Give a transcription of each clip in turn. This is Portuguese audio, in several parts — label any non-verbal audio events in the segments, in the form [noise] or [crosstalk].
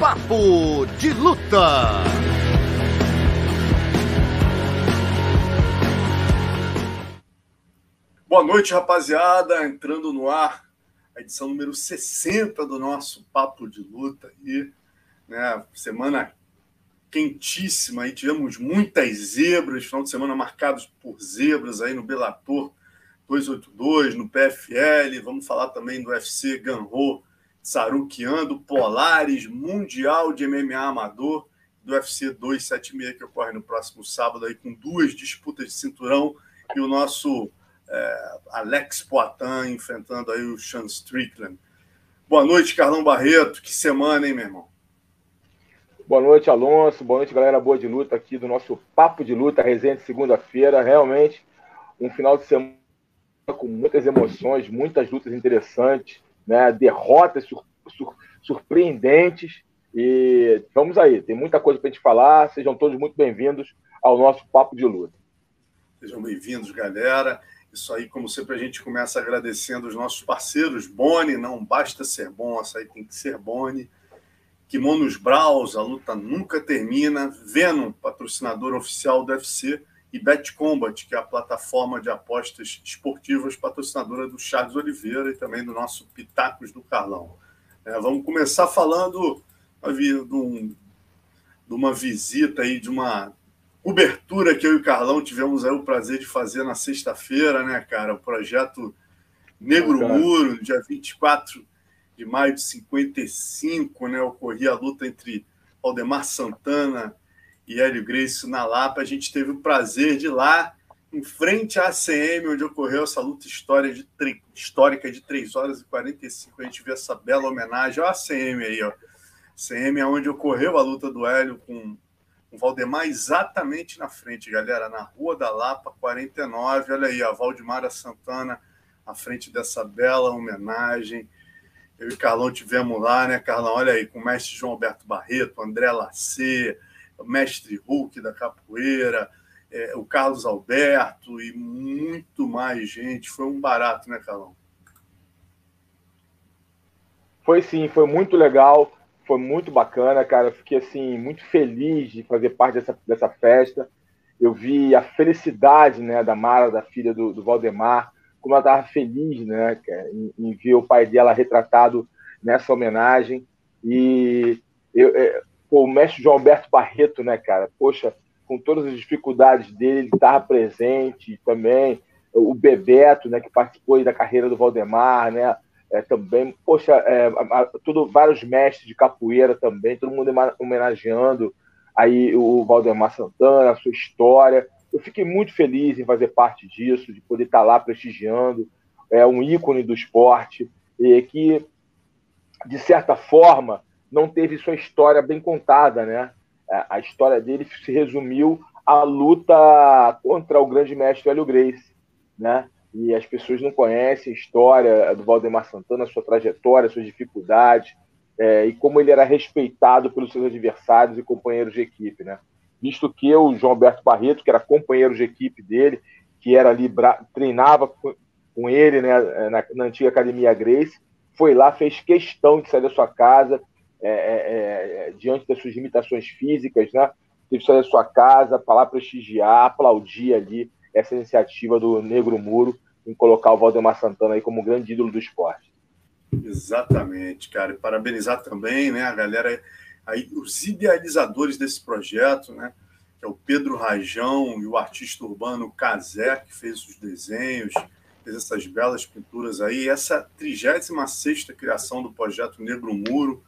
Papo de Luta. Boa noite, rapaziada. Entrando no ar, a edição número 60 do nosso Papo de Luta. aí, né, semana quentíssima aí, tivemos muitas zebras, final de semana marcados por zebras aí no Bellator 282, no PFL, vamos falar também do UFC Ganro, Sarukiando, Polares, Mundial de MMA Amador, do UFC 276 que ocorre no próximo sábado aí com duas disputas de cinturão e o nosso é, Alex Poitin enfrentando aí o Sean Strickland. Boa noite, Carlão Barreto. Que semana, hein, meu irmão? Boa noite, Alonso. Boa noite, galera boa de luta aqui do nosso Papo de Luta, resenha de segunda-feira. Realmente um final de semana com muitas emoções, muitas lutas interessantes, né? derrotas sur sur surpreendentes. E vamos aí, tem muita coisa para a gente falar. Sejam todos muito bem-vindos ao nosso Papo de Luta. Sejam bem-vindos, galera. Isso aí, como sempre, a gente começa agradecendo os nossos parceiros. Boni, não basta ser bom, isso aí tem que ser Boni. Kimonos Braus, a luta nunca termina. Venom, patrocinador oficial do UFC. E Bet Combat, que é a plataforma de apostas esportivas patrocinadora do Charles Oliveira e também do nosso Pitacos do Carlão. É, vamos começar falando de, um, de uma visita aí, de uma cobertura que eu e o Carlão tivemos aí o prazer de fazer na sexta-feira, né, cara? O projeto Negro Muro, dia 24 de maio de 55, né? Ocorria a luta entre Aldemar Santana e Hélio Grace na Lapa. A gente teve o prazer de ir lá, em frente à ACM, onde ocorreu essa luta história de histórica de 3 horas e 45. A gente viu essa bela homenagem à ACM aí, ó. ACM é onde ocorreu a luta do Hélio com o Valdemar exatamente na frente, galera, na Rua da Lapa, 49. Olha aí, a Valdemara Santana à frente dessa bela homenagem. Eu e Carlão tivemos lá, né, Carlão? Olha aí, com o mestre João Alberto Barreto, André Lacê, o mestre Hulk da capoeira, é, o Carlos Alberto e muito mais gente. Foi um barato, né, Carlão? Foi sim, foi muito legal foi muito bacana, cara. fiquei assim muito feliz de fazer parte dessa, dessa festa. Eu vi a felicidade, né, da Mara, da filha do, do Valdemar, como ela estava feliz, né, em, em, ver o pai dela retratado nessa homenagem. E eu, é, pô, o mestre João Alberto Barreto, né, cara, poxa, com todas as dificuldades dele, ele estava presente também. O Bebeto, né, que participou da carreira do Valdemar, né, é, também, poxa, é, tudo, vários mestres de capoeira também, todo mundo homenageando aí o Valdemar Santana, a sua história. Eu fiquei muito feliz em fazer parte disso, de poder estar lá prestigiando, é um ícone do esporte, e que, de certa forma, não teve sua história bem contada, né? É, a história dele se resumiu à luta contra o grande mestre Hélio Grace, né? e as pessoas não conhecem a história do Valdemar Santana, sua trajetória, suas dificuldades, é, e como ele era respeitado pelos seus adversários e companheiros de equipe, né? Visto que o João Alberto Barreto, que era companheiro de equipe dele, que era ali, treinava com ele né, na, na antiga Academia Grace, foi lá, fez questão de sair da sua casa, é, é, é diante das suas limitações físicas, né? Teve que sair da sua casa para lá prestigiar, aplaudir ali essa iniciativa do Negro Muro em colocar o Valdemar Santana aí como grande ídolo do esporte. Exatamente, cara. E parabenizar também, né, a galera, aí, os idealizadores desse projeto, né, que é o Pedro Rajão e o artista urbano Casé, que fez os desenhos, fez essas belas pinturas aí. Essa 36 criação do projeto Negro Muro,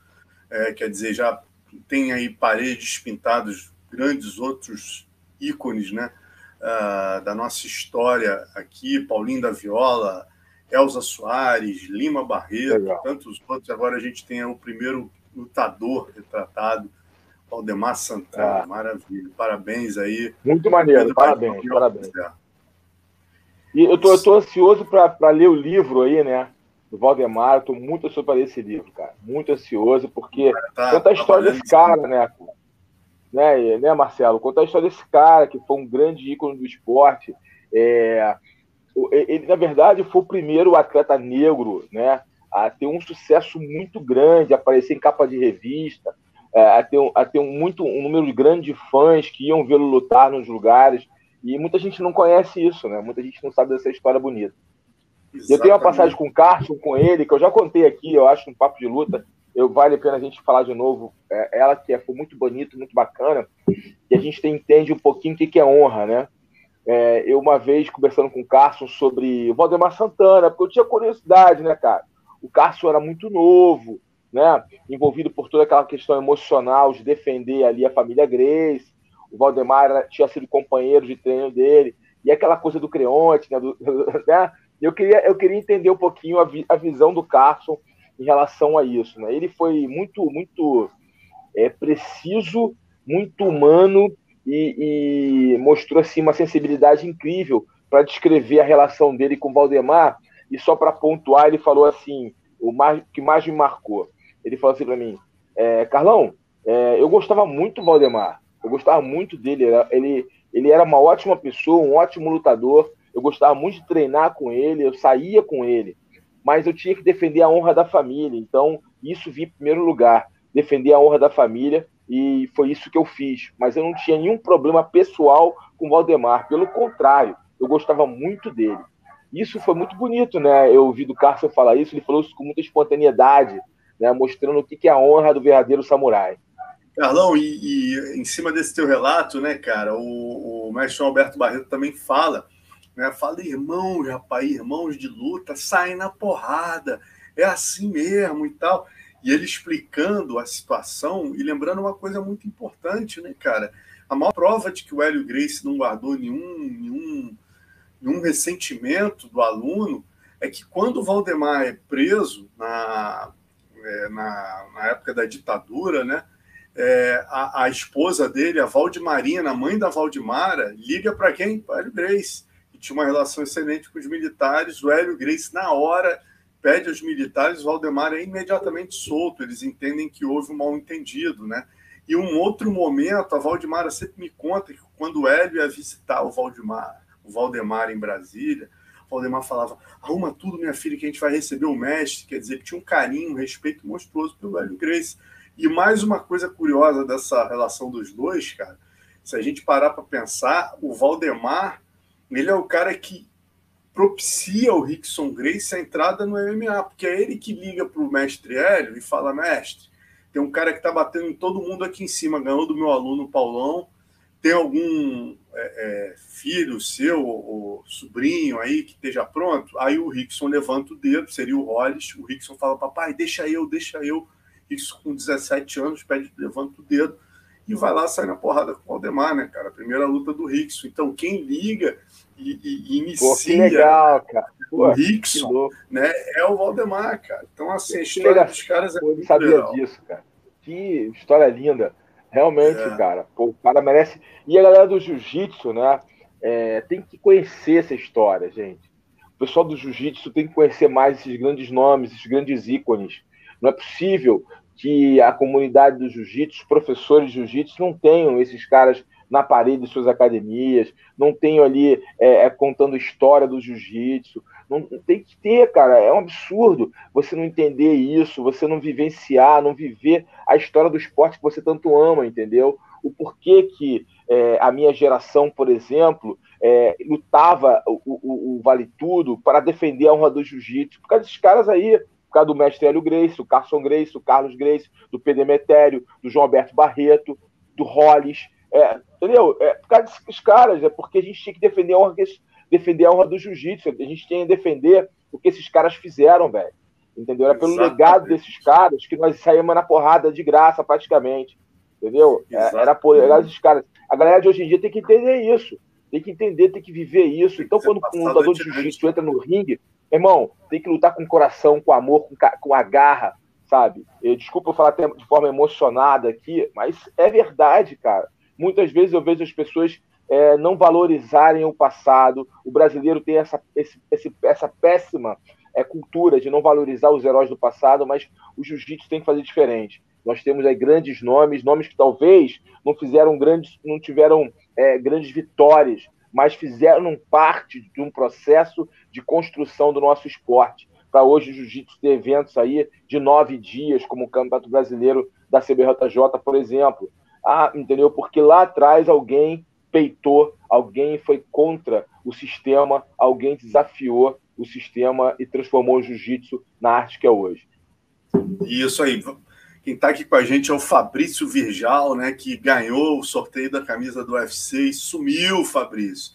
é, quer dizer, já tem aí paredes pintadas, grandes outros ícones, né? uh, da nossa história aqui, Paulinho da Viola, Elza Soares, Lima Barreto, Legal. tantos outros. Agora a gente tem o primeiro lutador retratado, Valdemar Santana, é. maravilha. Parabéns aí. Muito maneiro, parabéns, parabéns. E eu tô, eu tô ansioso para ler o livro aí, né? Do Valdemar, eu tô muito ansioso para ler esse livro, cara. Muito ansioso, porque tá, conta a história desse cara, né? Né, né, Marcelo? Conta a história desse cara que foi um grande ícone do esporte. É, ele, na verdade, foi o primeiro atleta negro, né? A ter um sucesso muito grande, aparecer em capa de revista, é, a ter, a ter um, muito, um número grande de fãs que iam vê-lo lutar nos lugares. E muita gente não conhece isso, né? Muita gente não sabe dessa história bonita. Exatamente. Eu tenho uma passagem com o Carson, com ele, que eu já contei aqui, eu acho, no Papo de Luta. Eu, vale a pena a gente falar de novo. É, ela que é, foi muito bonita, muito bacana. E a gente tem, entende um pouquinho o que, que é honra, né? É, eu, uma vez, conversando com o Carson sobre o Valdemar Santana, porque eu tinha curiosidade, né, cara? O Carson era muito novo, né? Envolvido por toda aquela questão emocional de defender ali a família Grace o Valdemar tinha sido companheiro de treino dele, e aquela coisa do Creonte, né, do, [laughs] né? Eu, queria, eu queria entender um pouquinho a, vi, a, visão do Carson em relação a isso. Né? Ele foi muito, muito é, preciso, muito humano e, e mostrou assim, uma sensibilidade incrível para descrever a relação dele com o Valdemar. E só para pontuar, ele falou assim: o mais, que mais me marcou. Ele falou assim para mim: é, Carlão, é, eu gostava muito do Valdemar, eu gostava muito dele. Ele, ele era uma ótima pessoa, um ótimo lutador. Eu gostava muito de treinar com ele, eu saía com ele. Mas eu tinha que defender a honra da família. Então, isso vi em primeiro lugar. Defender a honra da família. E foi isso que eu fiz. Mas eu não tinha nenhum problema pessoal com o Valdemar. Pelo contrário, eu gostava muito dele. Isso foi muito bonito, né? Eu ouvi do Carson falar isso. Ele falou isso com muita espontaneidade, né? mostrando o que é a honra do verdadeiro samurai. Carlão, e, e, em cima desse teu relato, né, cara, o, o mestre Alberto Barreto também fala, né, fala, irmãos, rapaz, irmãos de luta, saem na porrada, é assim mesmo e tal. E ele explicando a situação e lembrando uma coisa muito importante, né, cara? A maior prova de que o Hélio Grace não guardou nenhum, nenhum, nenhum ressentimento do aluno é que quando o Valdemar é preso na, é, na, na época da ditadura, né? é, a, a, esposa dele, a Valdimarina, a mãe da Valdemara, liga para quem? Para o Grace, tinha uma relação excelente com os militares. O Hélio Grace, na hora, pede aos militares, o Valdemar é imediatamente solto. Eles entendem que houve um mal-entendido, né? E um outro momento, a Valdemara sempre me conta que quando o Hélio ia visitar o Valdemar, o Valdemar em Brasília, o Valdemar falava: arruma tudo, minha filha, que a gente vai receber o mestre. Quer dizer, que tinha um carinho, um respeito monstruoso pelo Hélio Grace. E mais uma coisa curiosa dessa relação dos dois, cara, se a gente parar para pensar, o Valdemar, ele é o cara que propicia o Rickson Grace a entrada no MMA, porque é ele que liga para o mestre Hélio e fala: mestre, tem um cara que está batendo em todo mundo aqui em cima, ganhou do meu aluno Paulão. Tem algum é, é, filho seu ou sobrinho aí que esteja pronto? Aí o Rickson levanta o dedo, seria o Hollis. O Rickson fala: papai, deixa eu, deixa eu. Isso com 17 anos, pede, levanta o dedo e vai lá sair na porrada com o Aldemar, né, cara? A primeira luta do Rickson. Então, quem liga e, e, e inicia Pô, que legal, cara. Pô, o Rickson né, é o Valdemar, cara. Então, assim, a história legal. dos caras é Pô, muito sabia legal. disso, cara. Que história linda. Realmente, é. cara. Pô, o cara merece. E a galera do jiu-jitsu, né? É, tem que conhecer essa história, gente. O pessoal do jiu-jitsu tem que conhecer mais esses grandes nomes, esses grandes ícones. Não é possível que a comunidade do jiu-jitsu, os professores de jiu-jitsu, não tenham esses caras na parede de suas academias, não tenham ali é, é, contando história do jiu-jitsu. Não, tem que ter, cara. É um absurdo você não entender isso, você não vivenciar, não viver a história do esporte que você tanto ama, entendeu? O porquê que é, a minha geração, por exemplo, é, lutava o, o, o, Vale Tudo para defender a honra do jiu-jitsu. Por causa desses caras aí, por causa do mestre Hélio Grace, o Carson Grace, o Carlos Grace, do Pedro Metério, do João Alberto Barreto, do Hollis. É, entendeu? É, por causa desses caras, é porque a gente tinha que defender a honra, defender a honra do jiu-jitsu, a gente tinha que defender o que esses caras fizeram, velho. Entendeu? Era pelo Exatamente. legado desses caras que nós saímos na porrada de graça, praticamente. Entendeu? É, era por legado desses caras. A galera de hoje em dia tem que entender isso. Tem que entender, tem que viver isso. Então, quando um lutador de jiu-jitsu entra no ringue, Irmão, tem que lutar com o coração, com amor, com, com a garra, sabe? Eu, desculpa eu falar de forma emocionada aqui, mas é verdade, cara. Muitas vezes eu vejo as pessoas é, não valorizarem o passado. O brasileiro tem essa, esse, esse, essa péssima é, cultura de não valorizar os heróis do passado, mas o jiu-jitsu tem que fazer diferente. Nós temos aí grandes nomes, nomes que talvez não fizeram grandes, não tiveram é, grandes vitórias, mas fizeram parte de um processo de construção do nosso esporte para hoje o jiu-jitsu ter eventos aí de nove dias, como o Campeonato Brasileiro da CBJJ, por exemplo. Ah, entendeu? Porque lá atrás alguém peitou, alguém foi contra o sistema, alguém desafiou o sistema e transformou o jiu-jitsu na arte que é hoje. Isso aí. Quem está aqui com a gente é o Fabrício Virgal, né, que ganhou o sorteio da camisa do UFC e sumiu, Fabrício.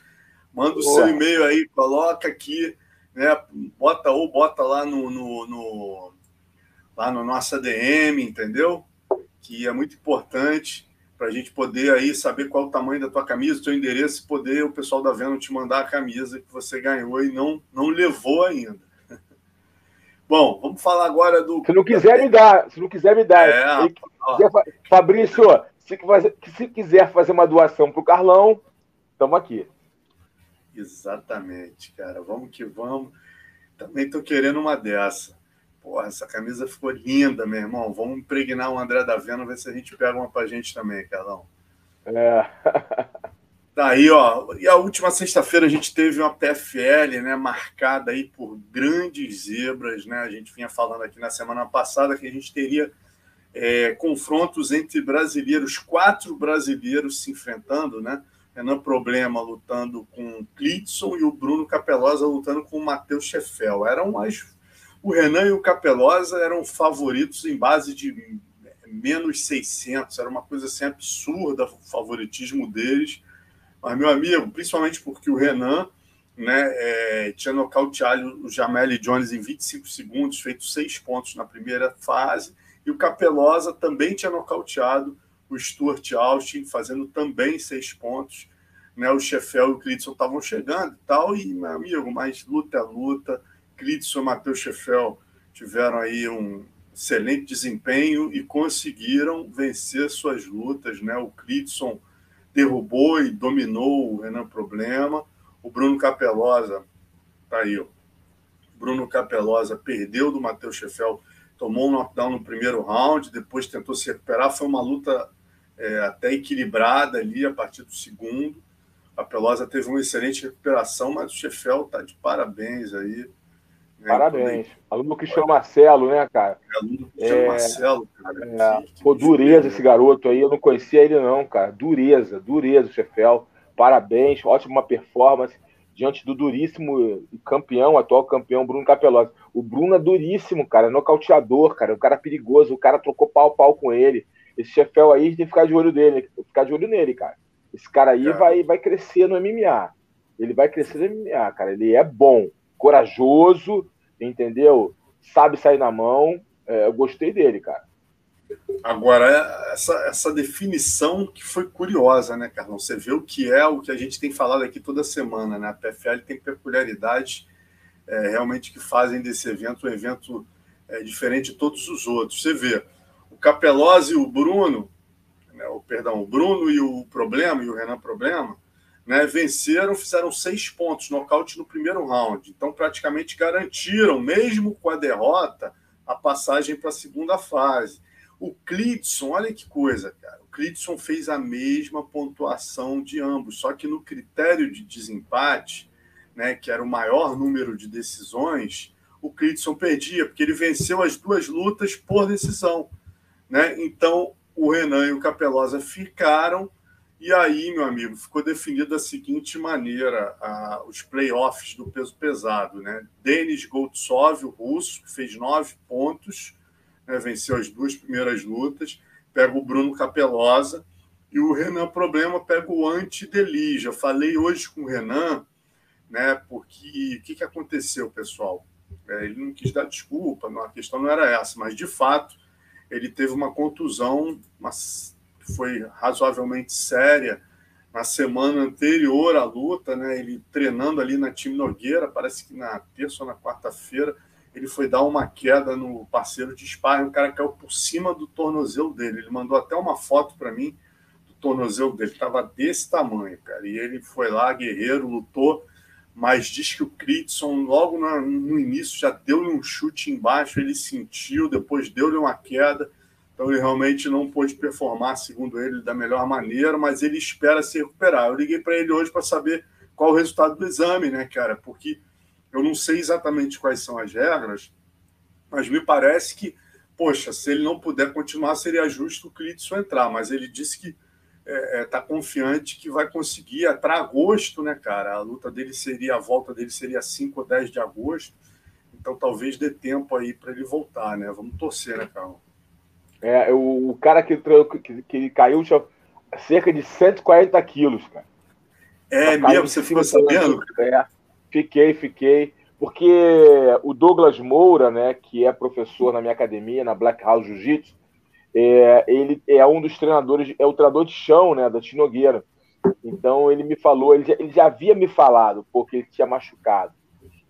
Manda o Boa. seu e-mail aí, coloca aqui né? Bota ou bota lá no, no, no lá no nosso ADM, entendeu? Que é muito importante para a gente poder aí saber qual o tamanho da tua camisa, o teu endereço, e poder o pessoal da Veno te mandar a camisa que você ganhou e não, não levou ainda. Bom, vamos falar agora do. Se não quiser me dar, se não quiser me dar. É, quiser, Fabrício, se, se quiser fazer uma doação para o Carlão, estamos aqui. Exatamente, cara. Vamos que vamos. Também tô querendo uma dessa. Porra, essa camisa ficou linda, meu irmão. Vamos impregnar o André da Vena, ver se a gente pega uma pra gente também, Carlão. É. [laughs] Tá aí, ó. E a última sexta-feira a gente teve uma PFL, né, marcada aí por grandes zebras, né? A gente vinha falando aqui na semana passada que a gente teria é, confrontos entre brasileiros, quatro brasileiros se enfrentando, né? Renan Problema lutando com o Clitson e o Bruno Capelosa lutando com o Matheus Scheffel. Eram mais. O Renan e o Capelosa eram favoritos em base de menos 600, era uma coisa assim absurda o favoritismo deles. Mas, meu amigo, principalmente porque o Renan né, é, tinha nocauteado o Jamel Jones em 25 segundos, feito seis pontos na primeira fase, e o Capelosa também tinha nocauteado o Stuart Austin fazendo também seis pontos. Né? O Sheffield e o Clitson estavam chegando e tal, e, meu amigo, mas luta é luta. Clitson e Matheus Sheffield tiveram aí um excelente desempenho e conseguiram vencer suas lutas. Né? O Clitson derrubou e dominou o Renan Problema. O Bruno Capelosa, tá aí, ó. Bruno Capelosa perdeu do Matheus Sheffield, tomou um knockdown no primeiro round, depois tentou se recuperar. Foi uma luta é, até equilibrada ali a partir do segundo. A Pelosa teve uma excelente recuperação, mas o Chefel está de parabéns aí. Né? Parabéns. Aluno Cristiano Marcelo, né, cara? É, aluno Cristiano é, Marcelo, cara. É, que, pô, dureza esse garoto aí. Eu não conhecia ele, não, cara. Dureza, dureza o Chefel. Parabéns, ótima performance diante do duríssimo campeão, atual campeão Bruno Capelosa. O Bruno é duríssimo, cara, é nocauteador, cara, o cara é perigoso, o cara trocou pau pau com ele. Esse chefel aí, a gente tem que ficar de olho dele, ficar de olho nele, cara. Esse cara aí é. vai, vai crescer no MMA. Ele vai crescer no MMA, cara. Ele é bom, corajoso, entendeu? Sabe sair na mão. É, eu gostei dele, cara. Agora, essa, essa definição que foi curiosa, né, Carlão? Você vê o que é o que a gente tem falado aqui toda semana, né? A PFL tem peculiaridades é, realmente que fazem desse evento um evento é, diferente de todos os outros. Você vê, o Capelozzi e o Bruno, né, o, perdão, o Bruno e o Problema, e o Renan Problema, né, venceram, fizeram seis pontos, nocaute no primeiro round. Então, praticamente garantiram, mesmo com a derrota, a passagem para a segunda fase. O Clitson, olha que coisa, cara. O Clitson fez a mesma pontuação de ambos, só que no critério de desempate, né, que era o maior número de decisões, o Clitson perdia, porque ele venceu as duas lutas por decisão. Né? Então, o Renan e o Capelosa ficaram, e aí, meu amigo, ficou definido da seguinte maneira: a, os playoffs do peso pesado. Né? Denis Goltsov, o russo, que fez nove pontos, né? venceu as duas primeiras lutas, pega o Bruno Capelosa, e o Renan Problema pega o Anti-Deli. Já falei hoje com o Renan, né? porque o que, que aconteceu, pessoal? É, ele não quis dar desculpa, não, a questão não era essa, mas de fato ele teve uma contusão, mas foi razoavelmente séria na semana anterior à luta, né? Ele treinando ali na time Nogueira, parece que na terça ou na quarta-feira, ele foi dar uma queda no parceiro de sparring, o cara caiu por cima do tornozelo dele. Ele mandou até uma foto para mim do tornozelo dele, estava desse tamanho, cara. E ele foi lá, guerreiro, lutou, mas diz que o Critson, logo no início, já deu-lhe um chute embaixo, ele sentiu, depois deu-lhe uma queda. Então ele realmente não pôde performar, segundo ele, da melhor maneira, mas ele espera se recuperar. Eu liguei para ele hoje para saber qual o resultado do exame, né, cara? Porque eu não sei exatamente quais são as regras, mas me parece que, poxa, se ele não puder continuar, seria justo o Clitson entrar. Mas ele disse que está é, é, tá confiante que vai conseguir para agosto, né, cara? A luta dele seria, a volta dele seria 5 ou 10 de agosto. Então talvez dê tempo aí para ele voltar, né? Vamos torcer, né, Carlos? É, o, o cara que, que, que caiu tinha cerca de 140 quilos, cara. É mesmo, você ficou sabendo? É, fiquei, fiquei. Porque o Douglas Moura, né, que é professor na minha academia, na Black House Jiu-Jitsu, é, ele é um dos treinadores, é o treinador de chão, né, da Tinogueira. Então ele me falou, ele já, ele já havia me falado, porque ele tinha machucado.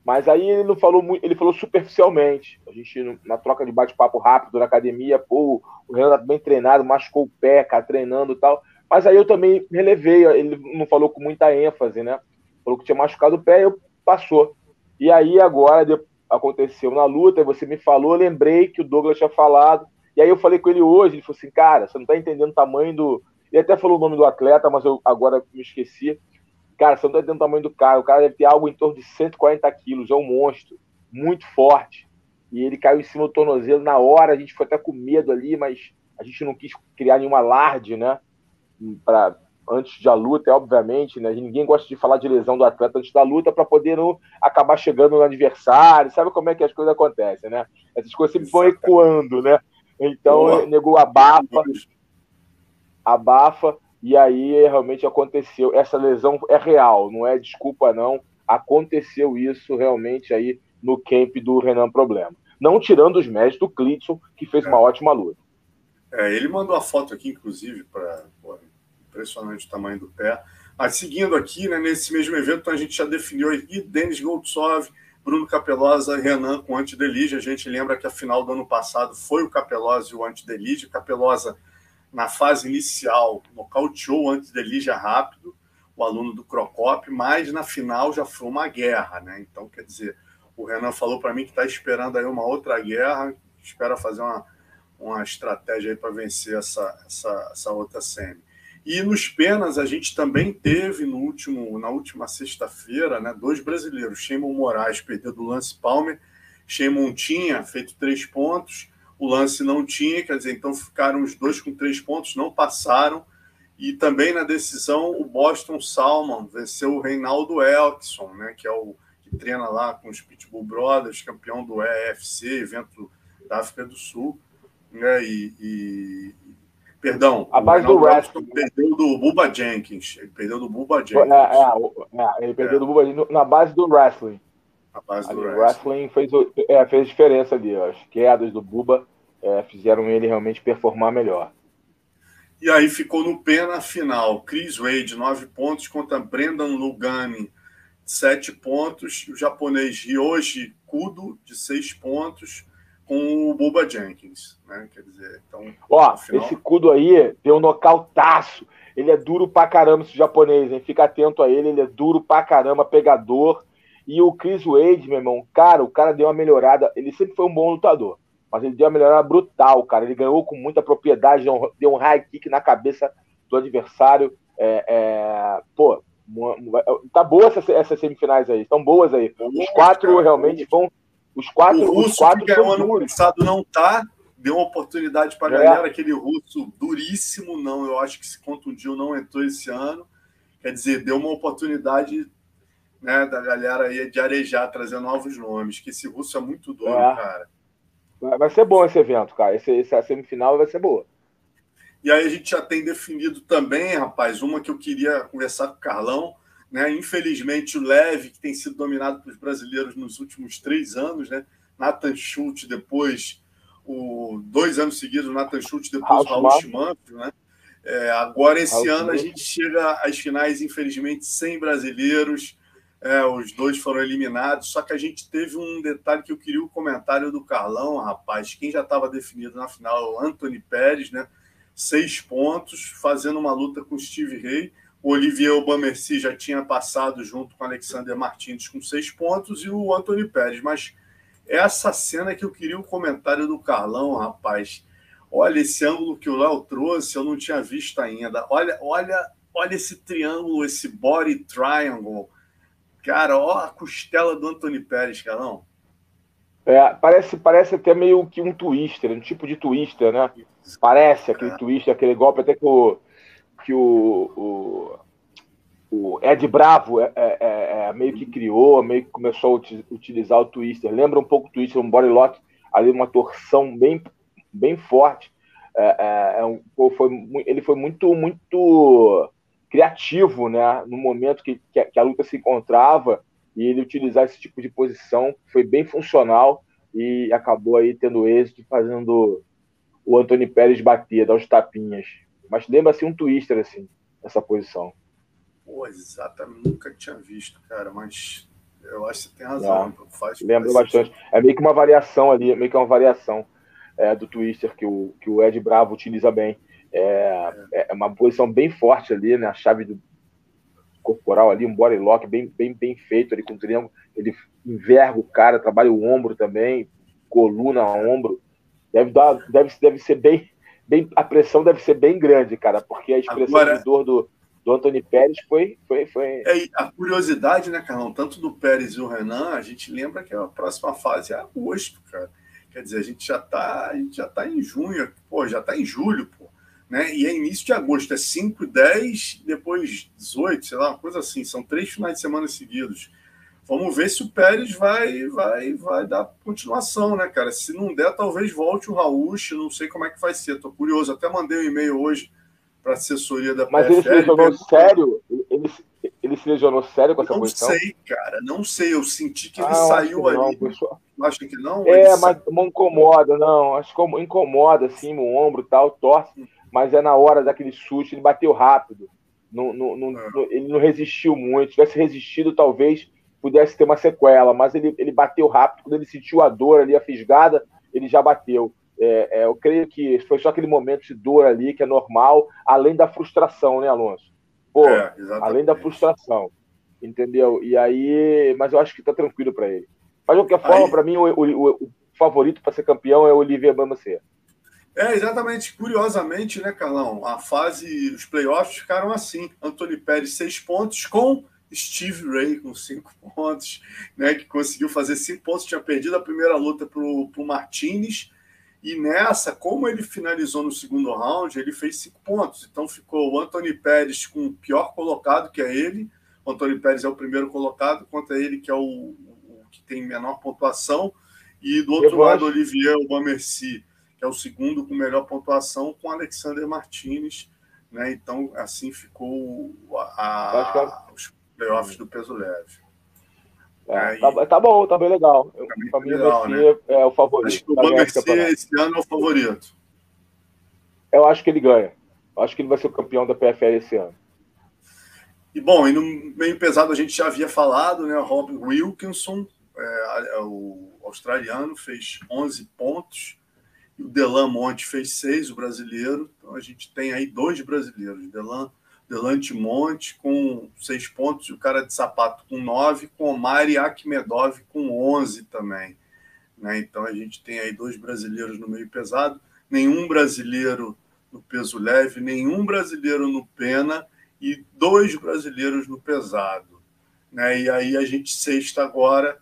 Mas aí ele não falou muito, ele falou superficialmente. A gente, na troca de bate-papo rápido na academia, pô, o Renan tá bem treinado, machucou o pé, cara, treinando e tal. Mas aí eu também relevei, ele não falou com muita ênfase, né? Falou que tinha machucado o pé, eu passou. E aí agora aconteceu na luta, você me falou, lembrei que o Douglas tinha falado. E aí eu falei com ele hoje, ele falou assim, cara, você não tá entendendo o tamanho do. Ele até falou o nome do atleta, mas eu agora me esqueci. Cara, você não tá entendendo o tamanho do cara. O cara deve ter algo em torno de 140 quilos, é um monstro, muito forte. E ele caiu em cima do tornozelo na hora, a gente foi até com medo ali, mas a gente não quis criar nenhuma alarde, né? Pra, antes da luta, obviamente, né? Ninguém gosta de falar de lesão do atleta antes da luta para poder não acabar chegando no adversário. Sabe como é que as coisas acontecem, né? Essas coisas sempre vão ecoando, né? Então, Boa. negou abafa, abafa, e aí realmente aconteceu. Essa lesão é real, não é desculpa, não. Aconteceu isso realmente aí no camp do Renan Problema. Não tirando os méritos do Clitson, que fez é. uma ótima luta. É, ele mandou a foto aqui, inclusive, para impressionante o tamanho do pé. Mas seguindo aqui, né, nesse mesmo evento, a gente já definiu aqui Denis Goltsov, Bruno Capelosa, Renan com Antidelige. A gente lembra que a final do ano passado foi o Capelosa e o Antidelige. O Capelosa, na fase inicial, nocauteou o Antidelige rápido, o aluno do Crocop, mas na final já foi uma guerra, né? Então, quer dizer, o Renan falou para mim que está esperando aí uma outra guerra, espera fazer uma, uma estratégia aí para vencer essa, essa, essa outra semi. E nos penas a gente também teve no último, na última sexta-feira, né, dois brasileiros. Shimon Moraes perdeu do Lance Palmer. Shimon tinha feito três pontos, o Lance não tinha, quer dizer, então ficaram os dois com três pontos, não passaram. E também na decisão, o Boston Salmon venceu o Reinaldo Elkson, né, que é o que treina lá com os Pitbull Brothers, campeão do EFC, evento da África do Sul. Né, e, e Perdão. A base do wrestling. Perdeu do Buba Jenkins. Ele perdeu do Buba Jenkins. É, é, é ele perdeu é. do Buba na base do wrestling. A base do wrestling. wrestling fez, é, fez diferença ali. As quedas do Buba é, fizeram ele realmente performar melhor. E aí ficou no pé na final. Chris Wade, 9 pontos, contra Brendan Lugani, 7 pontos. O japonês Ryoji Kudo, de 6 pontos com o Buba Jenkins, né? Quer dizer, então. Ó, final... esse Kudo aí deu um nocautaço. Ele é duro pra caramba, esse japonês, hein? Fica atento a ele, ele é duro pra caramba, pegador. E o Chris Wade, meu irmão, cara, o cara deu uma melhorada. Ele sempre foi um bom lutador, mas ele deu uma melhorada brutal, cara. Ele ganhou com muita propriedade, deu um high kick na cabeça do adversário. É, é... Pô, tá boa essas, essas semifinais aí, estão boas aí. Os quatro realmente vão os quatro, o russo os quatro que ganhou ano passado não tá, deu uma oportunidade para a é. galera, aquele russo duríssimo, não, eu acho que se contundiu, não entrou esse ano. Quer dizer, deu uma oportunidade né, da galera aí de arejar, trazer novos nomes, que esse russo é muito doido, é. cara. Vai ser bom esse evento, cara. Esse, essa semifinal vai ser boa. E aí a gente já tem definido também, rapaz, uma que eu queria conversar com o Carlão, né? Infelizmente, o leve, que tem sido dominado pelos brasileiros nos últimos três anos, né? Nathan Schultz, depois, o, dois anos seguidos, o Nathan Schultz, depois o Raul Schmanfio, né? É, agora, esse ano, a gente chega às finais, infelizmente, sem brasileiros. É, os dois foram eliminados, só que a gente teve um detalhe que eu queria o comentário do Carlão, rapaz. Quem já estava definido na final é o Anthony Pérez, né? Seis pontos, fazendo uma luta com o Steve Rey. O Olivier Aubameyang já tinha passado junto com Alexander Martins com seis pontos e o Anthony Pérez. Mas essa cena que eu queria o comentário do Carlão, rapaz. Olha esse ângulo que o Léo trouxe, eu não tinha visto ainda. Olha, olha, olha esse triângulo, esse body triangle Cara, ó a costela do Antônio Pérez, Carlão. É, parece, parece até meio que um twister, um tipo de twister, né? Parece aquele é. twister, aquele golpe até que o, que o, o, o Ed Bravo é, é, é, é meio que criou, meio que começou a utilizar o twister. Lembra um pouco o twister, um body lock, ali uma torção bem, bem forte. É, um, foi, ele foi muito, muito criativo, né? No momento que, que, a, luta se encontrava e ele utilizar esse tipo de posição foi bem funcional e acabou aí tendo êxito fazendo o Antônio Pérez bater, dar os tapinhas. Mas lembra assim um twister assim, essa posição. Pô, exatamente, nunca tinha visto, cara, mas eu acho que você tem razão. É, faz, lembra faz bastante. Sentido. É meio que uma variação ali, meio que uma variação é, do twister que o, que o Ed Bravo utiliza bem. É, é uma posição bem forte ali, né? A chave do corporal ali, um body lock bem, bem, bem feito ali com o triângulo. Ele enverga o cara, trabalha o ombro também, coluna, ombro. Deve, dar, deve, deve ser bem, bem. A pressão deve ser bem grande, cara, porque a expressão Agora, de dor do, do Antônio Pérez foi. foi, foi... É, a curiosidade, né, Carlão? Tanto do Pérez e o Renan, a gente lembra que a próxima fase é agosto, cara. Quer dizer, a gente já está já tá em junho, pô, já está em julho, pô né? E é início de agosto, é 5, 10, depois 18, sei lá, uma coisa assim. São três finais de semana seguidos. Vamos ver se o Pérez vai, vai, vai dar continuação, né, cara? Se não der, talvez volte o Raul, não sei como é que vai ser. Tô curioso. Até mandei um e-mail hoje para a assessoria da Mas PFL, ele se lesionou sério? Ele, ele se lesionou sério com essa não posição? Não sei, cara. Não sei. Eu senti que ele ah, saiu que ali. Não, acha que não? É, mas não incomoda, não. Acho que incomoda, assim, o ombro e tal, torce. Hum mas é na hora daquele chute, ele bateu rápido. Não, não, não, é. ele não resistiu muito. Se tivesse resistido, talvez pudesse ter uma sequela, mas ele, ele bateu rápido. Quando ele sentiu a dor ali, a fisgada, ele já bateu. É, é, eu creio que foi só aquele momento de dor ali, que é normal, além da frustração, né, Alonso? Pô, é, além da frustração, entendeu? E aí, mas eu acho que tá tranquilo para ele. Mas de qualquer forma, para mim, o, o, o favorito para ser campeão é o Olivier Bamacer. É, exatamente. Curiosamente, né, Carlão? A fase, os playoffs ficaram assim. Antônio Pérez, seis pontos, com Steve Ray com cinco [laughs] pontos, né? Que conseguiu fazer cinco pontos, tinha perdido a primeira luta para o Martinez. E nessa, como ele finalizou no segundo round, ele fez cinco pontos. Então ficou o Anthony Pérez com o pior colocado, que é ele. O Anthony Pérez é o primeiro colocado, contra ele, que é o, o que tem menor pontuação. E do outro Eu lado, acho... Olivier Aubameyang que é o segundo com melhor pontuação, com Alexander Martinez. Né? Então, assim ficou a, a, os playoffs do peso leve. É, é, tá, tá, bom, tá bem legal. Para mim, legal, né? é o favorito. Acho que o Bamberg esse ano é o favorito. Eu acho que ele ganha. Eu acho que ele vai ser o campeão da PFL esse ano. E bom, e no meio pesado a gente já havia falado, né? O Rob Wilkinson, é, é o australiano, fez 11 pontos o Delan Monte fez seis, o brasileiro. Então a gente tem aí dois brasileiros. Delan, Delante Monte com seis pontos, e o cara de sapato com nove, com o Mari Akhmedov com onze também. Né? Então a gente tem aí dois brasileiros no meio pesado, nenhum brasileiro no peso leve, nenhum brasileiro no pena e dois brasileiros no pesado. Né? E aí a gente sexta agora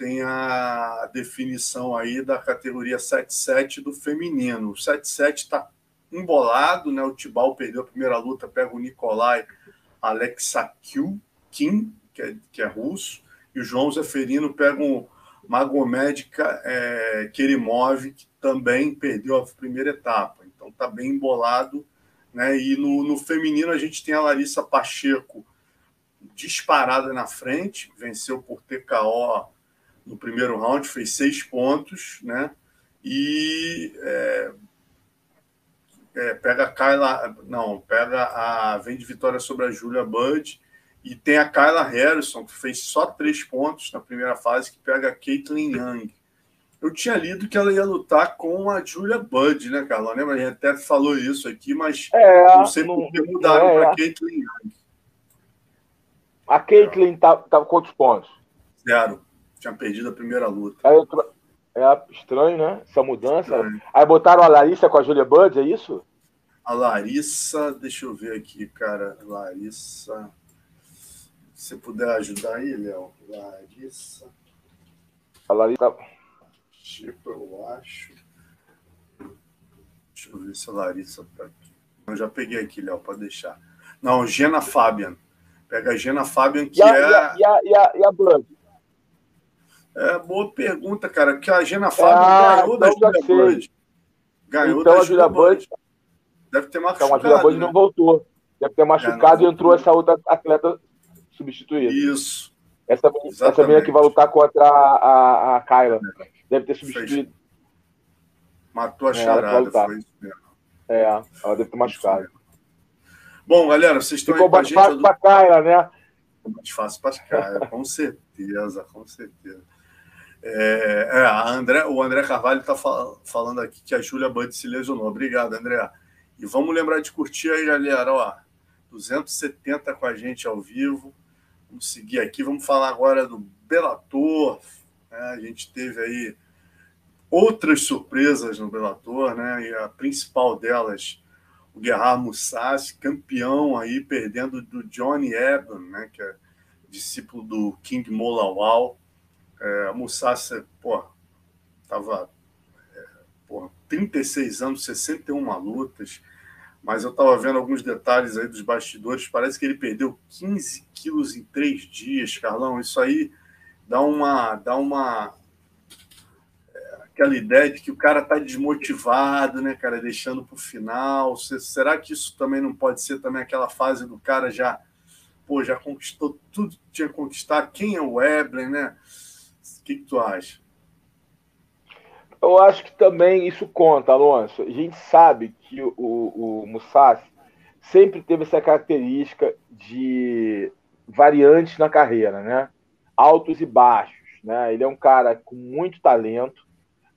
tem a definição aí da categoria 7-7 do feminino. O 7-7 está embolado, né? O Tibal perdeu a primeira luta, pega o Nikolai Alexakiu Kim, que é, que é russo, e o João Zeferino pega o Magomed é, Kerimov, que também perdeu a primeira etapa. Então tá bem embolado. Né? E no, no feminino a gente tem a Larissa Pacheco disparada na frente, venceu por TKO no primeiro round, fez seis pontos, né? E é, é, pega a Kyla, não, pega a vem de vitória sobre a Julia Bud E tem a Kyla Harrison, que fez só três pontos na primeira fase, que pega a Caitlin Young. Eu tinha lido que ela ia lutar com a Julia Budd, né, Carlão? Lembra? A gente até falou isso aqui, mas é, não sei por que mudaram é, para a Caitlin Young. A estava tá, tá quantos pontos? Zero. Tinha perdido a primeira luta. É estranho, né? Essa mudança. Estranho. Aí botaram a Larissa com a Julia Budd, é isso? A Larissa, deixa eu ver aqui, cara. Larissa. Se puder ajudar aí, Léo. Larissa. A Larissa. Tipo, eu acho. Deixa eu ver se a Larissa tá aqui. Eu já peguei aqui, Léo, pode deixar. Não, Gena Fabian. Pega a Gena Fabian, que e a, é. E a, e a, e a, e a? É, boa pergunta, cara. Que a Gena Fabian ah, ganhou da Julia Blood. Ganhou então, da Julia Blood. Deve ter machucado. Então a Julia Blood né? não voltou. Deve ter machucado é, e entrou essa outra atleta substituída. Isso. Essa, essa menina que vai lutar contra a, a, a Kyla. Deve ter substituído. Matou a é, charada, foi isso mesmo. É, ela deve ter machucado. Bom, galera, vocês estão Ficou aí com a gente. Ficou mais fácil para Kyla, né? Mais fácil para Kyla, com certeza, com certeza. É, é, André, o André Carvalho está fal falando aqui que a Júlia Bud se lesionou. Obrigado, André. E vamos lembrar de curtir aí, galera. Ó, 270 com a gente ao vivo. Vamos seguir aqui. Vamos falar agora do Bellator. Né? A gente teve aí outras surpresas no Bellator, né? E a principal delas, o Guerrar Musashi, campeão aí, perdendo do Johnny Eben, né? Que é discípulo do King Molawal. É, Musashi, pô, tava é, pô, 36 anos, 61 lutas, mas eu estava vendo alguns detalhes aí dos bastidores. Parece que ele perdeu 15 quilos em três dias, Carlão. Isso aí dá uma. Dá uma é, aquela ideia de que o cara está desmotivado, né, cara, deixando para o final. Será que isso também não pode ser também aquela fase do cara já, pô, já conquistou tudo que tinha conquistar? Quem é o Webler, né? Que, que tu acha? Eu acho que também isso conta, Alonso. A gente sabe que o, o, Musashi sempre teve essa característica de variantes na carreira, né? Altos e baixos, né? Ele é um cara com muito talento,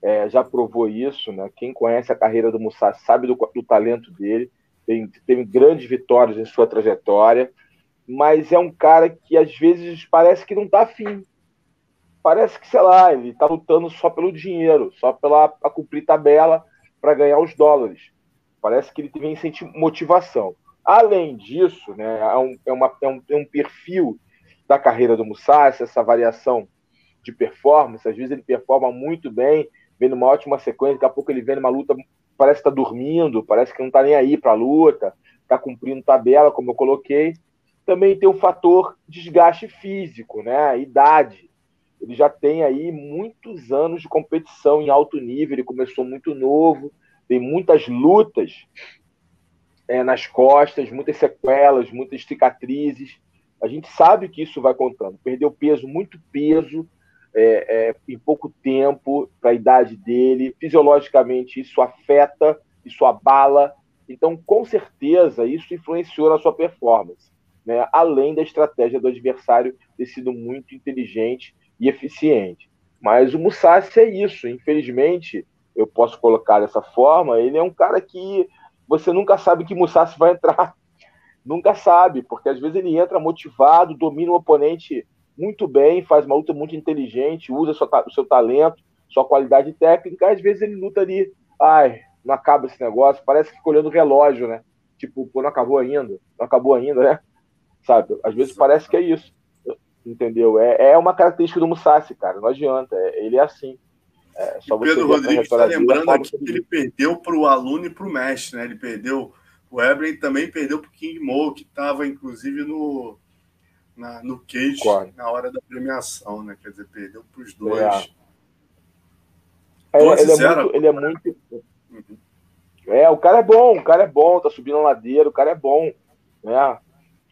é, já provou isso, né? Quem conhece a carreira do Musashi sabe do, do talento dele, tem, teve grandes vitórias em sua trajetória, mas é um cara que às vezes parece que não está afim, parece que, sei lá, ele está lutando só pelo dinheiro, só pela pra cumprir tabela para ganhar os dólares. Parece que ele vem sentir motivação. Além disso, né, é, um, é, uma, é, um, é um perfil da carreira do Musashi, essa variação de performance. Às vezes ele performa muito bem, vem numa ótima sequência, daqui a pouco ele vem numa luta, parece que está dormindo, parece que não está nem aí para a luta, está cumprindo tabela, como eu coloquei. Também tem o fator desgaste físico, né, idade ele já tem aí muitos anos de competição em alto nível, ele começou muito novo, tem muitas lutas é, nas costas, muitas sequelas, muitas cicatrizes. A gente sabe que isso vai contando. Perdeu peso, muito peso, é, é, em pouco tempo, para a idade dele. Fisiologicamente, isso afeta, isso abala. Então, com certeza, isso influenciou na sua performance. Né? Além da estratégia do adversário ter sido muito inteligente e eficiente. Mas o Musashi é isso, infelizmente, eu posso colocar dessa forma, ele é um cara que você nunca sabe que Musashi vai entrar. [laughs] Nunca sabe, porque às vezes ele entra motivado, domina o oponente muito bem, faz uma luta muito inteligente, usa o seu talento, sua qualidade técnica, às vezes ele luta ali, ai, não acaba esse negócio, parece que fica olhando o relógio, né? Tipo, pô, não acabou ainda, não acabou ainda, né? Sabe? Às vezes parece que é isso. Entendeu? É, é uma característica do Musashi, cara. Não adianta. É, ele é assim. É, só Pedro Rodrigues está lembrando aqui que ele perdeu para o aluno e para o mestre, né? Ele perdeu. O Evelyn também perdeu para o King Mo, que estava, inclusive, no, na, no cage na hora da premiação, né? Quer dizer, perdeu para os dois. É. É, ele, é muito, ele é muito. Uhum. É, o cara é bom, o cara é bom, tá subindo a ladeira, o cara é bom, né?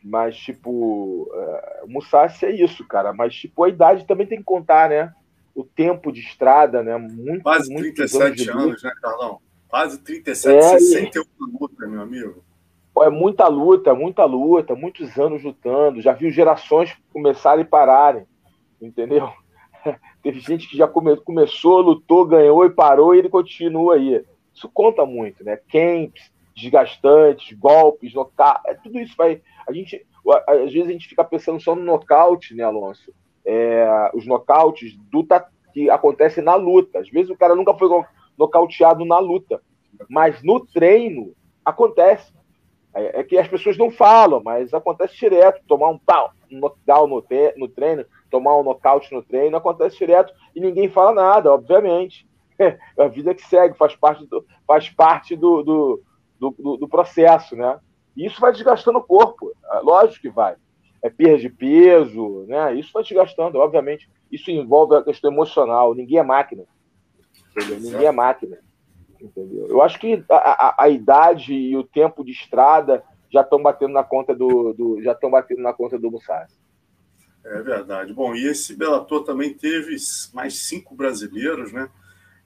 Mas, tipo, uh, o Musashi é isso, cara. Mas, tipo, a idade também tem que contar, né? O tempo de estrada, né? Muito, Quase 37 anos, anos né, Carlão? Quase 37, é, 61 luta, meu amigo. Pô, é muita luta, muita luta, muitos anos lutando. Já viu gerações começarem e pararem, entendeu? [laughs] Teve gente que já come, começou, lutou, ganhou e parou e ele continua aí. Isso conta muito, né? Camps, desgastantes, golpes, nocaute, é, tudo isso vai. A gente, às vezes a gente fica pensando só no nocaute, né, Alonso? É, os nocautes do, que acontecem na luta. Às vezes o cara nunca foi nocauteado na luta, mas no treino acontece. É, é que as pessoas não falam, mas acontece direto. Tomar um pau, um no, no treino, tomar um nocaute no treino, acontece direto e ninguém fala nada, obviamente. [laughs] É a vida que segue, faz parte do, faz parte do, do, do, do processo, né? E isso vai desgastando o corpo, é lógico que vai. É perda de peso, né? Isso vai desgastando, obviamente. Isso envolve a questão emocional. Ninguém é máquina. Entendeu? Ninguém é máquina. Entendeu? Eu acho que a, a, a, idade e o tempo de estrada já estão batendo na conta do, do já estão batendo na conta do Musashi. É verdade. Bom, e esse Bellator também teve mais cinco brasileiros, né?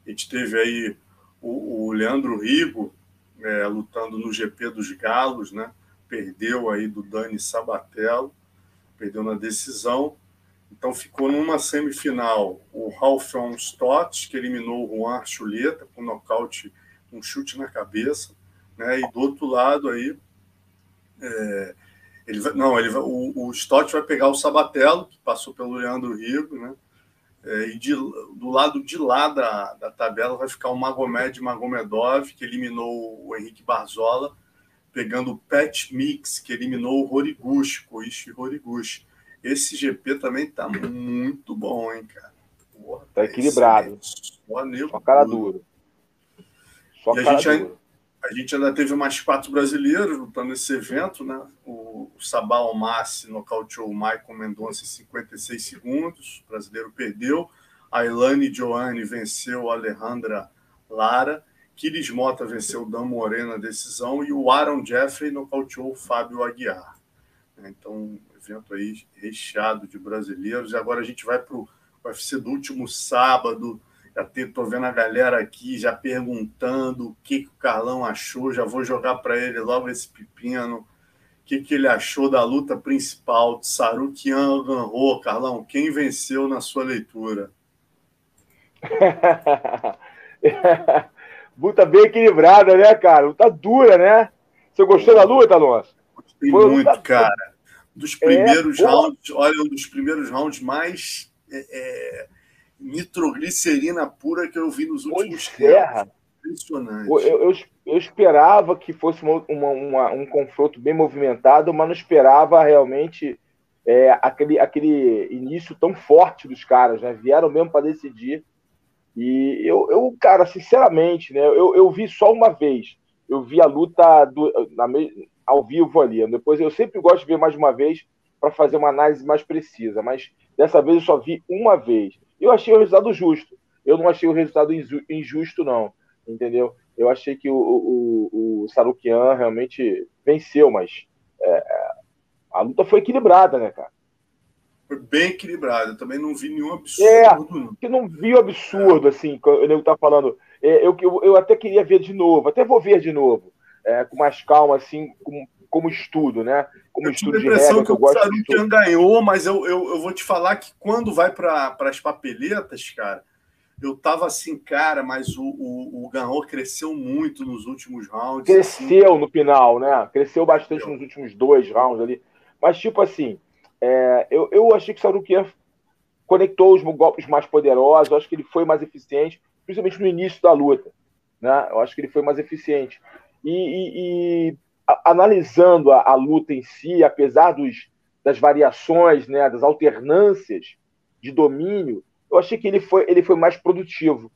A gente teve aí o, o Leandro Rigo é, lutando no GP dos Galos, né? Perdeu aí do Dani Sabatello, perdeu na decisão. Então ficou numa semifinal o Ralphon Stott, que eliminou o Juan Chuleta com nocaute, um chute na cabeça, né? E do outro lado aí, é, ele vai, não, ele vai, o, o Stott vai pegar o Sabatello, que passou pelo Leandro Rigo, né? É, e de, do lado de lá da, da tabela vai ficar o Magomed Magomedov, que eliminou o Henrique Barzola, pegando o Pat Mix, que eliminou o Horiguchi, Koichi Horiguchi. Esse GP também tá muito bom, hein, cara? Porra, tá equilibrado. Só, Só cara duro. Só e cara a, gente, duro. A, gente ainda teve mais quatro brasileiros lutando nesse evento, né? O, o Sabah Almassi nocauteou o Michael Mendonça em 56 segundos. O brasileiro perdeu. A Ilane Joanne venceu a Alejandra Lara. Kiris Mota venceu o Dan Morena na decisão. E o Aaron Jeffrey nocauteou o Fábio Aguiar. Então, evento aí recheado de brasileiros. E agora a gente vai para o UFC do último sábado. Já estou vendo a galera aqui já perguntando o que, que o Carlão achou. Já vou jogar para ele logo esse pepino. O que, que ele achou da luta principal de Sarukian Ganro, Carlão? Quem venceu na sua leitura? [laughs] luta bem equilibrada, né, cara? Luta dura, né? Você gostou da luta, Alonso? Gostei Foi muito, luta... cara dos primeiros é, rounds, olha, um dos primeiros rounds mais é, é, nitroglicerina pura que eu vi nos últimos pois é, tempos. Impressionante. Eu, eu, eu, esperava que fosse uma, uma, uma, um confronto bem movimentado, mas não esperava realmente é, aquele, aquele início tão forte dos caras, né? Vieram mesmo para decidir. E eu, eu, cara, sinceramente, né? Eu, eu vi só uma vez. Eu vi a luta do, na, ao vivo ali. Depois eu sempre gosto de ver mais uma vez para fazer uma análise mais precisa, mas dessa vez eu só vi uma vez. Eu achei o resultado justo. Eu não achei o resultado injusto, não. Entendeu? Eu achei que o, o, o Sarukian realmente venceu, mas é, a luta foi equilibrada, né, cara? Foi bem equilibrada. Eu também não vi nenhum absurdo. É, que não vi o absurdo, é. assim, o nego tá falando. É, eu, eu, eu até queria ver de novo, até vou ver de novo é, com mais calma, assim, como, como estudo, né? Como eu estudo de regra, que eu gosto de ganhou, mas eu, eu, eu vou te falar que quando vai para as papeletas, cara, eu tava assim, cara, mas o, o, o cresceu muito nos últimos rounds. Cresceu assim. no final, né? Cresceu bastante nos últimos dois rounds ali. Mas, tipo assim, é, eu, eu achei que o Sarukian conectou os golpes mais poderosos, eu acho que ele foi mais eficiente, principalmente no início da luta. Né? Eu acho que ele foi mais eficiente. E, e, e analisando a, a, luta em si, apesar dos, das variações, né, das alternâncias de domínio, eu achei que ele foi, ele foi mais produtivo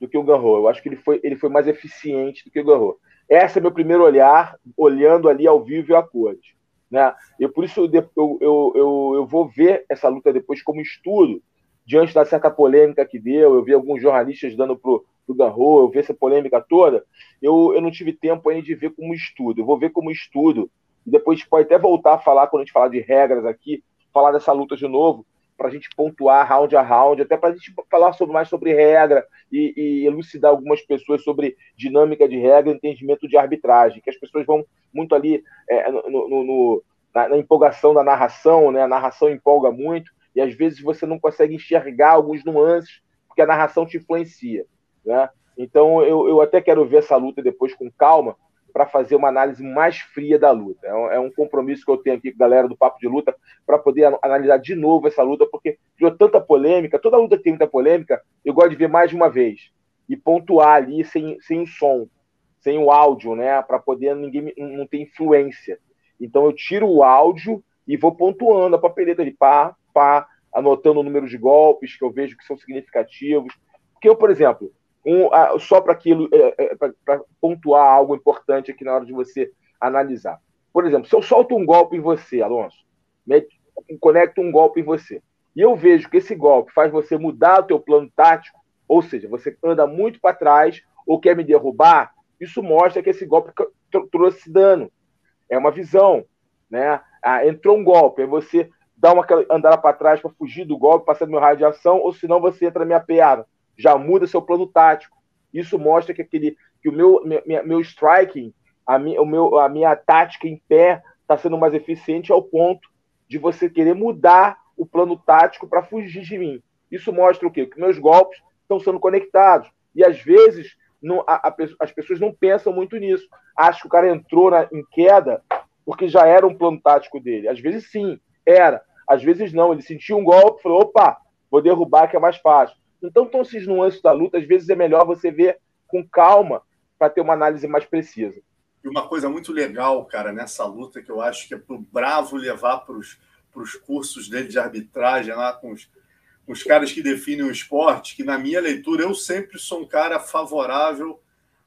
do que o Garro. Eu acho que ele foi, ele foi mais eficiente do que o Garro. Esse é meu primeiro olhar, olhando ali ao vivo e a cores. Né? E por isso eu, eu, eu, eu vou ver essa luta depois como estudo, diante da certa polêmica que deu. Eu vi alguns jornalistas dando pro do Garro, eu vi essa polêmica toda, eu, eu não tive tempo ainda de ver como estudo. Eu vou ver como estudo, e depois a gente pode até voltar a falar, quando a gente falar de regras aqui, falar dessa luta de novo, para a gente pontuar round a round, até para a gente falar sobre, mais sobre regra e, e, elucidar algumas pessoas sobre dinâmica de regra entendimento de arbitragem, que as pessoas vão muito ali é, no, no, no na, na, empolgação da narração, né? A narração empolga muito e às vezes você não consegue enxergar alguns nuances porque a narração te influencia, né? Então eu, eu até quero ver essa luta depois com calma para fazer uma análise mais fria da luta. É um, é um, compromisso que eu tenho aqui com a galera do Papo de Luta para poder analisar de novo essa luta, porque criou tanta polêmica. Toda luta tem muita polêmica, eu gosto de ver mais de uma vez e pontuar ali sem, sem o som, sem o áudio, né? Para poder ninguém não ter influência. Então eu tiro o áudio e vou pontuando a papeleta ali, pá, pá, anotando o número de golpes que eu vejo que são significativos. Porque eu, por exemplo, um, só para aquilo, é, é, para pontuar algo importante aqui na hora de você analisar. Por exemplo, se eu solto um golpe em você, Alonso, conecto um golpe em você, e eu vejo que esse golpe faz você mudar o teu plano tático, ou seja, você anda muito para trás ou quer me derrubar, isso mostra que esse golpe trouxe dano. É uma visão, né? Ah, entrou um golpe, aí você dá uma andada para trás para fugir do golpe, passando meu raio de ação, ou senão você entra na minha perna já muda seu plano tático. Isso mostra que aquele que o meu meu, meu striking, a minha, o meu, a minha tática em pé está sendo mais eficiente ao ponto de você querer mudar o plano tático para fugir de mim. Isso mostra o quê? Que meus golpes estão sendo conectados. E às vezes não, a, a, as pessoas não pensam muito nisso. Acham que o cara entrou na, em queda porque já era um plano tático dele. Às vezes sim, era. Às vezes não. Ele sentiu um golpe e falou: opa, vou derrubar que é mais fácil. Então, estão esses nuances da luta, às vezes é melhor você ver com calma para ter uma análise mais precisa. E uma coisa muito legal, cara, nessa luta que eu acho que é para o Bravo levar para os cursos dele de arbitragem lá com os, com os caras que definem o esporte, que na minha leitura eu sempre sou um cara favorável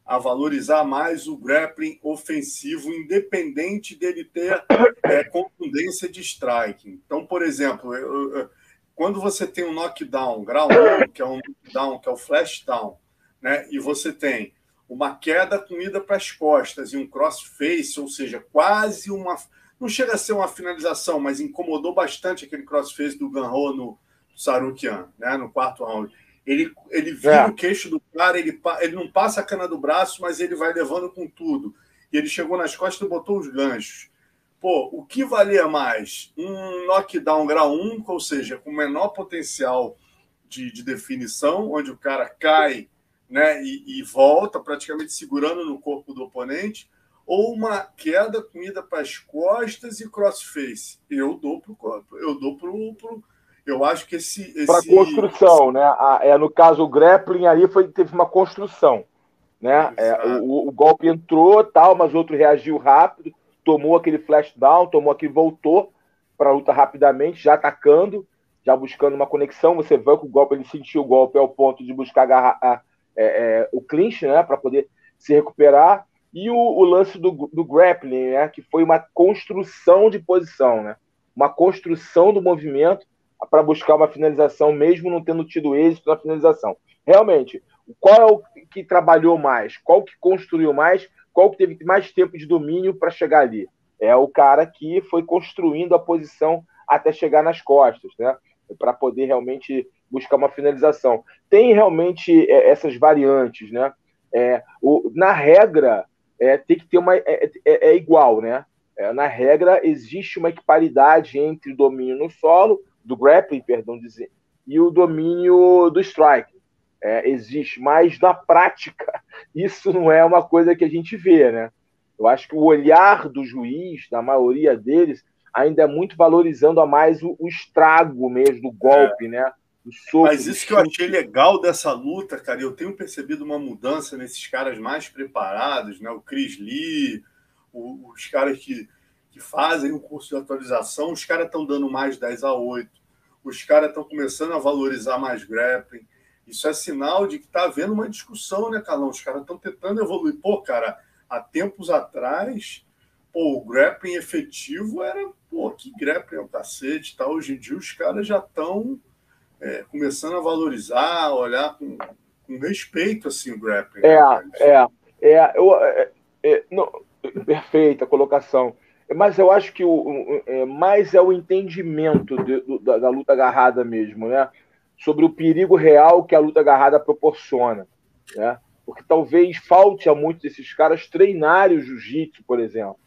a valorizar mais o grappling ofensivo, independente dele ter é, contundência de striking. Então, por exemplo, eu, eu, quando você tem um knockdown grau 1, que é um knockdown, que é o flash down, né? e você tem uma queda com ida para as costas e um crossface, ou seja, quase uma. Não chega a ser uma finalização, mas incomodou bastante aquele crossface do Ganho no Sarukian, né? no quarto round. Ele, ele vira é. o queixo do cara, ele, ele não passa a cana do braço, mas ele vai levando com tudo. E ele chegou nas costas e botou os ganchos pô, o que valia mais? Um knockdown grau 1, ou seja, com menor potencial de, de definição, onde o cara cai né, e, e, volta, praticamente segurando no corpo do oponente, ou uma queda com ida para as costas e crossface. Eu dou pro corpo, eu dou pro, pro eu acho que esse, esse... para construção, né? é no caso o grappling aí foi teve uma construção, né? É, o, o, golpe entrou tal, mas o outro reagiu rápido tomou aquele flash down, tomou aquele, voltou para a luta rapidamente, já atacando, já buscando uma conexão. Você vê que o golpe, ele sentiu o golpe ao ponto de buscar agarrar, a, é, é, o clinch, né, para poder se recuperar. E o, o lance do, do, grappling, né, que foi uma construção de posição, né, uma construção do movimento para buscar uma finalização, mesmo não tendo tido êxito na finalização. Realmente, qual é o que trabalhou mais? Qual que construiu mais? Qual que teve mais tempo de domínio para chegar ali? É o cara que foi construindo a posição até chegar nas costas, né? Para poder realmente buscar uma finalização. Tem realmente é, essas variantes, né? É, o, na regra, é, tem que ter uma. É, é, é igual, né? É, na regra, existe uma equiparidade entre o domínio no solo, do grappling, perdão dizer, e o domínio do strike é, existe, mas na prática [laughs] isso não é uma coisa que a gente vê, né? Eu acho que o olhar do juiz, da maioria deles, ainda é muito valorizando a mais o, o estrago mesmo do golpe, é. né? Soco, Mas isso que eu achei legal dessa luta, cara, eu tenho percebido uma mudança nesses caras mais preparados, né? O Chris Lee, o, os caras que, que fazem o curso de atualização, os caras estão dando mais 10 a 8, os caras estão começando a valorizar mais grappling. Isso é sinal de que está havendo uma discussão, né, Carlão? Os caras estão tentando evoluir. Pô, cara, há tempos atrás, pô, o grappling efetivo era, pô, que grappling é o cacete, tá? Hoje em dia os caras já estão é, começando a valorizar, olhar com, com respeito, assim, o grappling. É, né, é, é, eu, é, é, não, perfeita colocação. Mas eu acho que o, o é, mais é o entendimento de, do, da, da luta agarrada mesmo, né? Sobre o perigo real que a luta agarrada proporciona. Né? Porque talvez falte a muitos desses caras treinarem o jiu-jitsu, por exemplo.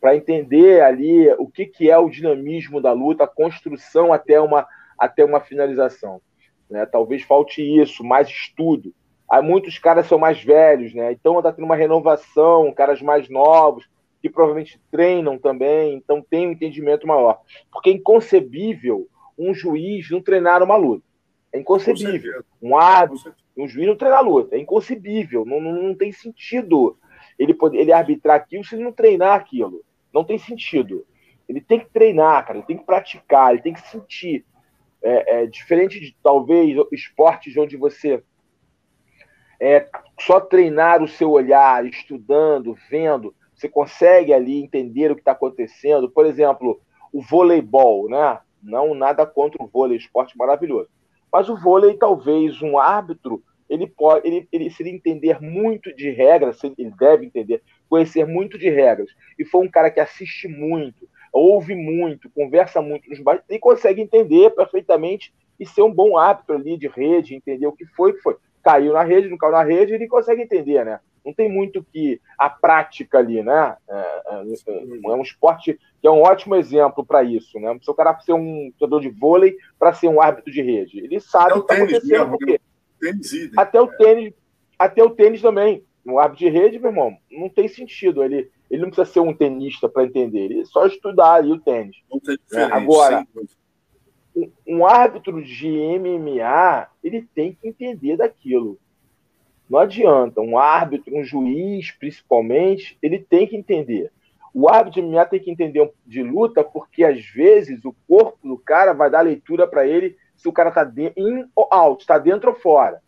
para entender ali o que, que é o dinamismo da luta, a construção até uma, até uma finalização. Né? Talvez falte isso, mais estudo. Há muitos caras são mais velhos, né? Então está tendo uma renovação, caras mais novos, que provavelmente treinam também, então tem um entendimento maior. Porque é inconcebível um juiz não treinar uma luta. É inconcebível. Um árbitro, um juiz não treinar a luta. É inconcebível. Não, não, não tem sentido ele, poder, ele arbitrar aquilo se ele não treinar aquilo. Não tem sentido. Ele tem que treinar, cara. Ele tem que praticar, ele tem que sentir. É, é diferente de talvez esportes onde você é, só treinar o seu olhar, estudando, vendo, você consegue ali entender o que está acontecendo. Por exemplo, o voleibol, né? Não nada contra o vôlei, esporte maravilhoso. Mas o vôlei, talvez um árbitro, ele pode, ele, ele se ele entender muito de regras, ele deve entender, conhecer muito de regras, e for um cara que assiste muito, ouve muito, conversa muito nos bares, ele consegue entender perfeitamente e ser um bom árbitro ali de rede, entender o que foi que foi. Caiu na rede, não caiu na rede, ele consegue entender, né? Não tem muito que a prática ali, né? É, é, é um esporte que é um ótimo exemplo para isso, né? Se o cara ser um jogador de vôlei para ser um árbitro de rede, ele sabe o que está acontecendo. Porque... Tênis, até o tênis, até o tênis também. Um árbitro de rede, meu irmão, não tem sentido. Ele, ele não precisa ser um tenista para entender. Ele é só estudar ali o tênis. Né? Agora, um, um árbitro de MMA, ele tem que entender daquilo. Não adianta. Um árbitro, um juiz, principalmente, ele tem que entender. O árbitro de MMA tem que entender de luta, porque às vezes o corpo do cara vai dar leitura para ele se o cara está in ou out, está dentro ou fora.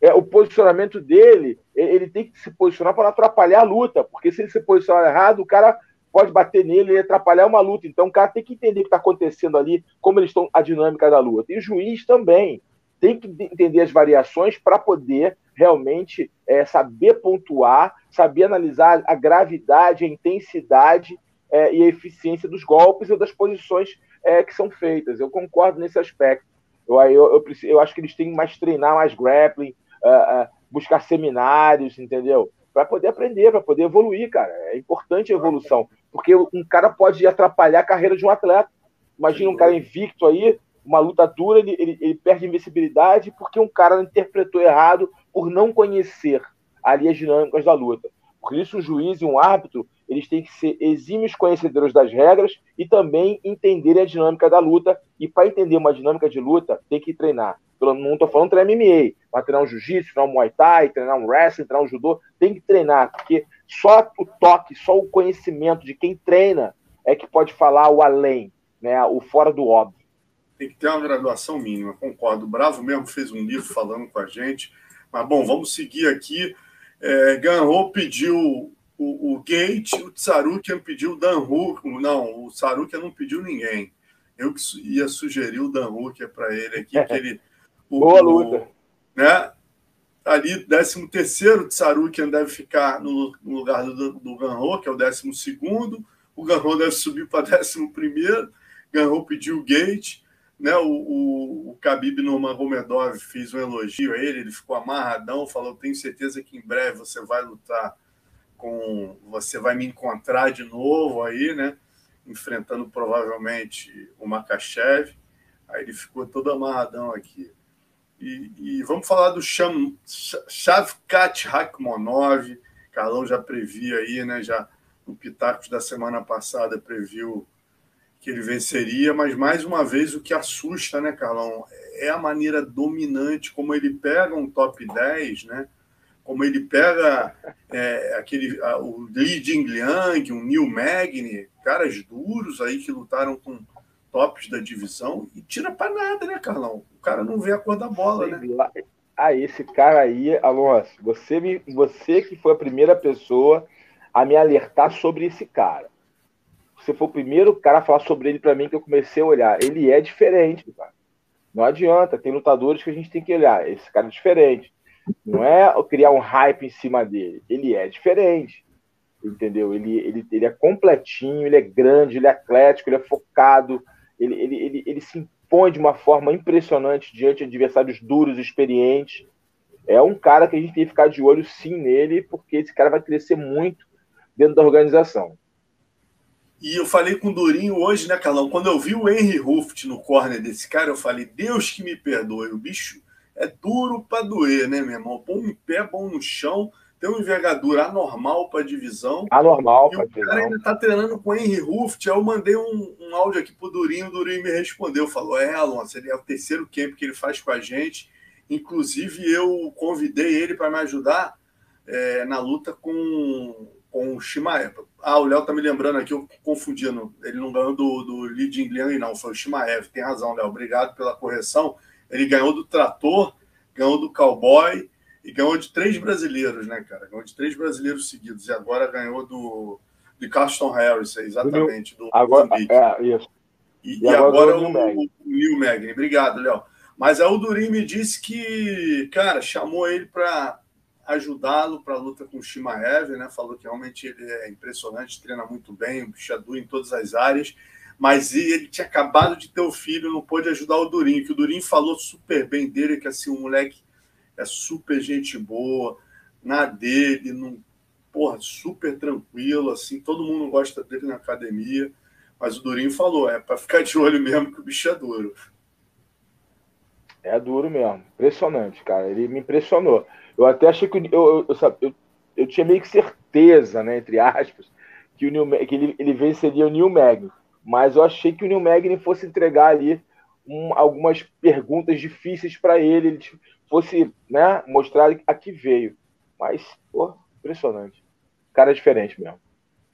É, o posicionamento dele, ele tem que se posicionar para atrapalhar a luta, porque se ele se posicionar errado, o cara pode bater nele e atrapalhar uma luta. Então o cara tem que entender o que está acontecendo ali, como eles estão, a dinâmica da luta. E o juiz também tem que entender as variações para poder realmente é, saber pontuar, saber analisar a gravidade, a intensidade é, e a eficiência dos golpes ou das posições é, que são feitas. Eu concordo nesse aspecto. Eu, eu, eu, eu acho que eles têm que mais treinar mais grappling, uh, uh, buscar seminários, entendeu? Para poder aprender, para poder evoluir, cara. É importante a evolução, porque um cara pode atrapalhar a carreira de um atleta. Imagina um cara invicto aí, uma luta dura, ele, ele, ele perde invencibilidade porque um cara interpretou errado por não conhecer ali as dinâmicas da luta. Por isso, o juiz e um árbitro eles têm que ser exímios conhecedores das regras e também entender a dinâmica da luta. E para entender uma dinâmica de luta, tem que treinar. Não estou falando treinar MMA, mas treinar um jiu-jitsu, treinar um muay thai, treinar um wrestling, treinar um judô. Tem que treinar, porque só o toque, só o conhecimento de quem treina é que pode falar o além, né? o fora do óbvio. Tem que ter uma graduação mínima, concordo. O Bravo mesmo fez um livro falando com a gente. Mas, bom, vamos seguir aqui. É, Ganro pediu o, o Gate, o Tsarukian pediu o Dan Hooker. Não, o Tsarukian não pediu ninguém. Eu que ia sugerir o Dan Hooker para ele aqui, que [laughs] ele. O, Boa luta. né? Ali, 13 terceiro, Tsarukian deve ficar no, no lugar do, do Ganro, que é o 12 segundo. O Ganro deve subir para 11 primeiro. Ganro pediu o Gate. Né, o, o, o Khabib Nurmagomedov fez um elogio a ele, ele ficou amarradão, falou: Tenho certeza que em breve você vai lutar com você vai me encontrar de novo aí, né? Enfrentando provavelmente o Makachev. Aí ele ficou todo amarradão aqui. E, e vamos falar do Sham, Shavkat Rakhmonov. Carlão já previa aí, né? Já no Pitacos da semana passada previu que ele venceria, mas mais uma vez o que assusta, né, Carlão, é a maneira dominante como ele pega um top 10, né? como ele pega é, aquele, a, o Li Jingliang, o Neil Magny, caras duros aí que lutaram com tops da divisão e tira para nada, né, Carlão? O cara não vê a cor da bola, né? Lá. Ah, esse cara aí, Alonso, você, me, você que foi a primeira pessoa a me alertar sobre esse cara. Você foi o primeiro cara a falar sobre ele para mim que eu comecei a olhar. Ele é diferente, cara. Não adianta, tem lutadores que a gente tem que olhar. Esse cara é diferente. Não é criar um hype em cima dele. Ele é diferente. Entendeu? Ele, ele, ele é completinho, ele é grande, ele é atlético, ele é focado, ele, ele, ele, ele se impõe de uma forma impressionante diante de adversários duros, experientes. É um cara que a gente tem que ficar de olho sim nele, porque esse cara vai crescer muito dentro da organização. E eu falei com o Durinho hoje, né, Carlão? Quando eu vi o Henry Ruft no corner desse cara, eu falei, Deus que me perdoe, o bicho é duro para doer, né, meu irmão? Bom em pé, bom no chão, tem uma envergadura anormal para divisão. Anormal para divisão. O cara ainda tá treinando com o Henry Ruft. Aí eu mandei um, um áudio aqui pro Durinho, o Durinho me respondeu, falou, é, Alonso, ele é o terceiro camp que ele faz com a gente. Inclusive, eu convidei ele para me ajudar é, na luta com, com o Shimaev. Ah, o Léo tá me lembrando aqui, eu confundindo. Ele não ganhou do, do Li Jingliang, não, foi o Shimaev. Tem razão, Léo. Obrigado pela correção. Ele ganhou do Trator, ganhou do Cowboy e ganhou de três brasileiros, né, cara? Ganhou de três brasileiros seguidos. E agora ganhou do de Carston Harris, exatamente. Do, agora, é, isso. E, e, agora, agora o, o Neil Magny. Obrigado, Léo. Mas aí o Durim me disse que, cara, chamou ele para ajudá-lo para a luta com o Shimaev, né? Falou que realmente ele é impressionante, treina muito bem, o bicho é em todas as áreas, mas ele tinha acabado de ter o filho, não pôde ajudar o Durinho, que o Durinho falou super bem dele, que assim, o moleque é super gente boa, na dele, não, porra, super tranquilo, assim, todo mundo gosta dele na academia, mas o Durinho falou, é para ficar de olho mesmo que o bicho é duro. É duro mesmo, impressionante, cara, ele me impressionou. Eu até achei que eu, eu, eu, eu, eu tinha meio que certeza, né, entre aspas, que, o Neil, que ele, ele venceria o Neil Magny. Mas eu achei que o Neil Magny fosse entregar ali um, algumas perguntas difíceis para ele, ele fosse né, mostrar a que veio. Mas, pô, impressionante. Cara diferente mesmo.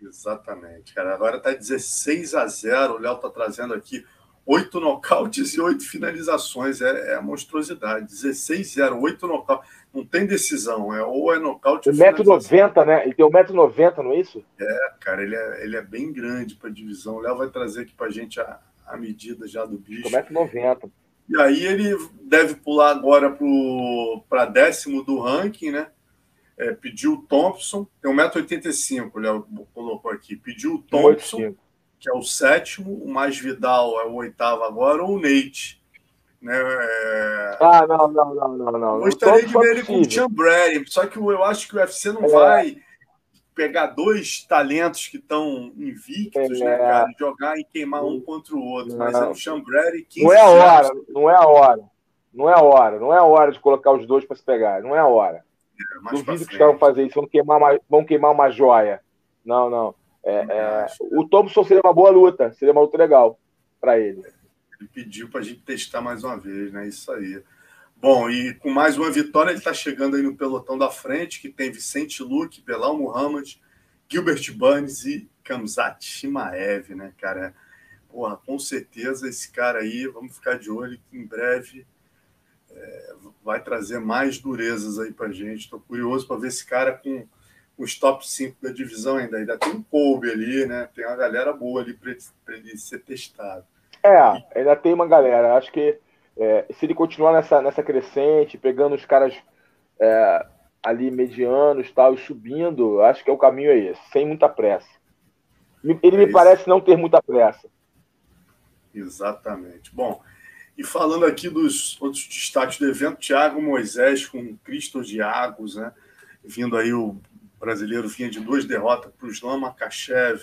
Exatamente, cara. Agora tá 16 a 0. O Léo tá trazendo aqui oito nocautes e oito finalizações. É, é monstruosidade. 16 a 0, oito nocautes não tem decisão, é ou é nocaute ou 1,90m, né? Ele tem 1,90m, não é isso? É, cara, ele é, ele é bem grande para divisão. O Léo vai trazer aqui para a gente a, a medida já do bicho. 1,90m. E aí ele deve pular agora para décimo do ranking, né? É, pediu o Thompson, tem 1,85m, o Léo colocou aqui. Pediu o Thompson, que é o sétimo, o mais Vidal é o oitavo agora, ou o Nate né? É... Ah, não, não, não, não, não. Gostaria de ver ele com o Brady, só que eu acho que o UFC não é. vai pegar dois talentos que estão invictos, né, é. né, cara, jogar e queimar um contra o outro. Não. Mas é o Sean Brady 15 Não é a hora, não é a hora. Não é a hora, não é a hora de colocar os dois para se pegar, não é a hora. É, Duvido que os caras vão fazer isso, vão queimar uma, vão queimar uma joia. Não, não. É, é, o Thompson seria uma boa luta, seria uma luta legal para ele. Ele pediu para a gente testar mais uma vez, né? Isso aí. Bom, e com mais uma vitória, ele está chegando aí no pelotão da frente, que tem Vicente Luque, Belal Muhammad, Gilbert Burns e Kamzat Shimaev, né, cara? Porra, com certeza esse cara aí, vamos ficar de olho que em breve é, vai trazer mais durezas aí pra gente. Estou curioso para ver esse cara com os top 5 da divisão ainda. Ainda tem um Kobe ali, né? Tem uma galera boa ali para ele, ele ser testado. É, ainda tem uma galera. Acho que é, se ele continuar nessa, nessa crescente, pegando os caras é, ali medianos tal, e subindo, acho que é o caminho é esse, sem muita pressa. Ele me é parece não ter muita pressa. Exatamente. Bom, e falando aqui dos outros destaques do evento, Thiago Moisés com Cristo Diagos, né? Vindo aí o brasileiro vinha de duas derrotas para o Islam Makachev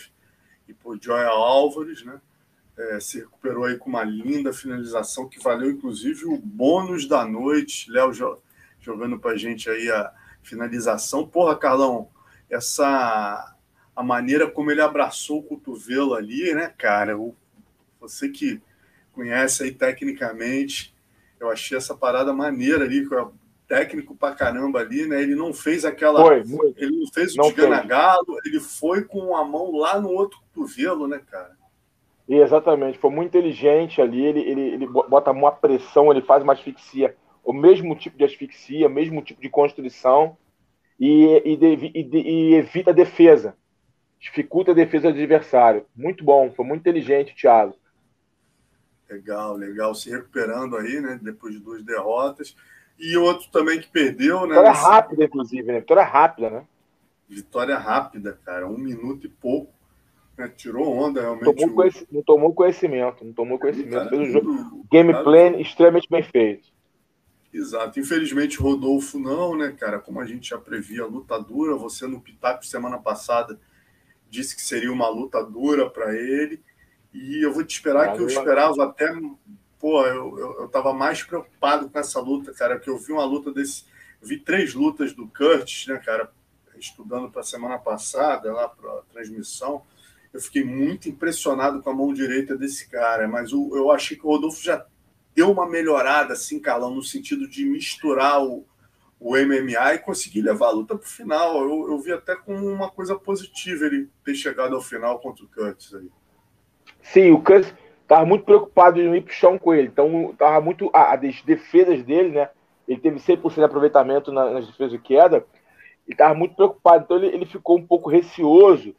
e por Joel Álvares, né? É, se recuperou aí com uma linda finalização que valeu inclusive o bônus da noite. Léo jogando para a gente aí a finalização. Porra, Carlão, essa a maneira como ele abraçou o cotovelo ali, né, cara? O, você que conhece aí tecnicamente, eu achei essa parada maneira ali, técnico pra caramba ali, né? Ele não fez aquela. Foi, ele não fez o desganagalo, ele foi com a mão lá no outro cotovelo, né, cara? E exatamente, foi muito inteligente ali, ele, ele, ele bota uma pressão, ele faz uma asfixia, o mesmo tipo de asfixia, o mesmo tipo de constrição, e, e, e, e evita a defesa, dificulta a defesa do adversário. Muito bom, foi muito inteligente, Thiago. Legal, legal, se recuperando aí, né, depois de duas derrotas. E outro também que perdeu, né? Vitória rápida, inclusive, né? Vitória rápida, né? Vitória rápida, cara, um minuto e pouco né? Tirou onda, realmente. Tomou conhecimento, não tomou conhecimento, não tomou conhecimento. Fez um jogo, gameplay extremamente bem feito. Exato. Infelizmente, Rodolfo não, né, cara? Como a gente já previa, luta dura. Você no Pitap semana passada disse que seria uma luta dura para ele. E eu vou te esperar que eu esperava até. Pô, eu, eu, eu tava mais preocupado com essa luta, cara, que eu vi uma luta desse. Vi três lutas do Curtis, né, cara, estudando para a semana passada, lá para a transmissão. Eu fiquei muito impressionado com a mão direita desse cara, mas o, eu achei que o Rodolfo já deu uma melhorada, assim, Carlão, no sentido de misturar o, o MMA e conseguir levar a luta para o final. Eu, eu vi até como uma coisa positiva ele ter chegado ao final contra o Curtis aí. Sim, o Curtis estava muito preocupado em ir para o chão com ele. Então, estava muito. as defesas dele, né? Ele teve 100% de aproveitamento nas defesas de queda. Ele estava muito preocupado. Então, ele, ele ficou um pouco receoso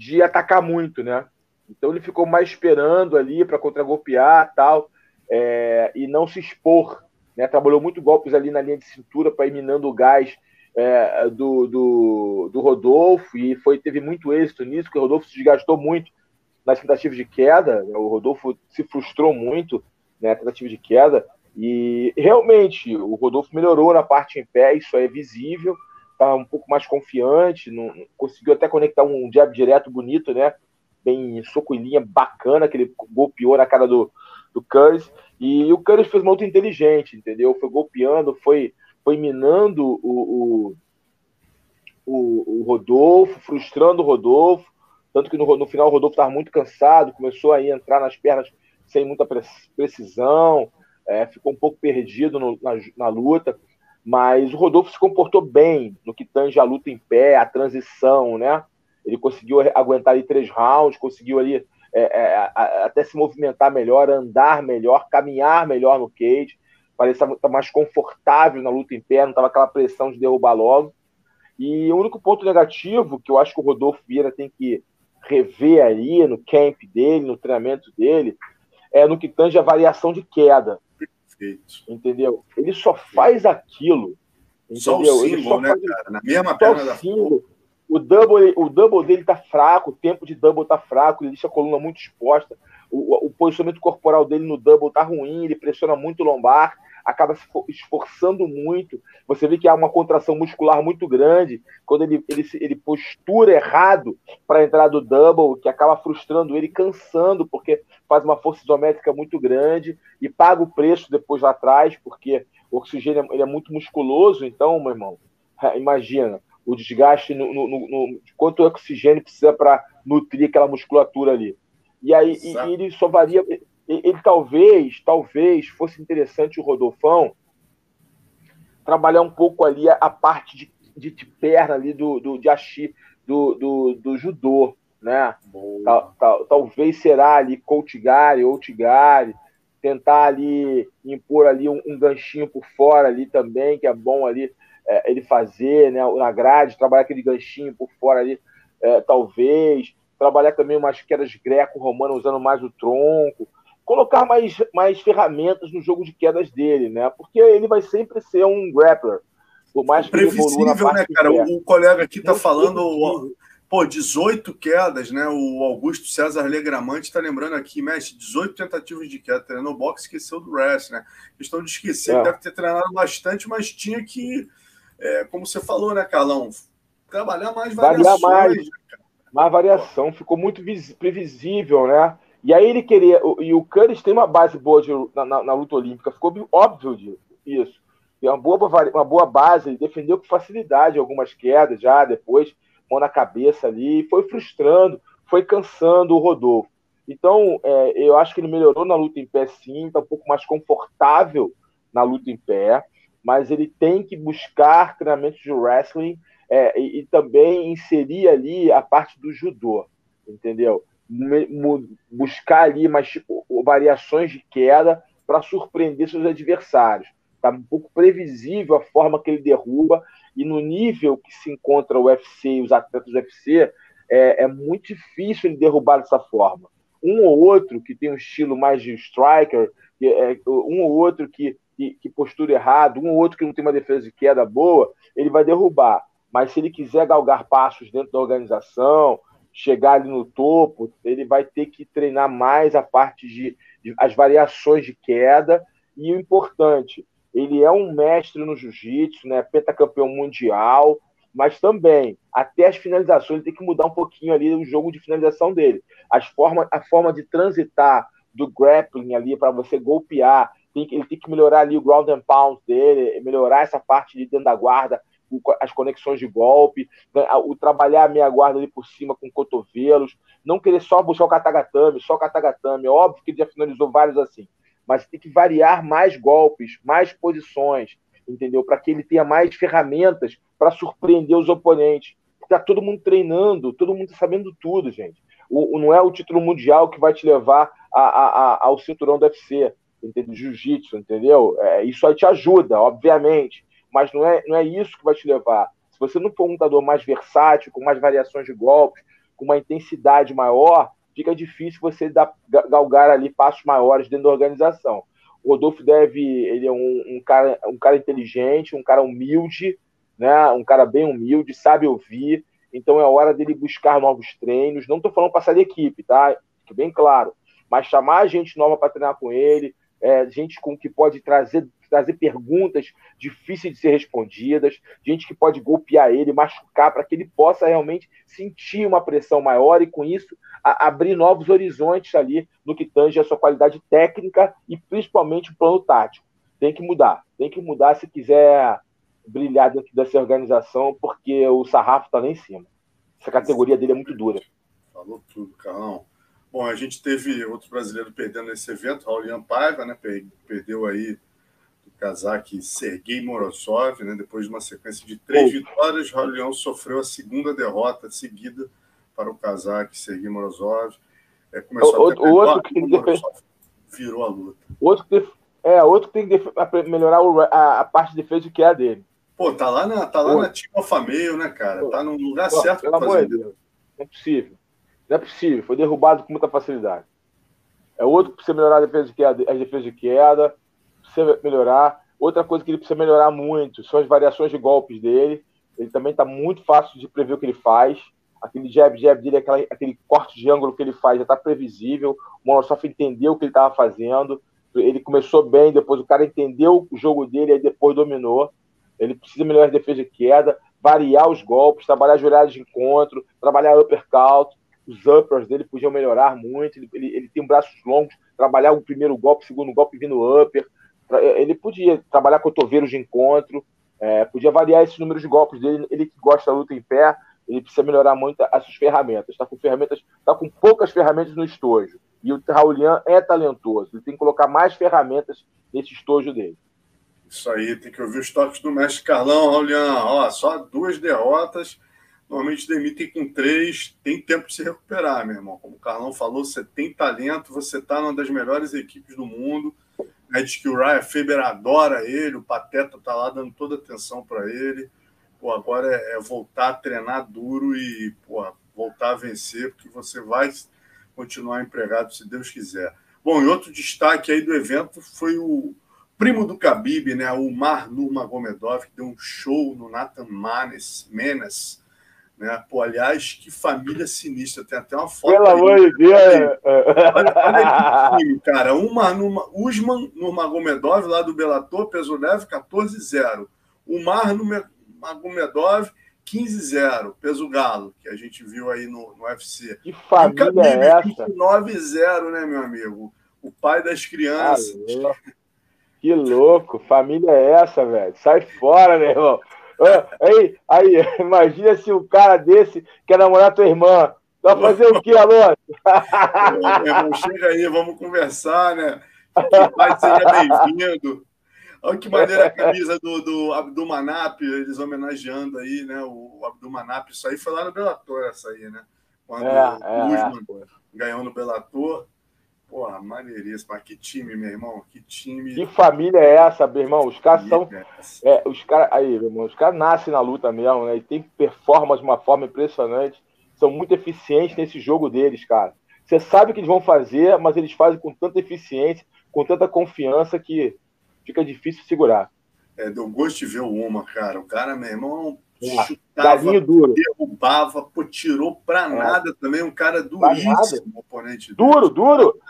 de atacar muito, né? Então, ele ficou mais esperando ali para contragolpear tal, é, e não se expor né? Trabalhou muito golpes ali na linha de cintura para ir minando o gás é, do, do, do, Rodolfo e foi, teve muito êxito nisso, porque o Rodolfo se desgastou muito nas tentativas de queda. Né? O Rodolfo se frustrou muito né, na tentativa de queda. E realmente o Rodolfo melhorou na parte em pé, isso é visível, está um pouco mais confiante, não, conseguiu até conectar um jab direto bonito, né? Bem soco em linha bacana, que ele golpeou na cara do, do Curtis. E o Curtis fez uma luta inteligente, entendeu? Foi golpeando, foi, foi minando o, o, o, o Rodolfo, frustrando o Rodolfo. Tanto que no, no final o Rodolfo estava muito cansado, começou a entrar nas pernas sem muita precisão, é, ficou um pouco perdido no, na, na luta. Mas o Rodolfo se comportou bem no que tange a luta em pé, a transição, né? Ele conseguiu aguentar ali três rounds, conseguiu ali é, é, até se movimentar melhor, andar melhor, caminhar melhor no cage, parecia mais confortável na luta em pé, não estava aquela pressão de derrubar logo. E o único ponto negativo que eu acho que o Rodolfo Vieira tem que rever ali no camp dele, no treinamento dele, é no que tange a variação de queda. Perfeito. Entendeu? Ele só faz aquilo. Entendeu? Só o símbolo, né, cara? Na mesma perna da símbolo. O double, o double dele tá fraco, o tempo de double tá fraco, ele deixa a coluna muito exposta. O, o posicionamento corporal dele no double tá ruim, ele pressiona muito o lombar, acaba se esforçando muito. Você vê que há uma contração muscular muito grande quando ele, ele, ele postura errado para entrar do double, que acaba frustrando ele, cansando, porque faz uma força isométrica muito grande e paga o preço depois lá atrás, porque o oxigênio ele é muito musculoso. Então, meu irmão, imagina o desgaste no, no, no, de quanto oxigênio precisa para nutrir aquela musculatura ali. E aí e, ele só varia. Ele, talvez, talvez fosse interessante o Rodolfão trabalhar um pouco ali a, a parte de, de, de, perna ali do, do de achi, do, do, do judô, né? Tal, tal, talvez será ali Coltigari ou Tigari, tentar ali impor ali um, um ganchinho por fora ali também, que é bom ali é, ele fazer, né, na grade, trabalhar aquele ganchinho por fora ali, é, talvez, trabalhar também umas quedas greco-romanas usando mais o tronco, colocar mais, mais ferramentas no jogo de quedas dele, né? Porque ele vai sempre ser um grappler. Por mais que evolua na parte né, cara? O colega aqui tá falando, pô, 18 quedas, né? O Augusto César Legramante está lembrando aqui, mestre, 18 tentativas de queda, treinou boxe, esqueceu do rest, né? Questão de esquecer, é. deve ter treinado bastante, mas tinha que é, como você falou, né, Carlão? Trabalhar mais variações. Variar mais, mais variação, ficou muito previsível, né? E aí ele queria. E o Curtis tem uma base boa de, na, na, na, luta olímpica, ficou óbvio isso. E uma boa, uma boa base, ele defendeu com facilidade algumas quedas já, depois, mão na cabeça ali, foi frustrando, foi cansando o Rodolfo. Então, é, eu acho que ele melhorou na luta em pé sim, está um pouco mais confortável na luta em pé mas ele tem que buscar treinamentos de wrestling é, e, e, também inserir ali a parte do judô, entendeu? Buscar ali mais tipo, variações de queda para surpreender seus adversários. Está um pouco previsível a forma que ele derruba e no nível que se encontra o UFC e os atletas do UFC, é, é muito difícil ele derrubar dessa forma. Um ou outro que tem um estilo mais de striker, é, um ou outro que que, que postura errado, um ou outro que não tem uma defesa de queda boa, ele vai derrubar. Mas se ele quiser galgar passos dentro da organização, chegar ali no topo, ele vai ter que treinar mais a parte de, de as variações de queda. E o importante, ele é um mestre no jiu-jitsu, né? Pentacampeão mundial. mas também até as finalizações ele tem que mudar um pouquinho ali o jogo de finalização dele. As forma, a forma de transitar do grappling ali para você golpear, tem que, ele tem que melhorar ali o ground and pound dele, melhorar essa parte de dentro da guarda, as conexões de golpe, né, o trabalhar a meia guarda ali por cima com cotovelos, não querer só buscar o katagatame, só o katagatame. É óbvio que ele já finalizou vários assim, mas tem que variar mais golpes, mais posições, entendeu? Para que ele tenha mais ferramentas para surpreender os oponentes. Está todo mundo treinando, todo mundo sabendo tudo, gente. O, não é o título mundial que vai te levar a, a, a, ao cinturão do UFC, entendeu? Jiu-jitsu, entendeu? É, isso aí te ajuda, obviamente, mas não é, não é isso que vai te levar. Se você não for um lutador mais versátil, com mais variações de golpes, com uma intensidade maior, fica difícil você dar, galgar ali passos maiores dentro da organização. O Rodolfo deve, ele é um, um, cara, um cara inteligente, um cara humilde, né? um cara bem humilde, sabe ouvir, então é hora dele buscar novos treinos. Não estou falando passar de equipe, tá? Fique bem claro. Mas chamar gente nova para treinar com ele, é, gente com que pode trazer, trazer perguntas difíceis de ser respondidas, gente que pode golpear ele, machucar, para que ele possa realmente sentir uma pressão maior e, com isso, a, abrir novos horizontes ali no que tange a sua qualidade técnica e principalmente o plano tático. Tem que mudar, tem que mudar se quiser brilhar dentro dessa organização, porque o sarrafo está lá em cima. Essa categoria dele é muito dura. Falou tudo, Carlão. Bom, a gente teve outro brasileiro perdendo nesse evento, Raulian Paiva, né? Perdeu aí casaque Sergei Morozov, né? Depois de uma sequência de três oh. vitórias, Raulian sofreu a segunda derrota seguida para o casaque Sergei Morozov. É, começou o, a o outro que virou a luta. Outro que, é, outro que tem que melhorar a, a parte de defesa que é a dele. Pô, tá lá na, tá lá na Team Alpha Meio, né, cara? Tá no lugar Pô, certo amor de Deus. Não é possível. Não é possível. Foi derrubado com muita facilidade. É outro que precisa melhorar a defesa de queda, as defesas de queda. Precisa melhorar. Outra coisa que ele precisa melhorar muito são as variações de golpes dele. Ele também tá muito fácil de prever o que ele faz. Aquele jab, jab dele, aquela, aquele corte de ângulo que ele faz já tá previsível. O Monossoff entendeu o que ele estava fazendo. Ele começou bem, depois o cara entendeu o jogo dele, aí depois dominou. Ele precisa melhorar a defesa de queda, variar os golpes, trabalhar juradas de encontro, trabalhar uppercut. Os uppers dele podiam melhorar muito. Ele, ele, ele tem braços longos, trabalhar o primeiro golpe, o segundo golpe vindo upper. Ele podia trabalhar cotovelos de encontro, é, podia variar esses números de golpes dele. Ele que gosta da luta em pé, ele precisa melhorar muito as suas ferramentas. Está com ferramentas, está com poucas ferramentas no estojo. E o Raulian é talentoso. Ele tem que colocar mais ferramentas nesse estojo dele. Isso aí, tem que ouvir os toques do mestre Carlão, Raulian. Ó, só duas derrotas. Normalmente demitem com três. Tem tempo de se recuperar, meu irmão. Como o Carlão falou, você tem talento, você está numa das melhores equipes do mundo. É diz que o Ryan Faber adora ele, o Pateta tá lá dando toda atenção para ele. Pô, agora é, é, voltar a treinar duro e pô, voltar a vencer, porque você vai continuar empregado se Deus quiser. Bom, e outro destaque aí do evento foi o primo do Khabib, né, o Mar Nurmagomedov, que deu um show no Nathan Manes, Menes, né? Pô, aliás, que família sinistra. Tem até uma foto. Pelo amor de Deus! Olha, olha [laughs] time, cara. Uma, numa, Usman Nurmagomedov, lá do Bellator, peso leve, 14-0. O Mar Nurmagomedov, 15-0, peso galo, que a gente viu aí no, no UFC. Que família é essa? 9-0, né, meu amigo? O pai das crianças. Ah, que louco, família é essa, velho? Sai fora, meu irmão. Aí, aí, [laughs] imagina se um cara desse quer namorar tua irmã. Vai fazer o que, Alonso? [laughs] irmão, chega aí, vamos conversar, né? Que pai seja bem-vindo. Olha que maneira a camisa do, do Abdul Manap, eles homenageando aí, né? O Abdul Manap, isso aí foi lá no Bellator, essa aí, né? Quando é, o Usman é, ganhou no Bellator. Porra, maneiríssimo. Mas que time, meu irmão. Que time. Que família é essa, meu irmão? Os caras são. É, é, os caras. Aí, meu irmão, os caras nascem na luta mesmo, né? E tem performance de uma forma impressionante. São muito eficientes nesse jogo deles, cara. Você sabe o que eles vão fazer, mas eles fazem com tanta eficiência, com tanta confiança que fica difícil segurar. É, deu gosto de ver o Uma, cara. O cara, meu irmão, é, chutava, duro. derrubava, pô, tirou pra é. nada também. Um cara duríssimo, oponente. Duro, duro.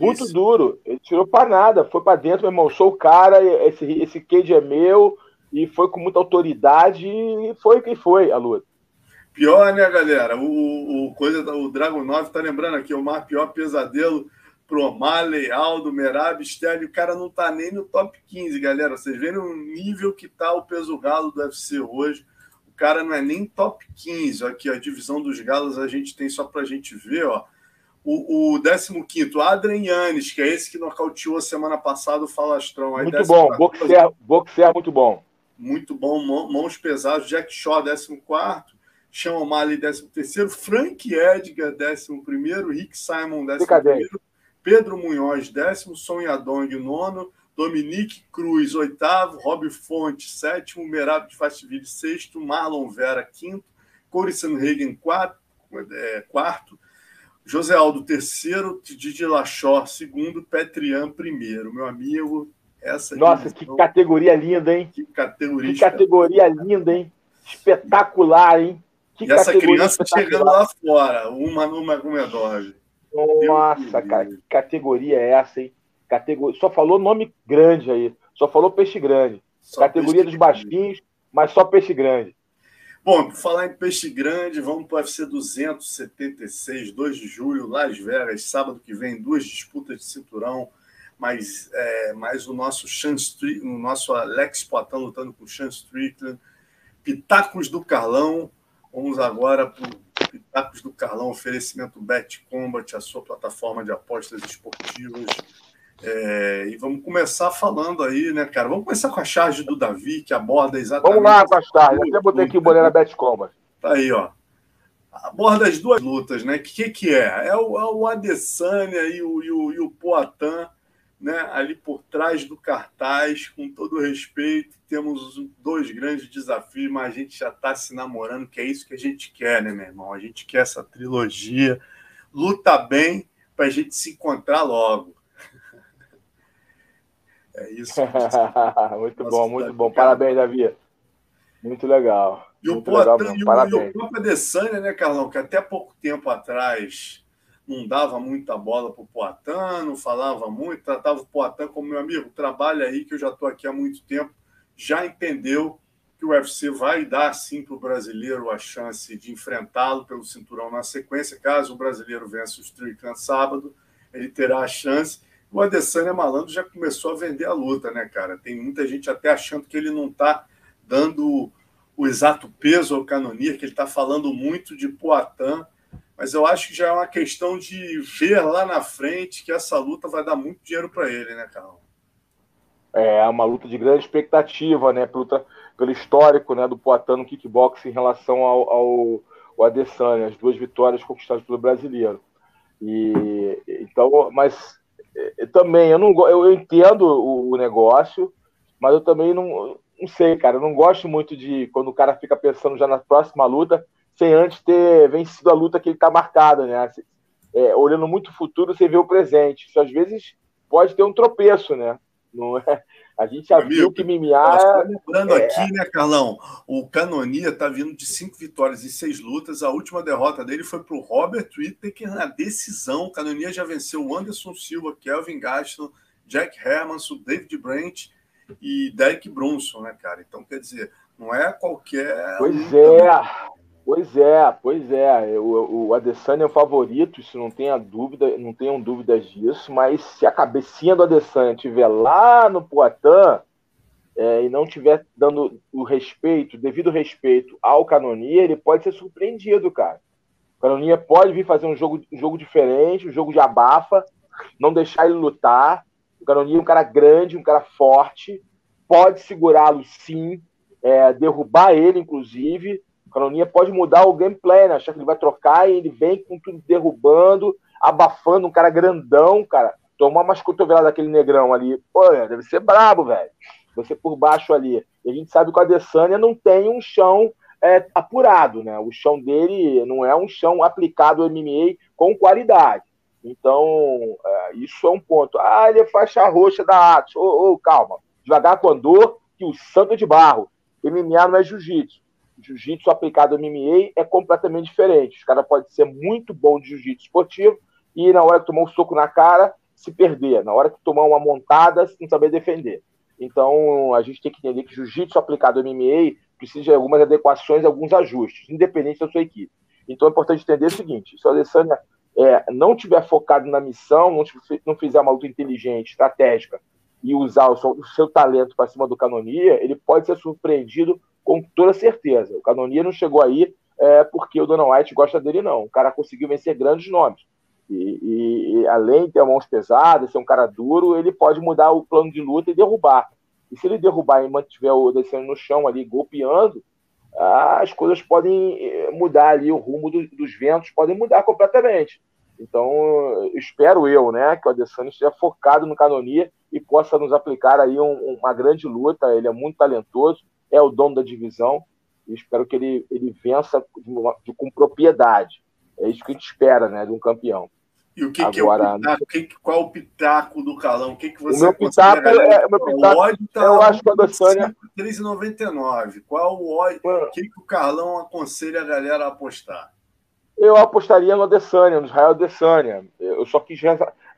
Muito duro. Ele tirou para nada, foi para dentro, meu irmão. Sou o cara, esse, esse cage é meu e foi com muita autoridade e foi quem foi a luta. Pior, né, galera? O, o, coisa, o Dragon 9 tá lembrando aqui, o mar pior pesadelo pro O'Malley, Aldo, Merab, Sterling, o cara não tá nem no top 15, galera. Vocês veem o nível que tá o peso galo do UFC hoje. O cara não é nem top 15. Aqui, a divisão dos galos a gente tem só pra gente ver, ó. O, o 15 Adrian Yannis, que é esse que nocauteou semana passada o Falastrão. Aí, muito bom, boxer, boxer muito bom. Muito bom, mãos pesadas. Jack Shaw, 14 Sean O'Malley, 13 Frank Edgar, 11 Rick Simon, 11 Pedro Munhoz, décimo, Sonha Dong, nono, Dominique Cruz, oitavo, Rob Fonte, sétimo, Merab de Fastiville, sexto, Marlon Vera, quinto, Corey Sanhagen, quarto, é, quarto, José Aldo, terceiro, Didi Lachor, segundo, Petrian, primeiro. Meu amigo, essa... Nossa, que categoria linda, hein? Que categoria. Que categoria linda, hein? Espetacular, hein? Que e essa criança chegando lá fora, uma numa Gomedov. Nossa, cara, que categoria é essa, hein? Categoria... Só falou nome grande aí. Só falou peixe grande. Só categoria dos baixinhos, mas só peixe grande. Bom, por falar em peixe grande, vamos para o UFC 276, 2 de julho, Las Vegas, sábado que vem, duas disputas de cinturão, mas é, mais o nosso Sean Street, o nosso Alex Poitin lutando com o Sean Strickland, Pitacos do Carlão, vamos agora para Pitacos do Carlão, oferecimento Bet Combat, a sua plataforma de apostas esportivas. É, e vamos começar falando aí, né, cara? Vamos começar com a charge do Davi, que aborda exatamente. Vamos lá com a charge. Até botei aqui o boné na Bet Combat. Tá aí, ó. Aborda as duas lutas, né? O que, que é? É o, é o Adesanya e o, e o, e o Poatan né, ali por trás do cartaz, com todo respeito, temos dois grandes desafios, mas a gente já está se namorando, que é isso que a gente quer, né, meu irmão? A gente quer essa trilogia, luta bem para a gente se encontrar logo. É isso. [laughs] muito Nossa, bom, muito bom. Parabéns, Davi. Muito legal. E muito o e, o, e o próprio Adesanya, né, Carlão, que até pouco tempo atrás não dava muita bola para o Poitin, não falava muito, tratava o Poitin como meu amigo, trabalha aí que eu já estou aqui há muito tempo, já entendeu que o UFC vai dar sim para o brasileiro a chance de enfrentá-lo pelo cinturão na sequência, caso o brasileiro vença o Strickland sábado, ele terá a chance. O Adesanya Malandro já começou a vender a luta, né, cara? Tem muita gente até achando que ele não está dando o exato peso ao Canonier, que ele está falando muito de Poitin, mas eu acho que já é uma questão de ver lá na frente que essa luta vai dar muito dinheiro para ele, né, Carl? É uma luta de grande expectativa, né? Pelo, pelo histórico né, do Poitin no kickbox em relação ao, ao, ao Adesanya, as duas vitórias conquistadas pelo brasileiro. E então, mas é, também eu não eu, eu entendo o, o, negócio, mas eu também não, não sei, cara. Eu não gosto muito de quando o cara fica pensando já na próxima luta sem antes ter vencido a luta que ele está marcada, né? É, olhando muito o futuro, você vê o presente. Isso às vezes pode ter um tropeço, né? Não é? A gente já Amigo, viu que Mimiá. Lembrando é... aqui, né, Carlão? O Canonia está vindo de cinco vitórias e seis lutas. A última derrota dele foi para o Robert Whittaker na decisão. O Canonia já venceu o Anderson Silva, Kelvin Gaston, Jack Hermanson, David Brent e Derek Brunson, né, cara? Então, quer dizer, não é qualquer. Pois é. Pois é, pois é. O, o Adesanya é o favorito, isso não tenha dúvida, não tenham dúvidas disso, mas se a cabecinha do Adesanya estiver lá no Poitin é, e não estiver dando o respeito, devido respeito ao Canonia, ele pode ser surpreendido, cara. O Canonia pode vir fazer um jogo, um jogo diferente, um jogo de abafa, não deixar ele lutar. O Canonia é um cara grande, um cara forte, pode segurá-lo sim, é, derrubar ele, inclusive, Canoninha pode mudar o gameplay, né? Achar que ele vai trocar e ele vem com tudo derrubando, abafando um cara grandão, cara. Tomar umas cotoveladas daquele negrão ali. Pô, deve ser brabo, velho. Você por baixo ali. E a gente sabe que o Adesanya não tem um chão é, apurado, né? O chão dele não é um chão aplicado ao MMA com qualidade. Então, é, isso é um ponto. Ah, ele é faixa roxa da Atos. Ô, ô, calma. Devagar com andor, que o santo de barro. MMA não é jiu-jitsu jiu-jitsu aplicado ao MMA é completamente diferente. Os caras podem ser muito bom de jiu-jitsu esportivo e na hora que tomar um soco na cara, se perder. Na hora que tomar uma montada, não saber defender. Então, a gente tem que entender que jiu-jitsu aplicado ao MMA precisa de algumas adequações, alguns ajustes, independente da sua equipe. Então, é importante entender o seguinte: se o Adesanya é, não tiver focado na missão, não, não fizer uma luta inteligente, estratégica, e usar o seu, o seu talento para cima do Canonia, ele pode ser surpreendido com toda certeza. O Canonia não chegou aí é, porque o Dana White gosta dele, não. O cara conseguiu vencer grandes nomes. E, e, e, além de ter mãos pesadas, ser um cara duro, ele pode mudar o plano de luta e derrubar. E se ele derrubar e mantiver o descendo no chão ali, golpeando, as coisas podem eh, mudar ali, o rumo do, dos ventos podem mudar completamente. Então, espero eu, né, que o Adesanya esteja focado no canonia e possa nos aplicar aí um, uma grande luta. Ele é muito talentoso, é o dono da divisão e espero que ele, ele vença de, com propriedade. É isso que a gente espera, né, de um campeão. E o que, Agora, que é o pitaco? Que, qual é o pitaco do Calão? O que, que você o meu pitaco, é, o meu pitaco, o tá eu acho que a Adesanya... 3,99. Qual o ódio? O que, que o Carlão aconselha a galera a apostar? Eu apostaria no Adesanya, no Israel Adesanya. Eu só quis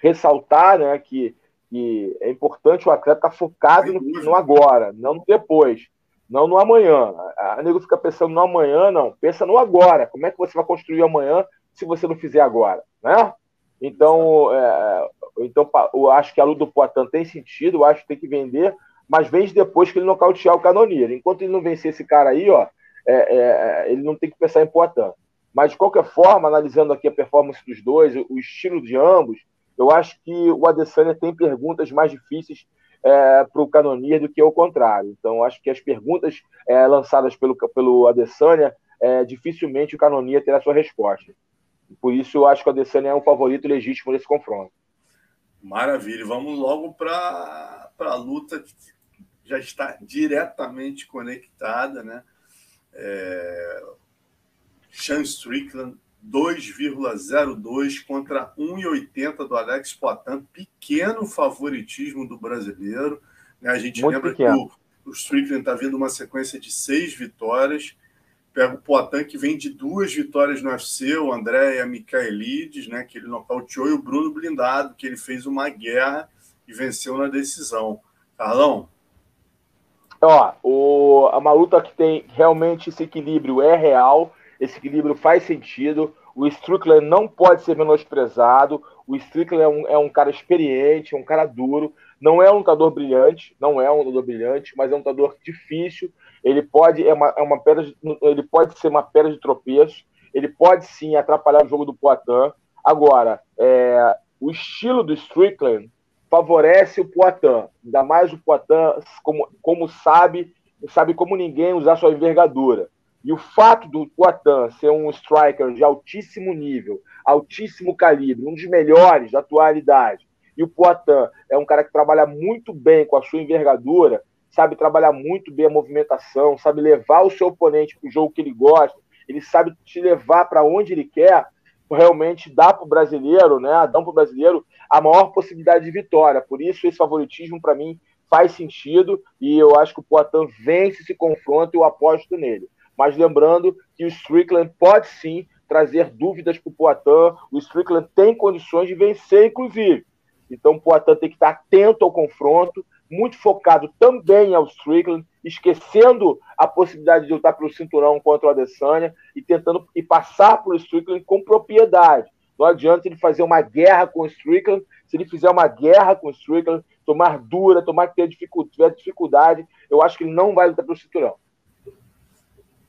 ressaltar né, que, que é importante o atleta estar focado no, no, agora, não no depois, não no amanhã. A nego fica pensando no amanhã, não. Pensa no agora. Como é que você vai construir amanhã se você não fizer agora? Né? Então, é, então eu acho que a luta do Poitin tem sentido, eu acho que tem que vender, mas vende depois que ele nocautear o Canonier. Enquanto ele não vencer esse cara aí, ó, é, é, ele não tem que pensar em Poitin. Mas, de qualquer forma, analisando aqui a performance dos dois, o estilo de ambos, eu acho que o Adesanya tem perguntas mais difíceis é, para o Canonier do que o contrário. Então, acho que as perguntas é, lançadas pelo, pelo Adesanya, é, dificilmente o Canonier terá sua resposta. Por isso, eu acho que o Adesanya é um favorito legítimo desse confronto. Maravilha. Vamos logo para a luta que já está diretamente conectada, né? É... Sean Strickland 2,02 contra 1,80 do Alex Poitin. Pequeno favoritismo do brasileiro. Né? A gente Muito lembra pequeno. que o, o Strickland está vindo uma sequência de seis vitórias pega o Poitin, que vem de duas vitórias no UFC, o André Michaelides, né, que ele nocauteou, e o Bruno Blindado, que ele fez uma guerra e venceu na decisão. Carlão? Ó, o, uma luta que tem realmente esse equilíbrio é real, esse equilíbrio faz sentido, o Strickland não pode ser menosprezado, o Strickland é um, é um cara experiente, um cara duro, não é um lutador brilhante, não é um lutador brilhante, mas é um lutador difícil, ele pode é uma, é uma pedra de, ele pode ser uma pedra de tropeço, ele pode sim atrapalhar o jogo do Poitin. Agora, é, o estilo do Strickland favorece o Poitin, ainda mais o Poitin como, como sabe sabe como ninguém usar sua envergadura. E o fato do Poitin ser um striker de altíssimo nível, altíssimo calibre, um dos melhores da atualidade, e o Poitin é um cara que trabalha muito bem com a sua envergadura, sabe trabalhar muito bem a movimentação, sabe levar o seu oponente para o jogo que ele gosta, ele sabe te levar para onde ele quer, realmente dá para o brasileiro, né? Dá para o brasileiro a maior possibilidade de vitória. Por isso, esse favoritismo, para mim, faz sentido e eu acho que o Poitin vence esse confronto e eu aposto nele. Mas lembrando que o Strickland pode sim trazer dúvidas para o Poitin, o Strickland tem condições de vencer, inclusive. Então o Poitin tem que estar atento ao confronto, muito focado também ao Strickland, esquecendo a possibilidade de lutar pelo cinturão contra o Adesanya e tentando e passar pelo Strickland com propriedade. Não adianta ele fazer uma guerra com o Strickland. Se ele fizer uma guerra com o Strickland, tomar dura, tomar que dificuldade, dificuldade, eu acho que ele não vai lutar pelo cinturão.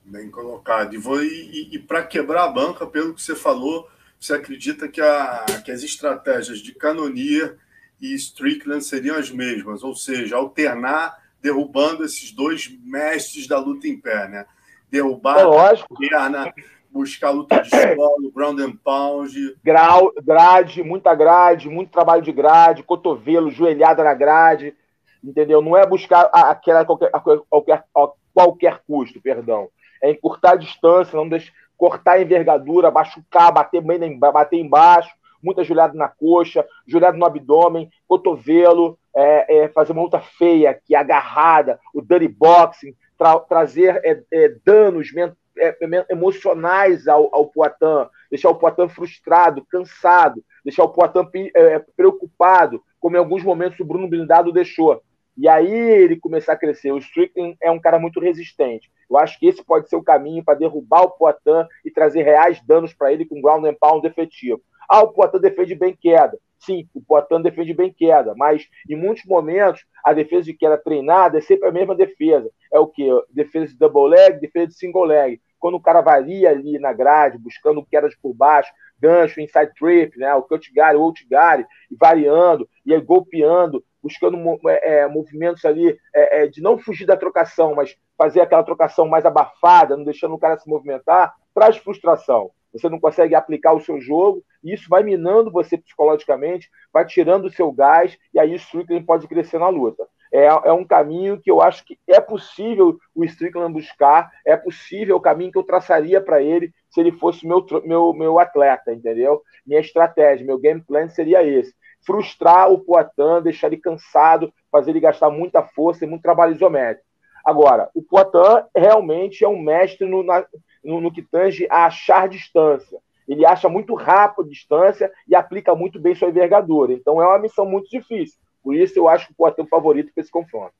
Bem colocado. E, e, e para quebrar a banca, pelo que você falou, você acredita que, a, que as estratégias de canonia e Strickland seriam as mesmas, ou seja, alternar derrubando esses dois mestres da luta em pé, né? Derrubar é a perna, buscar a luta de solo, ground and pound. Grau, grade, muita grade, muito trabalho de grade, cotovelo, joelhada na grade, entendeu? Não é buscar aquela a qualquer, a qualquer, a qualquer custo, perdão. É encurtar a distância, não deixar cortar a envergadura, machucar, bater, bem, bater embaixo, muita joelhada na coxa, joelhada no abdômen, cotovelo, é, é, fazer uma luta feia, é agarrada, o dirty boxing, tra trazer é, é danos é, emocionais ao, ao Poitin, deixar o Poitin frustrado, cansado, deixar o Poitin é, preocupado, como em alguns momentos o Bruno Blindado deixou. E aí ele começar a crescer. O Strickland é um cara muito resistente. Eu acho que esse pode ser o caminho para derrubar o Poitin e trazer reais danos para ele com ground and pound efetivo. Ah, o Poitin defende bem queda. Sim, o Poitin defende bem queda, mas em muitos momentos a defesa de queda treinada é sempre a mesma defesa. É o que? Defesa de double leg, defesa de single leg. Quando o cara varia ali na grade, buscando quedas por baixo, gancho, inside trip, né, o cut guard, o out guard, e variando, e aí golpeando, buscando é, é, movimentos ali é, é, de não fugir da trocação, mas fazer aquela trocação mais abafada, não deixando o cara se movimentar, traz frustração. Você não consegue aplicar o seu jogo, e isso vai minando você psicologicamente, vai tirando o seu gás, e aí o Strickland pode crescer na luta. É, é um caminho que eu acho que é possível o Strickland buscar, é possível o caminho que eu traçaria para ele se ele fosse meu, meu, meu atleta, entendeu? Minha estratégia, meu game plan seria esse. Frustrar o Poitin, deixar ele cansado, fazer ele gastar muita força e muito trabalho isométrico. Agora, o Poitin realmente é um mestre no, na, no, no que tange a achar distância. Ele acha muito rápido a distância e aplica muito bem sua envergadura. Então é uma missão muito difícil. Por isso eu acho que o Poitin favorito para esse confronto.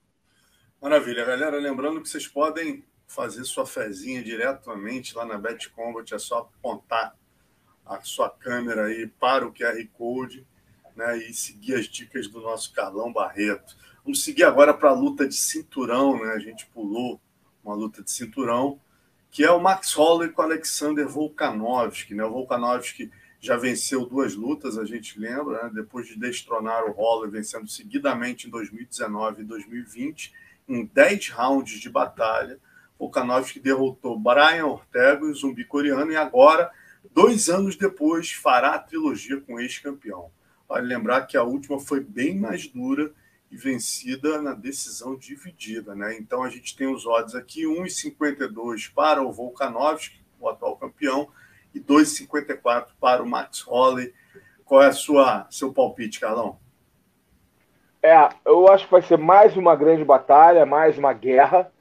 Maravilha, galera. Lembrando que vocês podem fazer sua fezinha diretamente lá na Bet Combat, é só apontar a sua câmera aí para o QR Code né, e seguir as dicas do nosso Carlão Barreto. Vamos seguir agora para a luta de cinturão, né? A gente pulou uma luta de cinturão que é o Max Holloway com o Alexander Volkanovski. Né? O Volkanovski já venceu duas lutas, a gente lembra, né? depois de destronar o Holloway, vencendo seguidamente em 2019 e 2020, em 10 rounds de batalha. Volkanovski derrotou Brian Ortega, o zumbi coreano, e agora, dois anos depois, fará a trilogia com o ex-campeão. Vale lembrar que a última foi bem mais dura e vencida na decisão dividida. Né? Então a gente tem os odds aqui: 1,52 para o Volkanovski, o atual campeão, e 2,54 para o Max Holloway. Qual é a sua seu palpite, Carlão? É, eu acho que vai ser mais uma grande batalha, mais uma guerra.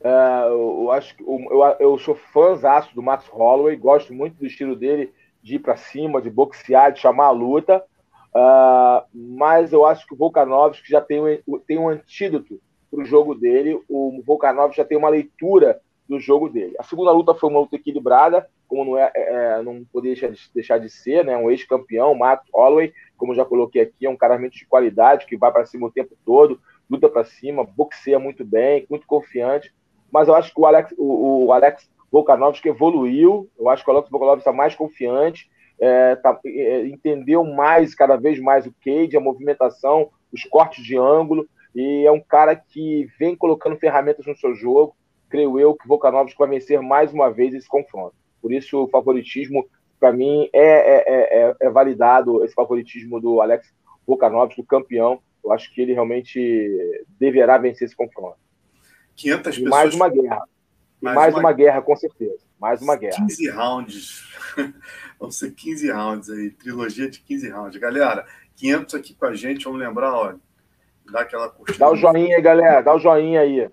É, eu acho que eu, eu sou fãzaço do Max Holloway, gosto muito do estilo dele de ir para cima, de boxear, de chamar a luta. Uh, mas eu acho que o Volkanovski já tem um, tem um antídoto para o jogo dele. O Volkanovski já tem uma leitura do jogo dele. A segunda luta foi uma luta equilibrada, como não, é, é não poderia deixar de ser, né? Um ex-campeão, Matt Holloway, como já coloquei aqui, é um cara muito de qualidade, que vai para cima o tempo todo, luta para cima, boxeia muito bem, muito confiante. Mas eu acho que o Alex, o, o Alex Volkanovski evoluiu, eu acho que o Alex Volkanovski está mais confiante, é, tá, é, entendeu mais, cada vez mais o cage, a movimentação, os cortes de ângulo, e é um cara que vem colocando ferramentas no seu jogo. Creio eu que o Volkanovski vai vencer mais uma vez esse confronto. Por isso, o favoritismo, para mim, é, é, é, é, validado esse favoritismo do Alex Volkanovski, do campeão. Eu acho que ele realmente deverá vencer esse confronto. 500 e pessoas... mais uma guerra. Mais, mais uma... uma... guerra, com certeza. Mais uma guerra. 15 rounds. [laughs] Vão ser 15 rounds aí. Trilogia de 15 rounds. Galera, 500 aqui com a gente. Vamos lembrar, olha. Dá aquela curtida. Dá o joinha aí, galera. Dá o joinha aí.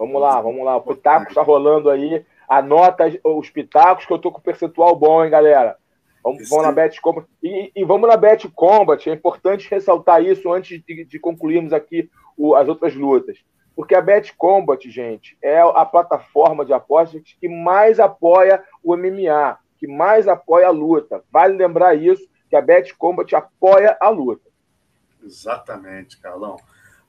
Vamos lá, vamos lá. O Pitaco está rolando aí. Anota os pitacos que eu tô com percentual bom, hein, galera. Vamos, vamos na Bet Combat. E, e, vamos na Bet Combat. É importante ressaltar isso antes de, de concluirmos aqui o, as outras lutas. Porque a Bet Combat, gente, é a plataforma de apostas que mais apoia o MMA, que mais apoia a luta. Vale lembrar isso, que a Bet Combat apoia a luta. Exatamente, Carlão.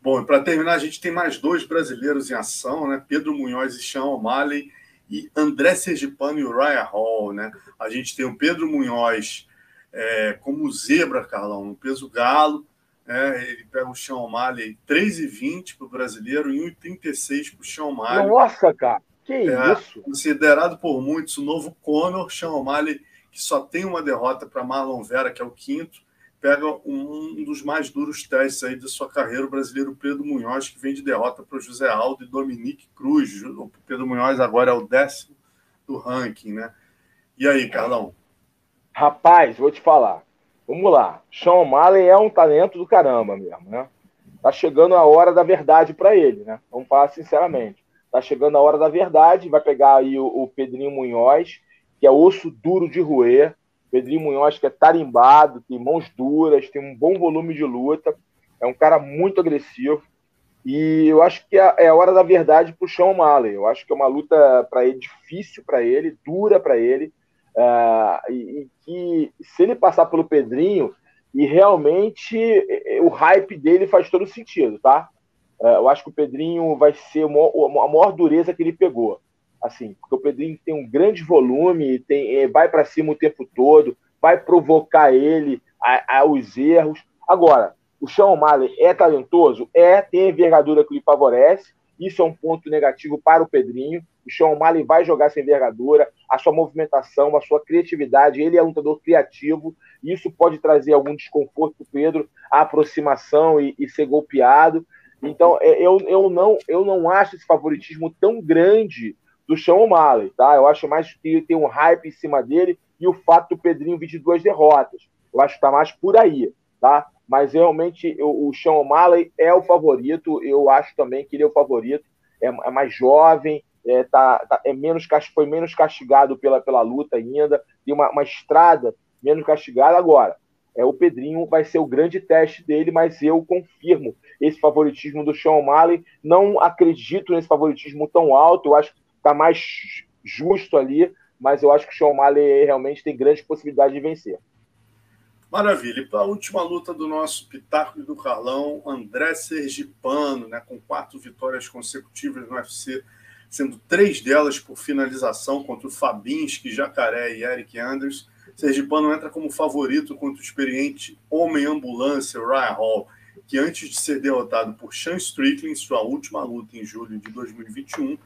Bom, para terminar, a gente tem mais dois brasileiros em ação, né? Pedro Munhoz e Sean O'Malley e André Sergipano e Uriah Hall, né? A gente tem o Pedro Munhoz é, como zebra, Carlão, no peso galo, é, ele pega o Sean O'Malley 3,20 para o brasileiro e 1,36 para o Sean O'Malley. Nossa, cara, que é, isso? Considerado por muitos o novo Conor, Sean O'Malley, que só tem uma derrota para Marlon Vera, que é o quinto, pega um, dos mais duros testes aí da sua carreira, o brasileiro Pedro Munhoz, que vem de derrota para o José Aldo e Dominique Cruz. O Pedro Munhoz agora é o décimo do ranking, né? E aí, Carlão? Rapaz, vou te falar. Vamos lá. Sean Malley é um talento do caramba mesmo, né? Tá chegando a hora da verdade para ele, né? Vamos falar sinceramente. Tá chegando a hora da verdade. Vai pegar aí o, o Pedrinho Munhoz, que é osso duro de roer. Pedrinho Munhoz que é tarimbado, tem mãos duras, tem um bom volume de luta. É um cara muito agressivo. E eu acho que é, é a hora da verdade para o Sean O'Malley. Eu acho que é uma luta para ele difícil para ele, dura para ele, uh, e, que se ele passar pelo Pedrinho, e realmente o hype dele faz todo sentido, tá? Uh, eu acho que o Pedrinho vai ser a maior dureza que ele pegou. Assim, porque o Pedrinho tem um grande volume, tem, é, vai para cima o tempo todo, vai provocar ele aos erros. Agora, o Sean O'Malley é talentoso? É, tem envergadura que lhe favorece. Isso é um ponto negativo para o Pedrinho. O Sean O'Malley vai jogar sem envergadura, a sua movimentação, a sua criatividade. Ele é um lutador criativo. Isso pode trazer algum desconforto para o Pedro, a aproximação e, e, ser golpeado. Então, é, eu, eu, não, eu não acho esse favoritismo tão grande do Sean O'Malley, tá? Eu acho mais que tem um hype em cima dele e o fato do Pedrinho vir de duas derrotas. Eu acho que está mais por aí, tá? mas realmente o Sean O'Malley é o favorito. Eu acho também que ele é o favorito. É, é mais jovem, é, tá, tá, é menos, foi menos castigado pela, pela luta ainda, tem uma, uma estrada menos castigada. Agora, é, o Pedrinho vai ser o grande teste dele, mas eu confirmo esse favoritismo do Sean O'Malley. Não acredito nesse favoritismo tão alto, eu acho que está mais justo ali, mas eu acho que o Sean O'Malley realmente tem grande possibilidade de vencer. Maravilha. E para a última luta do nosso Pitaco e do Carlão, André Sergipano, né, com quatro vitórias consecutivas no UFC, sendo três delas por finalização contra o Fabinski, Jacaré e Eric Anders. Sergipano entra como favorito contra o experiente homem-ambulância Ryan Hall, que antes de ser derrotado por Sean Strickland, sua última luta em julho de 2021,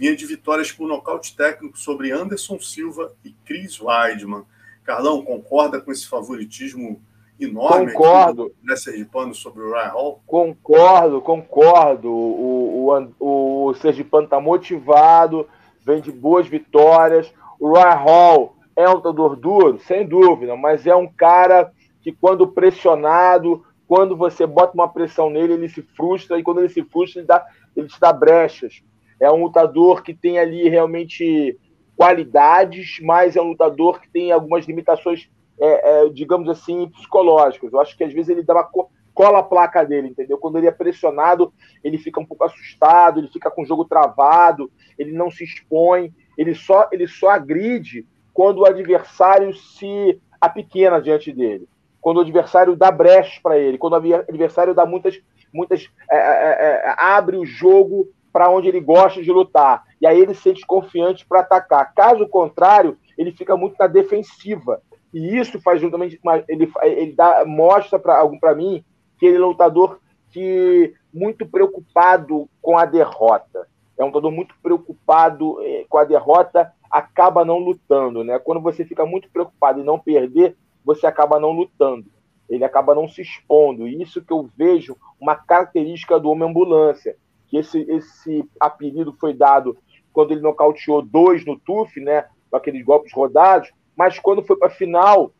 vinha de vitórias por nocaute técnico sobre Anderson Silva e Chris Weidman. Carlão, concorda com esse favoritismo enorme concordo. né, Sergipano sobre o Ryan Hall? Concordo, concordo. O, o, o Sergipano está motivado, vem de boas vitórias. O Ryan Hall é um lutador duro, sem dúvida, mas é um cara que, quando pressionado, quando você bota uma pressão nele, ele se frustra, e quando ele se frustra, ele, dá, ele te dá brechas. É um lutador que tem ali realmente qualidades, mas é um lutador que tem algumas limitações, é, é, digamos assim, psicológicas. Eu acho que às vezes ele dá uma cola a placa dele, entendeu? Quando ele é pressionado, ele fica um pouco assustado, ele fica com o jogo travado, ele não se expõe, ele só, ele só agride quando o adversário se apequena diante dele, quando o adversário dá brechas para ele, quando o adversário dá muitas, muitas é, é, é abre o jogo para onde ele gosta de lutar. E aí ele se sente confiante para atacar. Caso contrário, ele fica muito na defensiva. E isso faz juntamente. Ele, ele dá, mostra para mim que ele é um lutador que muito preocupado com a derrota. É um lutador muito preocupado eh, com a derrota, acaba não lutando. Né? Quando você fica muito preocupado em não perder, você acaba não lutando. Ele acaba não se expondo. E isso que eu vejo uma característica do homem ambulância que esse, esse apelido foi dado quando ele nocauteou dois no TUF, né, com aqueles golpes rodados, mas quando foi para a final, o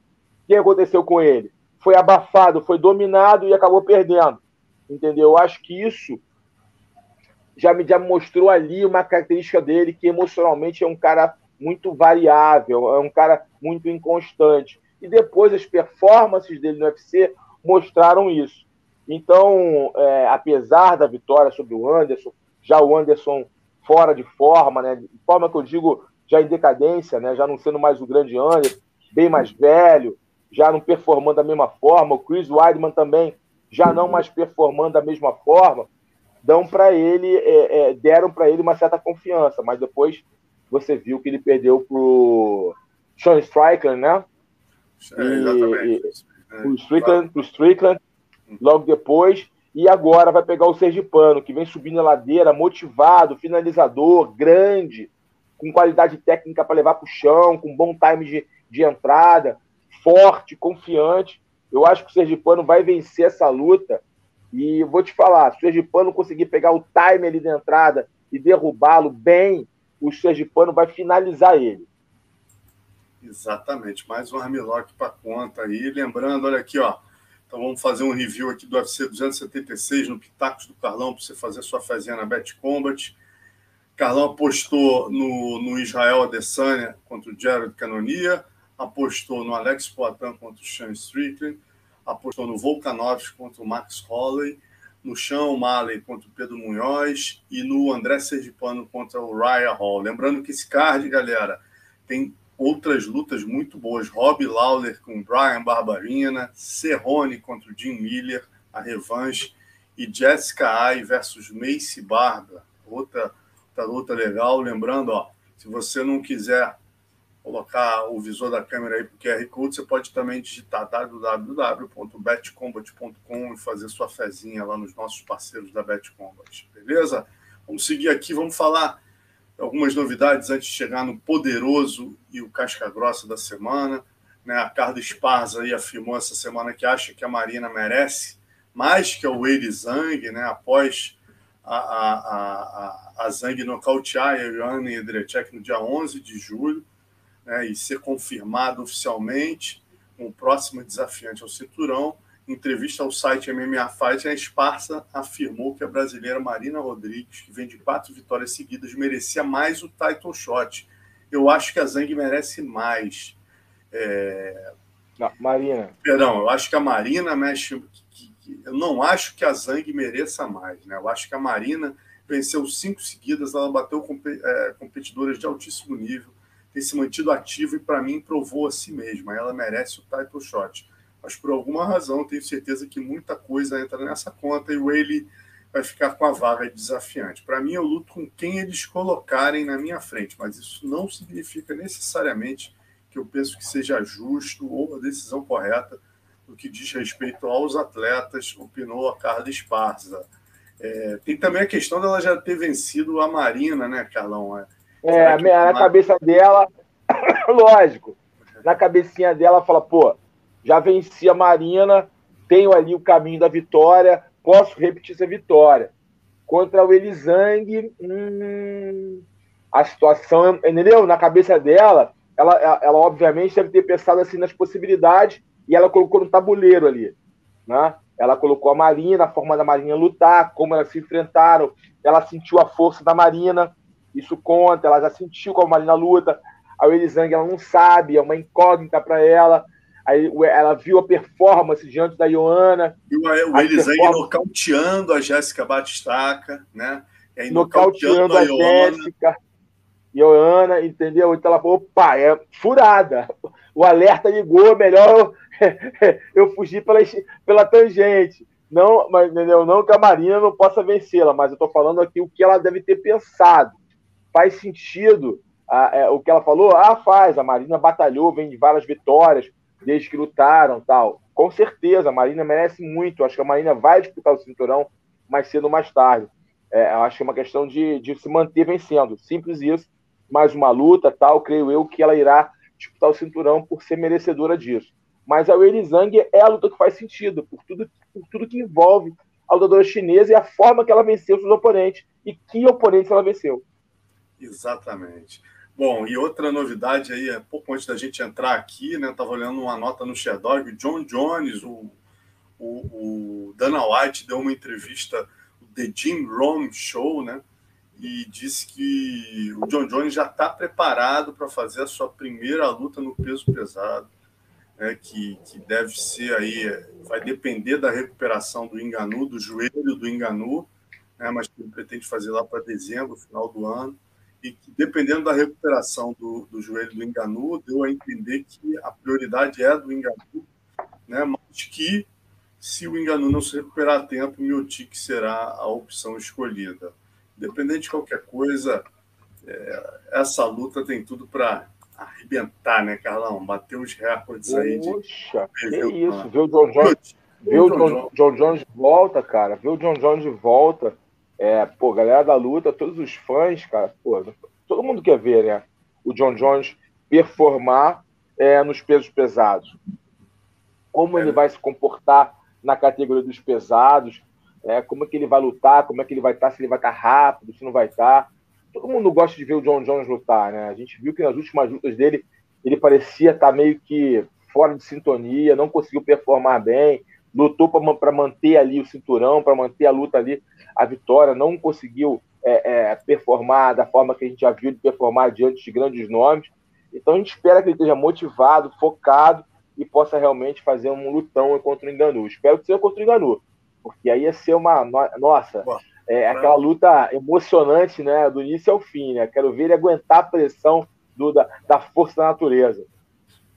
que aconteceu com ele? Foi abafado, foi dominado e acabou perdendo. Entendeu? Eu acho que isso já me já mostrou ali uma característica dele, que emocionalmente é um cara muito variável, é um cara muito inconstante. E depois as performances dele no UFC mostraram isso. Então, é, apesar da vitória sobre o Anderson, já o Anderson fora de forma, né? De forma que eu digo já em decadência, né? Já não sendo mais o grande Anderson, bem mais velho, já não performando da mesma forma. O Chris Weidman também já não mais performando da mesma forma. Dão para ele, é, é, deram para ele uma certa confiança, mas depois você viu que ele perdeu pro Sean Strickland, né? É, exatamente. E, o Strickland, o Strickland logo depois. E agora vai pegar o Sergipano, que vem subindo a ladeira, motivado, finalizador, grande, com qualidade técnica para levar para o chão, com bom time de, de entrada, forte, confiante. Eu acho que o Sergipano vai vencer essa luta. E vou te falar, se o Sergipano conseguir pegar o time ali de entrada e derrubá-lo bem, o Sergipano vai finalizar ele. Exatamente, mais um armlock para conta aí. Lembrando, olha aqui, ó, então vamos fazer um review aqui do UFC 276 no Pitacos do Carlão para você fazer sua fezinha na Bet Combat. Carlão apostou no, no Israel Adesanya contra o Jared Canonia, apostou no Alex Poitin contra o Sean Strickland, apostou no Volkanovski contra o Max Holloway, no chão, Marley contra o Pedro Munhoz e no André Sergipano contra o Raya Hall. Lembrando que esse card, galera, tem outras lutas muito boas. Rob Lawler com Brian Barbarina, Cerrone contra o Jim Miller, a revanche, e Jessica Ai versus Macy Barba, outra, outra luta legal. Lembrando, ó, se você não quiser colocar o visor da câmera aí para o QR Code, você pode também digitar www.betcombat.com e fazer sua fezinha lá nos nossos parceiros da Betcombat, beleza? Vamos seguir aqui, vamos falar algumas novidades antes de chegar no poderoso e o casca grossa da semana. Né? A Carla Esparza aí afirmou essa semana que acha que a Marina merece mais que a Weili Zhang, né? após a, a, a, a Zhang nocautear a Eliane Edrecek no dia 11 de julho né, e ser confirmado oficialmente com o próximo desafiante ao cinturão. Em entrevista ao site MMA Fight, a Esparça afirmou que a brasileira Marina Rodrigues, que vem de quatro vitórias seguidas, merecia mais o title shot. Eu acho que a Zang merece mais. É... Não, Marina. Perdão, eu acho que a Marina mexe. Eu não acho que a Zang mereça mais. Né? Eu acho que a Marina venceu cinco seguidas, ela bateu é, competidoras de altíssimo nível tem se mantido ativo e, para mim, provou a si mesma. Ela merece o title shot. Mas, por alguma razão, tenho certeza que muita coisa entra nessa conta e o Whaley vai ficar com a vaga de desafiante. Para mim, eu luto com quem eles colocarem na minha frente, mas isso não significa necessariamente que eu penso que seja justo ou a decisão correta no que diz respeito aos atletas, opinou a Carla Esparza. É, tem também a questão dela já ter vencido a Marina, né, Carlão? É, é, na cabeça dela, [coughs] lógico, na cabecinha dela fala, pô, já venci a Marina, tenho ali o caminho da vitória, posso repetir essa vitória. Contra o Elisang, hum, a situação, entendeu? Na cabeça dela, ela, ela obviamente deve ter pensado assim nas possibilidades e ela colocou no tabuleiro ali, né? Ela colocou a Marina, a forma da Marina lutar, como elas se enfrentaram, ela sentiu a força da Marina, isso conta, ela já sentiu como a Marina luta. A Elisang ela não sabe, é uma incógnita para ela. Aí ela viu a performance diante da Ioana. E o, o performance... nocauteando a Jéssica Batistaca, né? E aí, nocauteando, nocauteando a, a Jéssica. Ioana, entendeu? Então ela falou, opa, é furada. O alerta ligou, melhor eu, [laughs] eu fugir pela, pela tangente. Não, mas entendeu? Não que a Marina não possa vencê-la, mas eu estou falando aqui o que ela deve ter pensado faz sentido a, é, o que ela falou? Ah, faz. A Marina batalhou, vem de várias vitórias desde que lutaram tal. Com certeza, a Marina merece muito. Acho que a Marina vai disputar o cinturão mais cedo ou mais tarde. É, acho que é uma questão de, de se manter vencendo. Simples isso. Mais uma luta, tal. Creio eu que ela irá disputar o cinturão por ser merecedora disso. Mas a Weili Zhang é a luta que faz sentido, por tudo, por tudo que envolve a lutadora chinesa e a forma que ela venceu seus oponentes e que oponentes ela venceu. Exatamente. Bom, e outra novidade aí, é pouco antes da gente entrar aqui, né? Estava olhando uma nota no Sherdog, o John Jones, o, o, o, Dana White deu uma entrevista no The Jim Rome Show, né? E disse que o John Jones já está preparado para fazer a sua primeira luta no peso pesado, né? que, que deve ser aí, vai depender da recuperação do Enganu, do joelho do Enganu, né? mas que ele pretende fazer lá para dezembro, final do ano e que, dependendo da recuperação do, do joelho do Enganu, deu a entender que a prioridade é do Enganu, né? mas que se o Enganu não se recuperar a tempo, o Miotic será a opção escolhida. Independente de qualquer coisa, é, essa luta tem tudo para arrebentar, né, Carlão? Bater os recordes aí de. Poxa, que isso, ver o John Jones. Ver o John, John Jones de volta, cara. Ver o John Jones de volta é, pô, galera da luta, todos os fãs, cara, pô, todo mundo quer ver, né? O John Jones performar é, nos pesos pesados. Como ele vai se comportar na categoria dos pesados, é, como é que ele vai lutar, como é que ele vai estar, se ele vai estar rápido, se não vai estar. Todo mundo gosta de ver o John Jones lutar, né? A gente viu que nas últimas lutas dele, ele parecia estar meio que fora de sintonia, não conseguiu performar bem, lutou para manter ali o cinturão, para manter a luta ali a vitória, não conseguiu é, é, performar da forma que a gente já viu ele performar diante de grandes nomes. Então a gente espera que ele esteja motivado, focado e possa realmente fazer um lutão contra o Enganu. Espero que seja contra o Enganu. Porque aí ia ser uma. Nossa, é aquela luta emocionante, né? Do início ao fim, né? Quero ver ele aguentar a pressão do, da, da força da natureza.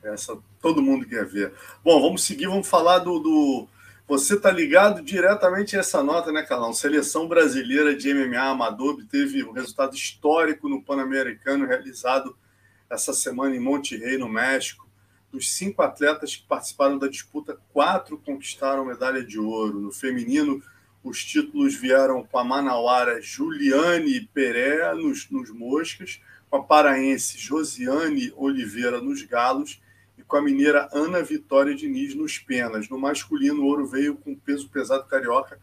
Essa todo mundo quer ver. Bom, vamos seguir, vamos falar do. do... Você tá ligado diretamente a essa nota, né, Carlão? Seleção brasileira de MMA amador teve um resultado histórico no Pan-Americano realizado essa semana em Monterrey, no México. Dos cinco atletas que participaram da disputa, quatro conquistaram medalha de ouro. No feminino, os títulos vieram com a manauara Juliane Peré nos, nos moscas, com a paraense Josiane Oliveira nos galos e com a mineira Ana Vitória Diniz nos penas. No masculino, o ouro veio com peso pesado carioca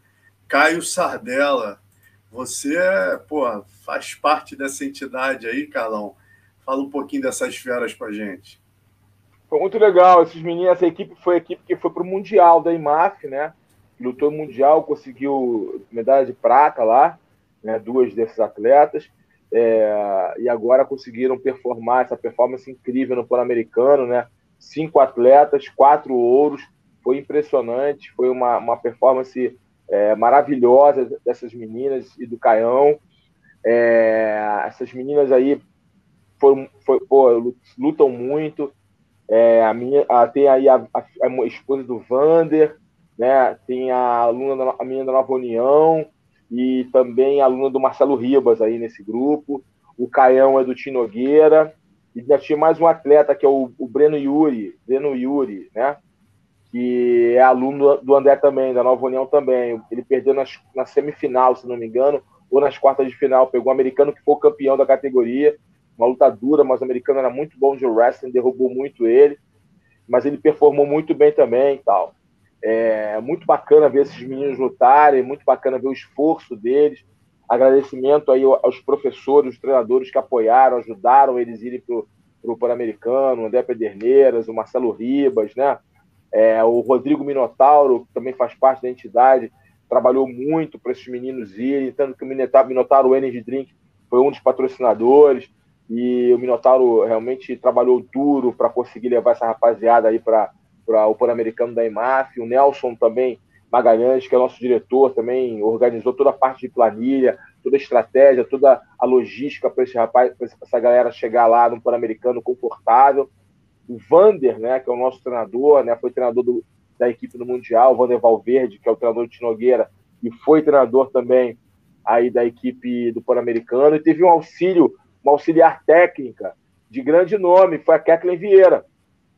Caio Sardella. Você, pô, faz parte dessa entidade aí, Carlão. Fala um pouquinho dessas feras pra gente. Foi muito legal. Esses meninos, essa equipe foi a equipe que foi para o Mundial da IMAF, né? Lutou Mundial, conseguiu medalha de prata lá, né? duas desses atletas. É, e agora conseguiram performar essa performance incrível no Pan-Americano, né? Cinco atletas, quatro ouros, foi impressionante, foi uma, uma performance é, maravilhosa dessas meninas e do Caião. É, essas meninas aí foi, pô, lutam muito, é, a minha, a, tem aí a, a, a, esposa do Vander, né? Tem a aluna da, a minha da Nova União e também a aluna do Marcelo Ribas aí nesse grupo. O Caião é do Tinogueira. E ainda tinha mais um atleta que é o, o Breno Yuri, Breno Yuri, né? Que é aluno do André também, da Nova União também. Ele perdeu nas, na semifinal, se não me engano, ou nas quartas de final. Pegou um americano que foi campeão da categoria uma luta dura, mas o americano era muito bom de wrestling, derrubou muito ele, mas ele performou muito bem também e tal. É muito bacana ver esses meninos lutarem, muito bacana ver o esforço deles. Agradecimento aí aos professores, os treinadores que apoiaram, ajudaram eles irem para o Pan-Americano, o André Pederneiras, o Marcelo Ribas, né? É, o Rodrigo Minotauro, que também faz parte da entidade, trabalhou muito para esses meninos irem, tanto que o Minotauro Energy Drink foi um dos patrocinadores e o Minotauro realmente trabalhou duro para conseguir levar essa rapaziada aí para o Pan-Americano da IMAF. O Nelson também, Magalhães, que é nosso diretor, também organizou toda a parte de planilha, toda a estratégia, toda a logística para esse rapaz, para essa galera chegar lá no Pan-Americano confortável. O Vander, né, que é o nosso treinador, né, foi treinador do, da equipe no Mundial, o Vander Valverde, que é o treinador de Tinogueira, e foi treinador também aí da equipe do Pan-Americano, e teve um auxílio uma auxiliar técnica de grande nome, foi a Kathleen Vieira.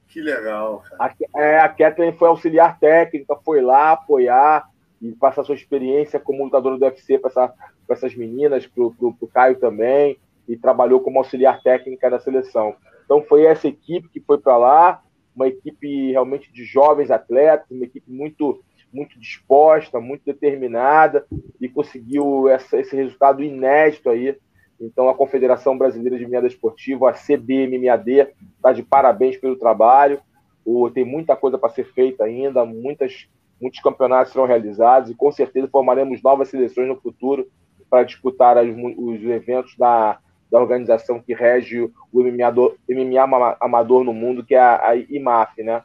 Que legal. Cara. A, é, a Kathleen foi auxiliar técnica, foi lá apoiar e passar sua experiência como lutadora do UFC para essa, essas meninas, para o Caio também, e trabalhou como auxiliar técnica da seleção. Então foi essa equipe que foi para lá, uma equipe realmente de jovens atletas, uma equipe muito muito disposta, muito determinada e conseguiu essa, esse resultado inédito aí então, a Confederação Brasileira de Meada Esportiva, a CBMMAD, está de parabéns pelo trabalho. O, tem muita coisa para ser feita ainda, muitas, muitos campeonatos serão realizados e com certeza formaremos novas seleções no futuro para disputar as, os eventos da, da organização que rege o MMA, MMA amador no mundo, que é a, a IMAF, né?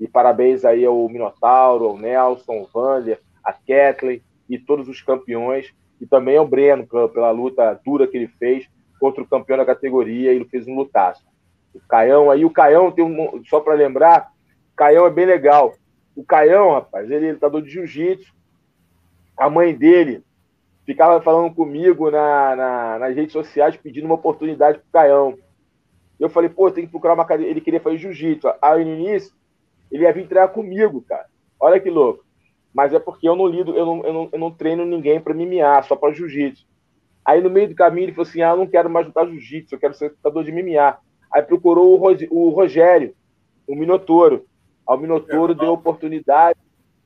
E parabéns aí ao Minotauro, ao Nelson, ao Vander, a Kathleen e todos os campeões e também ao Breno, pela, luta dura que ele fez contra o campeão da categoria, ele fez um lutaço. O Caião, aí o Caião tem um, só para lembrar, o Caião é bem legal. O Caião, rapaz, ele é lutador de jiu-jitsu, a mãe dele ficava falando comigo na, na, nas redes sociais pedindo uma oportunidade pro Caião. Eu falei, pô, tem que procurar uma cadeira. Ele queria fazer jiu-jitsu. Aí no início, ele ia vir treinar comigo, cara. Olha que louco mas é porque eu não lido, eu não, eu não, eu não treino ninguém para MMA, só para jiu-jitsu. Aí no meio do caminho ele falou assim: ah, eu não quero mais lutar jiu-jitsu, eu quero ser lutador de MMA. Aí procurou o, Rogério, o Minotouro. Aí o Minotouro é, deu oportunidade,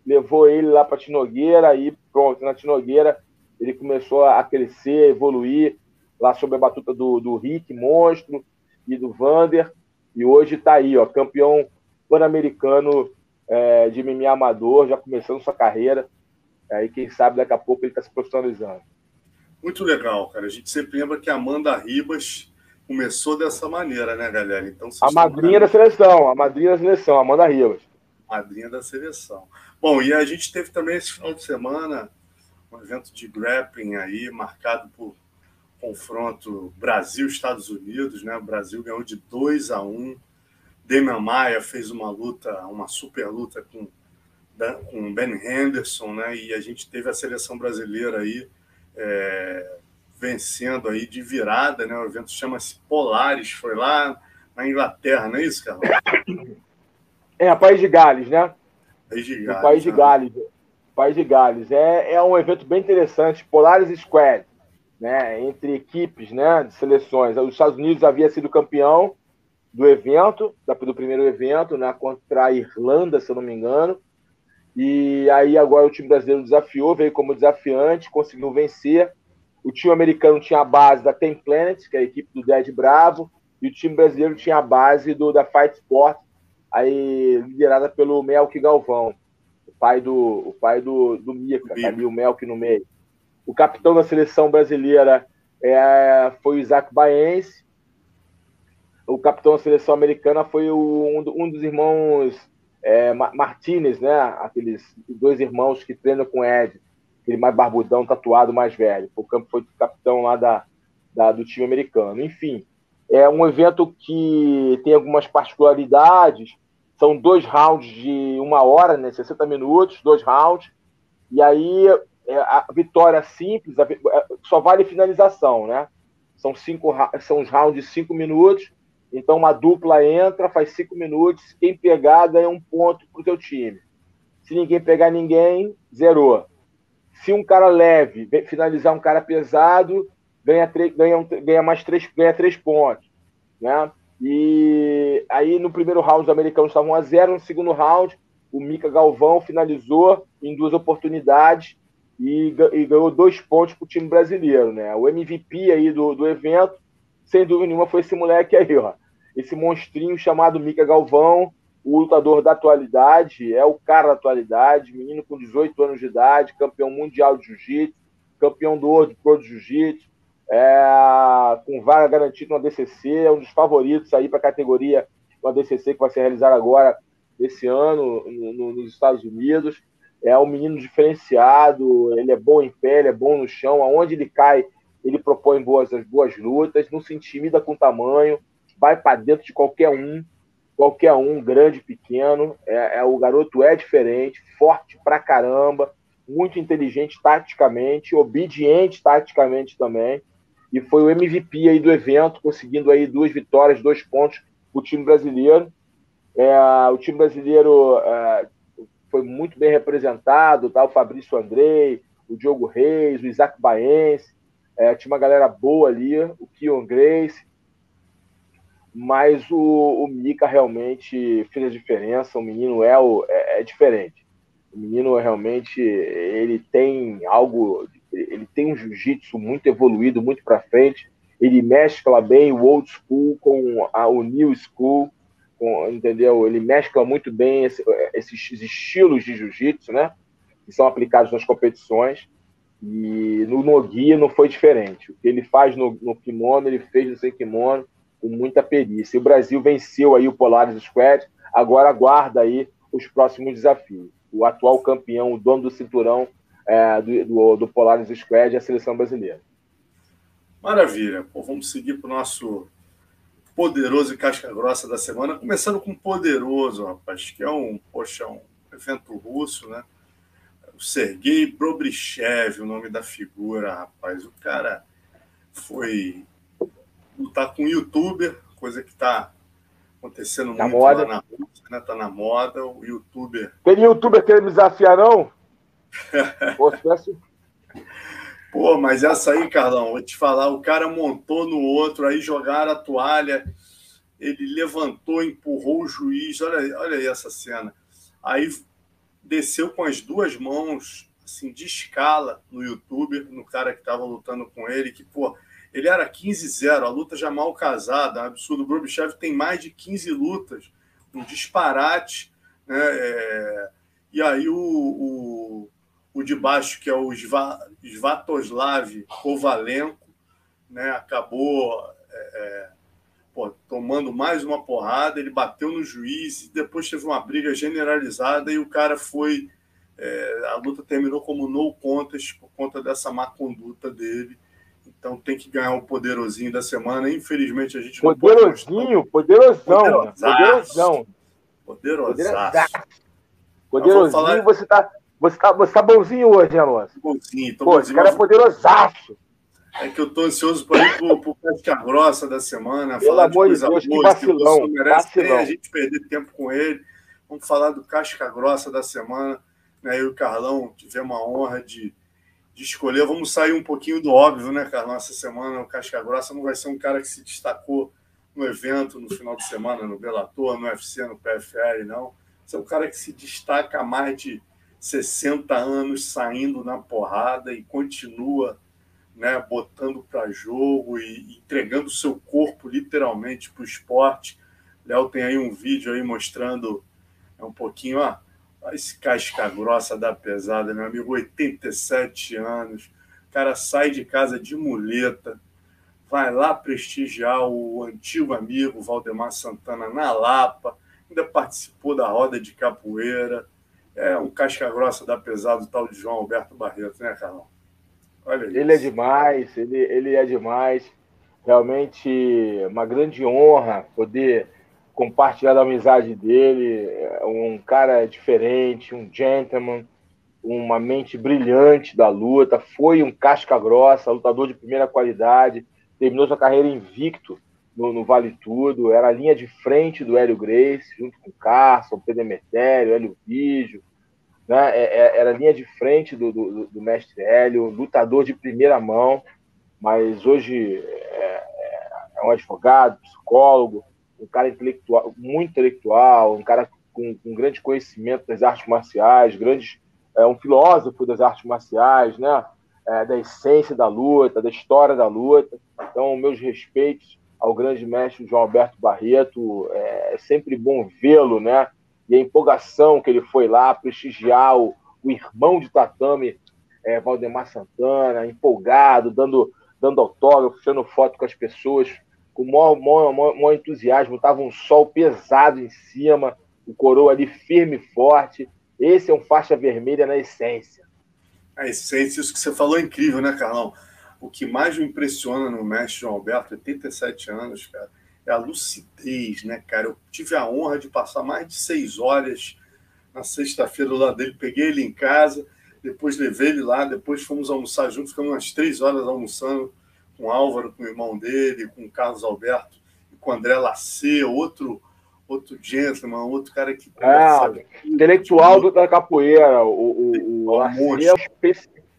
levou ele lá para Tinogueira, aí pronto, na Tinogueira ele começou a crescer, evoluir, lá sob a batuta do, do Rick, monstro, e do Vander, e hoje está aí, ó, campeão pan-americano é, de MMA amador, já começando sua carreira. É, e quem sabe daqui a pouco ele está se profissionalizando. Muito legal, cara. A gente sempre lembra que a Amanda Ribas começou dessa maneira, né, galera? Então, a madrinha da seleção, a madrinha da seleção, Amanda Ribas. Madrinha da seleção. Bom, e a gente teve também esse final de semana um evento de grappling aí, marcado por confronto Brasil-Estados Unidos, né? O Brasil ganhou de 2 a 1. Damian Maia fez uma luta, uma super luta com com Ben Henderson, né? E a gente teve a seleção brasileira aí é, vencendo aí de virada, né? O evento chama-se Polares, foi lá na Inglaterra, não é isso, Carlos? É, País de Gales, né? País de Gales. O País de né? Gales. País de Gales. É, é um evento bem interessante, Polaris Squad, né? Entre equipes, né? De seleções. Os Estados Unidos havia sido campeão do evento, do primeiro evento, né? Contra a Irlanda, se eu não me engano. E aí agora o time brasileiro desafiou, veio como desafiante, conseguiu vencer. O time americano tinha a base da Ten Planet, que é a equipe do Dead Bravo, e o time brasileiro tinha a base do da Fight Sport, aí liderada pelo Melk Galvão, o pai do o pai do, do Mika, tá ali o Melk no meio. O capitão da seleção brasileira é, foi o Isaac Baense. O capitão da seleção americana foi o, um, dos irmãos é, Martinez, né? Aqueles dois irmãos que treinam com Ed, aquele mais barbudão, tatuado, mais velho. O campo foi capitão lá da, da, do time americano. Enfim, é um evento que tem algumas particularidades. São dois rounds de uma hora, né? 60 minutos, dois rounds. E aí é, a vitória simples, a, é, só vale finalização, né? São, cinco, são os rounds de cinco minutos. Então uma dupla entra, faz cinco minutos. Quem pegar ganha um ponto para o seu time. Se ninguém pegar ninguém, zerou. Se um cara leve finalizar um cara pesado, ganha, ganha, ganha mais três, ganha três pontos. Né? E aí no primeiro round os americanos estavam a zero, no segundo round o Mika Galvão finalizou em duas oportunidades e, e ganhou dois pontos para o time brasileiro. Né? O MVP aí do, do evento, sem dúvida nenhuma, foi esse moleque aí, ó. Esse monstrinho chamado Mika Galvão, o lutador da atualidade, é o cara da atualidade, menino com 18 anos de idade, campeão mundial de jiu-jitsu, campeão do World Pro de Jiu-Jitsu, é, com vaga garantida no ADCC, é um dos favoritos aí para a categoria do ADCC que vai ser realizado agora esse ano no, no, nos Estados Unidos. É um menino diferenciado, ele é bom em pé, ele é bom no chão, aonde ele cai, ele propõe boas, boas lutas, não se intimida com tamanho, vai para dentro de qualquer um, qualquer um, grande, pequeno. É, é, o garoto é diferente, forte pra caramba, muito inteligente taticamente, obediente taticamente também e foi o MVP aí do evento, conseguindo aí duas vitórias, dois pontos o time brasileiro. É, o time brasileiro é, foi muito bem representado, tá? o Fabrício Andrei, o Diogo Reis, o Isaac Baense, é, tinha uma galera boa ali, o Kion Grace, mas o, o Mika realmente fez a diferença, o menino é, o, é, é diferente. O menino realmente ele tem algo ele tem um jiu-jitsu muito evoluído, muito para frente. Ele mescla bem o old school com a, o new school, com, entendeu? Ele mescla muito bem esse, esses estilos de jiu-jitsu, né? Que são aplicados nas competições. E no Noguia não foi diferente. O que ele faz no, no kimono, ele fez no sem kimono com muita perícia. E o Brasil venceu aí o Polaris Squad, agora aguarda aí os próximos desafios. O atual campeão, o dono do cinturão, é, do, do, do Polaris Squad e a seleção brasileira. Maravilha. Pô, vamos seguir para o nosso poderoso e casca grossa da semana, começando com poderoso, rapaz, que é um, poxa, um evento russo, né? O Sergei Brobrichev, o nome da figura, rapaz. O cara foi lutar com um youtuber, coisa que está acontecendo na muito moda. lá na Rússia, né? Tá na moda. O youtuber. Tem youtuber querendo me desafiar, não? [laughs] Pô, mas essa aí, Carlão, vou te falar, o cara montou no outro, aí jogaram a toalha, ele levantou, empurrou o juiz, olha, olha aí essa cena. Aí desceu com as duas mãos, assim, de escala no YouTube, no cara que estava lutando com ele, que, pô, ele era 15-0, a luta já mal casada, absurdo. O Brubichev tem mais de 15 lutas, um disparate, né? É... E aí o, o o de baixo, que é o Svatoslav Kovalenko, né, acabou é, é, pô, tomando mais uma porrada, ele bateu no juiz, e depois teve uma briga generalizada e o cara foi. É, a luta terminou como no contest por conta dessa má conduta dele. Então tem que ganhar o poderosinho da semana. Infelizmente a gente não Poderosinho, poderosão. Poderosão. Poderosaço. Poderosinho, falar... você tá, você tá, você tá bonzinho hoje, né, Alonso? Bonzinho, tô Pô, bonzinho. Esse cara é poderosaço. É que eu tô ansioso para ir pro, pro Casca Grossa da semana, Pelo falar de coisa Deus, boa, que vacilão, que merece a gente perder tempo com ele. Vamos falar do Casca Grossa da semana. Né? Eu e o Carlão tivemos a honra de, de escolher. Vamos sair um pouquinho do óbvio, né, Carlão? Essa semana o Casca Grossa não vai ser um cara que se destacou no evento, no final de semana, no Bellator, no UFC, no PFL, não. Você é um cara que se destaca há mais de 60 anos saindo na porrada e continua né, botando para jogo e entregando seu corpo literalmente para o esporte. Léo tem aí um vídeo aí mostrando é um pouquinho, ó, esse casca grossa da pesada, meu amigo, 87 anos, o cara sai de casa de muleta, vai lá prestigiar o antigo amigo Valdemar Santana na Lapa, ainda participou da roda de capoeira, é um casca grossa da pesada, o tal de João Alberto Barreto, né, Carlão? Ele é demais, ele, ele é demais. Realmente uma grande honra poder compartilhar da amizade dele. Um cara diferente, um gentleman, uma mente brilhante da luta. Foi um casca grossa, lutador de primeira qualidade. Terminou sua carreira invicto no, no, Vale Tudo, era a linha de frente do Hélio Grace, junto com Carson, Pedro Emetério, Hélio Vígio, né? É, é, era linha de frente do, do, do, mestre Hélio, lutador de primeira mão, mas hoje é, é um advogado, psicólogo, um cara intelectual, muito intelectual, um cara com, com grande conhecimento das artes marciais, grandes, é um filósofo das artes marciais, né? É, da essência da luta, da história da luta. Então, meus respeitos ao grande mestre João Alberto Barreto. É, é sempre bom vê-lo, né? E a empolgação que ele foi lá prestigiar o, o irmão de tatame, é, Valdemar Santana, empolgado, dando, dando autógrafo, tirando foto com as pessoas, com o maior, maior, maior, maior entusiasmo. Estava um sol pesado em cima, o coroa ali firme e forte. Esse é um faixa vermelha na essência. A essência, isso que você falou é incrível, né, Carlão? o que mais me impressiona no mestre João Alberto, 87 anos, cara, é a lucidez, né, cara? Eu tive a honra de passar mais de seis horas na sexta-feira do lado dele, peguei ele em casa, depois levei ele lá, depois fomos almoçar juntos, ficamos umas três horas almoçando com o Álvaro, com o irmão dele, com o Carlos Alberto e com o André Lacê, outro outro gentleman, outro cara que... É, intelectual do, da capoeira, o, o, o Lacê é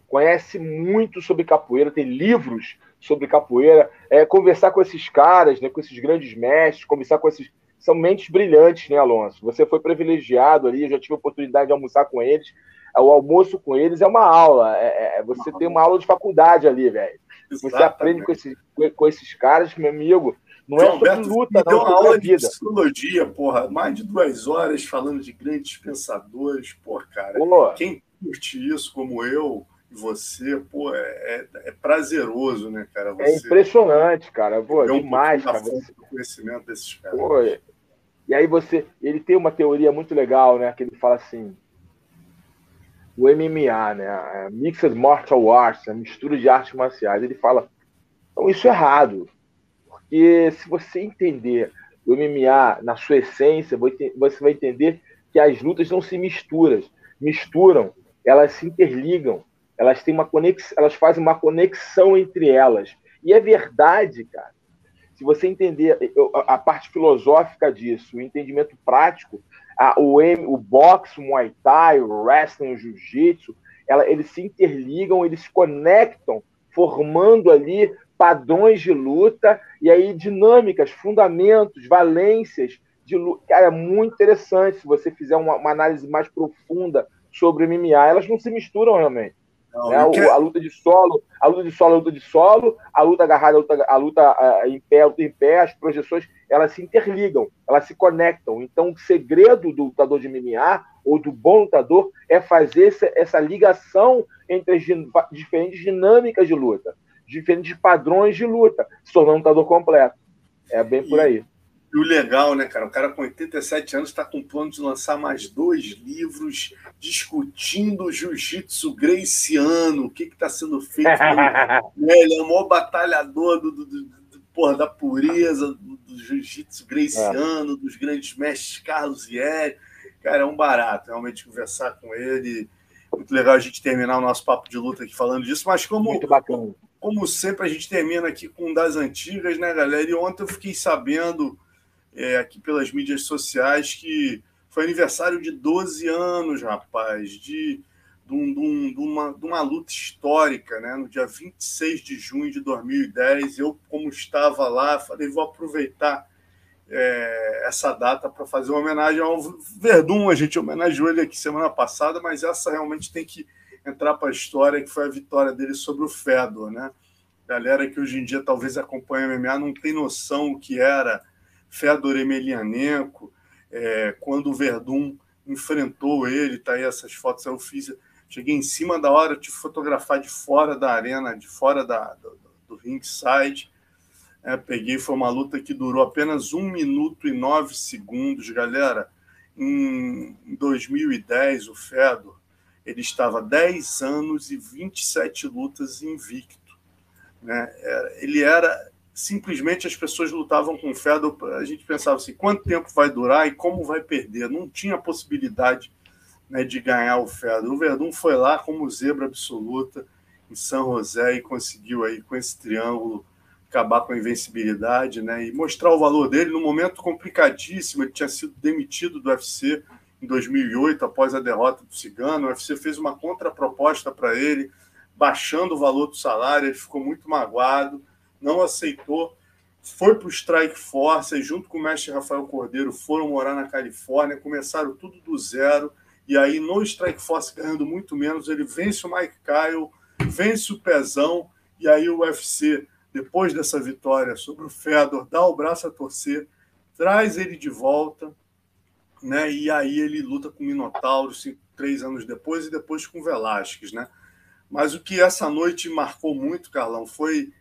conhece muito sobre capoeira, tem livros sobre capoeira, é, conversar com esses caras, né, com esses grandes mestres, conversar com esses. São mentes brilhantes, né, Alonso? Você foi privilegiado ali, eu já tive a oportunidade de almoçar com eles. O almoço com eles é uma aula, é, é, é você tem uma aula de faculdade ali, velho. Você aprende com esses, com esses caras, meu amigo. Não é sobre Alberto luta, não. Deu uma aula vida. de psicologia, porra. Mais de duas horas falando de grandes pensadores, porra, cara. Pô. Quem curte isso, como eu, você, pô, é, é, é, prazeroso, né, cara? É você, é impressionante, cara. Pô, é um demais, cara. Você... conhecimento desses caras. Pô, e aí você, ele tem uma teoria muito legal, né, que ele fala assim, o MMA, né, Mixed Martial Arts, a mistura de artes marciais, ele fala, então isso é errado, porque se você entender o MMA na sua essência, você vai entender que as lutas não se misturam, misturam, elas se interligam elas têm uma conexão, elas fazem uma conexão entre elas. E é verdade, cara. Se você entender a parte filosófica disso, o entendimento prático, a, o, o boxe, o muay thai, o wrestling, o jiu-jitsu, eles se interligam, eles se conectam, formando ali padrões de luta e aí dinâmicas, fundamentos, valências de luta. Cara, é muito interessante se você fizer uma, uma análise mais profunda sobre MMA. Elas não se misturam realmente. Não, né? que... A luta de solo, a luta de solo, a luta de solo, a luta agarrada, a luta, a luta em pé, a luta em pé, as projeções, elas se interligam, elas se conectam. Então, o segredo do lutador de MMA ou do bom lutador é fazer essa, essa ligação entre as diferentes dinâmicas de luta, diferentes padrões de luta, se tornar um lutador completo. É bem por aí. E o legal, né, cara? O cara com 87 anos está com plano de lançar mais dois livros discutindo o jiu-jitsu greciano, o que está sendo feito. [laughs] ele é o maior batalhador do, do, do, porra, da pureza do, do jiu-jitsu greciano, é. dos grandes mestres Carlos e Eri. Cara, é um barato realmente conversar com ele. Muito legal a gente terminar o nosso papo de luta aqui falando disso, mas como. Muito bacana. Como sempre, a gente termina aqui com um das antigas, né, galera? E ontem eu fiquei sabendo é, aqui pelas mídias sociais que foi aniversário de 12 anos, rapaz, de, de, um, de, um, de, uma, de uma luta histórica, né? No dia 26 de junho de 2010. Eu, como estava lá, falei, vou aproveitar é, essa data para fazer uma homenagem ao Verdun. A gente homenageou ele aqui semana passada, mas essa realmente tem que entrar para a história, que foi a vitória dele sobre o Fedor, né? Galera que hoje em dia talvez acompanha o MMA não tem noção o que era Fedor Emelianenko, é, quando o Verdun enfrentou ele, tá aí essas fotos eu fiz, cheguei em cima da hora de fotografar de fora da arena, de fora da, do, do ringside, é, peguei, foi uma luta que durou apenas um minuto e nove segundos, galera. Em 2010, o Fedor ele estava 10 anos e 27 lutas invicto. Né? Ele era simplesmente as pessoas lutavam com o Fedor, a gente pensava assim, quanto tempo vai durar e como vai perder? Não tinha possibilidade né, de ganhar o Fedor. O Verdun foi lá como zebra absoluta em São José e conseguiu aí com esse triângulo acabar com a invencibilidade, né, e mostrar o valor dele num momento complicadíssimo. Ele tinha sido demitido do UFC em 2008 após a derrota do Cigano. O UFC fez uma contraproposta para ele, baixando o valor do salário. Ele ficou muito magoado não aceitou, foi para o Strike Force, e junto com o mestre Rafael Cordeiro foram morar na Califórnia, começaram tudo do zero, e aí no Strike Force, ganhando muito menos, ele vence o Mike Kyle, vence o Pezão, e aí o UFC, depois dessa vitória sobre o Fedor, dá o braço a torcer, traz ele de volta, né? E aí ele luta com o Minotauro cinco, três anos depois e depois com o Velasquez, né? Mas o que essa noite marcou muito, Carlão, foi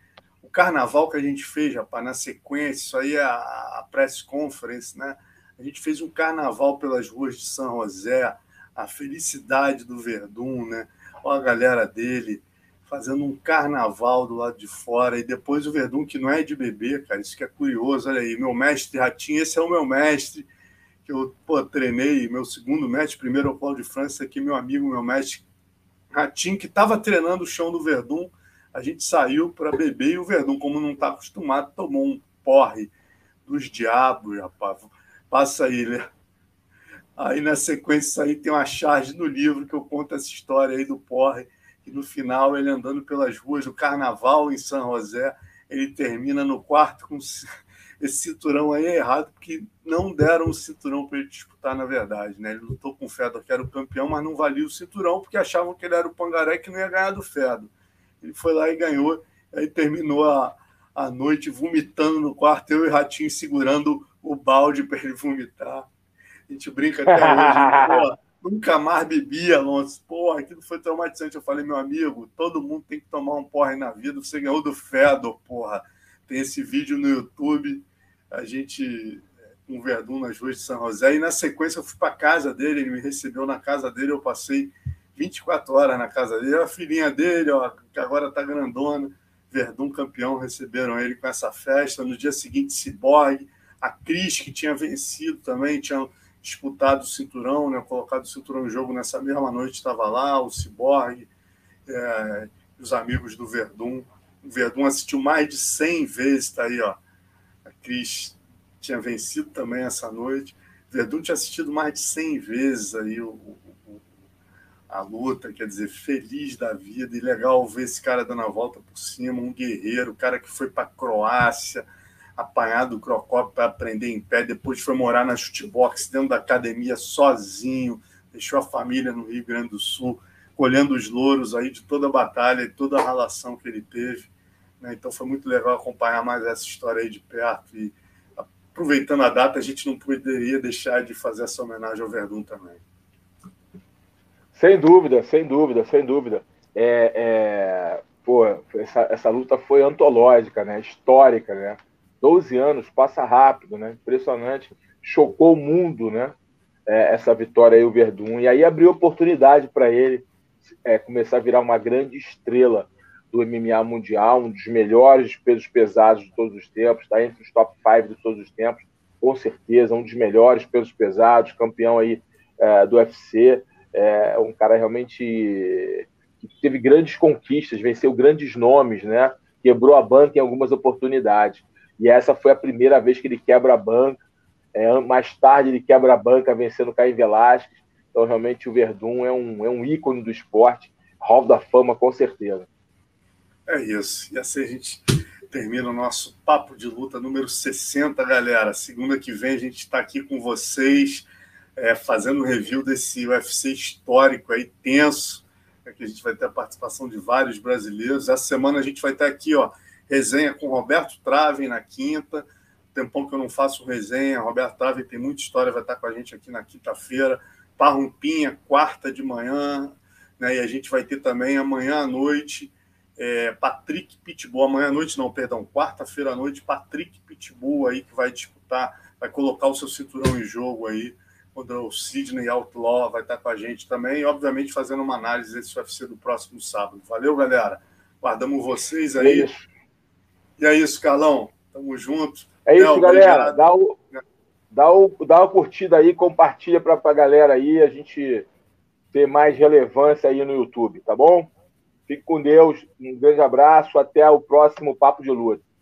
o carnaval que a gente fez, rapaz, na sequência, isso aí é a, a press conference, né? A gente fez um carnaval pelas ruas de São José, a felicidade do Verdun, né? Olha a galera dele fazendo um carnaval do lado de fora, e depois o Verdun, que não é de bebê, cara, isso que é curioso, olha aí, meu mestre Ratinho, esse é o meu mestre, que eu pô, treinei, meu segundo mestre, primeiro é o Paulo de França, aqui meu amigo, meu mestre Ratinho, que estava treinando o chão do Verdun, a gente saiu para beber e o Verdun, como não está acostumado, tomou um porre dos diabos, rapaz. Passa aí, né? Aí na sequência aí tem uma charge no livro que eu conto essa história aí do porre, e no final ele andando pelas ruas do carnaval em São José, ele termina no quarto com esse cinturão aí é errado, porque não deram o cinturão para ele disputar, na verdade. Né? Ele lutou com o Fedor, que era o campeão, mas não valia o cinturão, porque achavam que ele era o pangaré que não ia ganhar do Fedor. Ele foi lá e ganhou. Aí terminou a, a noite vomitando no quarto, eu e o Ratinho segurando o balde para ele vomitar. A gente brinca até hoje. [laughs] Pô, nunca mais bebi, Alonso. Porra, aquilo foi traumatizante. Eu falei, meu amigo, todo mundo tem que tomar um porre na vida. Você ganhou do Fedor, porra. Tem esse vídeo no YouTube. A gente com um Verdun nas ruas de São José. E na sequência eu fui para casa dele, ele me recebeu na casa dele. Eu passei 24 horas na casa dele. A filhinha dele, ó, que agora está grandona, Verdun campeão, receberam ele com essa festa. No dia seguinte, Cyborg, a Cris, que tinha vencido também, tinha disputado o cinturão, né, colocado o cinturão em jogo nessa mesma noite, estava lá, o Cyborg, é, os amigos do Verdun. O Verdun assistiu mais de 100 vezes, está aí, ó. A Cris tinha vencido também essa noite. Verdun tinha assistido mais de 100 vezes aí o, a luta, quer dizer, feliz da vida e legal ver esse cara dando a volta por cima, um guerreiro, o cara que foi para Croácia, apanhado do Crocop para aprender em pé, depois foi morar na chutebox dentro da academia sozinho, deixou a família no Rio Grande do Sul, colhendo os louros aí de toda a batalha e toda a relação que ele teve. Né? Então foi muito legal acompanhar mais essa história aí de perto e aproveitando a data, a gente não poderia deixar de fazer essa homenagem ao Verdun também. Sem dúvida, sem dúvida, sem dúvida. É, é, pô, essa, essa luta foi antológica, né? Histórica, né? 12 anos, passa rápido, né? Impressionante. Chocou o mundo, né? É, essa vitória aí, o Verdun. E aí abriu oportunidade para ele é, começar a virar uma grande estrela do MMA mundial, um dos melhores pesos pesados de todos os tempos, está entre os top 5 de todos os tempos, com certeza, um dos melhores pesos pesados, campeão aí é, do UFC, é um cara realmente que teve grandes conquistas, venceu grandes nomes, né? Quebrou a banca em algumas oportunidades. E essa foi a primeira vez que ele quebra a banca. É, mais tarde ele quebra a banca vencendo Caio Velasquez. Então, realmente, o Verdun é um, é um ícone do esporte, hall da fama, com certeza. É isso. E assim a gente termina o nosso Papo de Luta número 60, galera. Segunda que vem a gente está aqui com vocês, é, fazendo um review desse UFC histórico aí, tenso, é que a gente vai ter a participação de vários brasileiros. Essa semana a gente vai ter aqui, ó, resenha com Roberto Trave na quinta. Tempão que eu não faço resenha. Roberto Trave tem muita história, vai estar com a gente aqui na quinta-feira. Parrumpinha, quarta de manhã. Né? E a gente vai ter também amanhã à noite é, Patrick Pitbull, amanhã à noite, não, perdão, quarta-feira à noite, Patrick Pitbull aí que vai disputar, vai colocar o seu cinturão em jogo aí, quando o Sidney Outlaw vai estar com a gente também, obviamente fazendo uma análise desse UFC do próximo sábado. Valeu, galera. Guardamos vocês aí. É e é isso, Carlão. Tamo junto. É isso, galera. Dá, o, dá, o, dá uma curtida aí, compartilha para a galera aí, a gente ter mais relevância aí no YouTube, tá bom? Fique com Deus. Um grande abraço. Até o próximo Papo de Luta.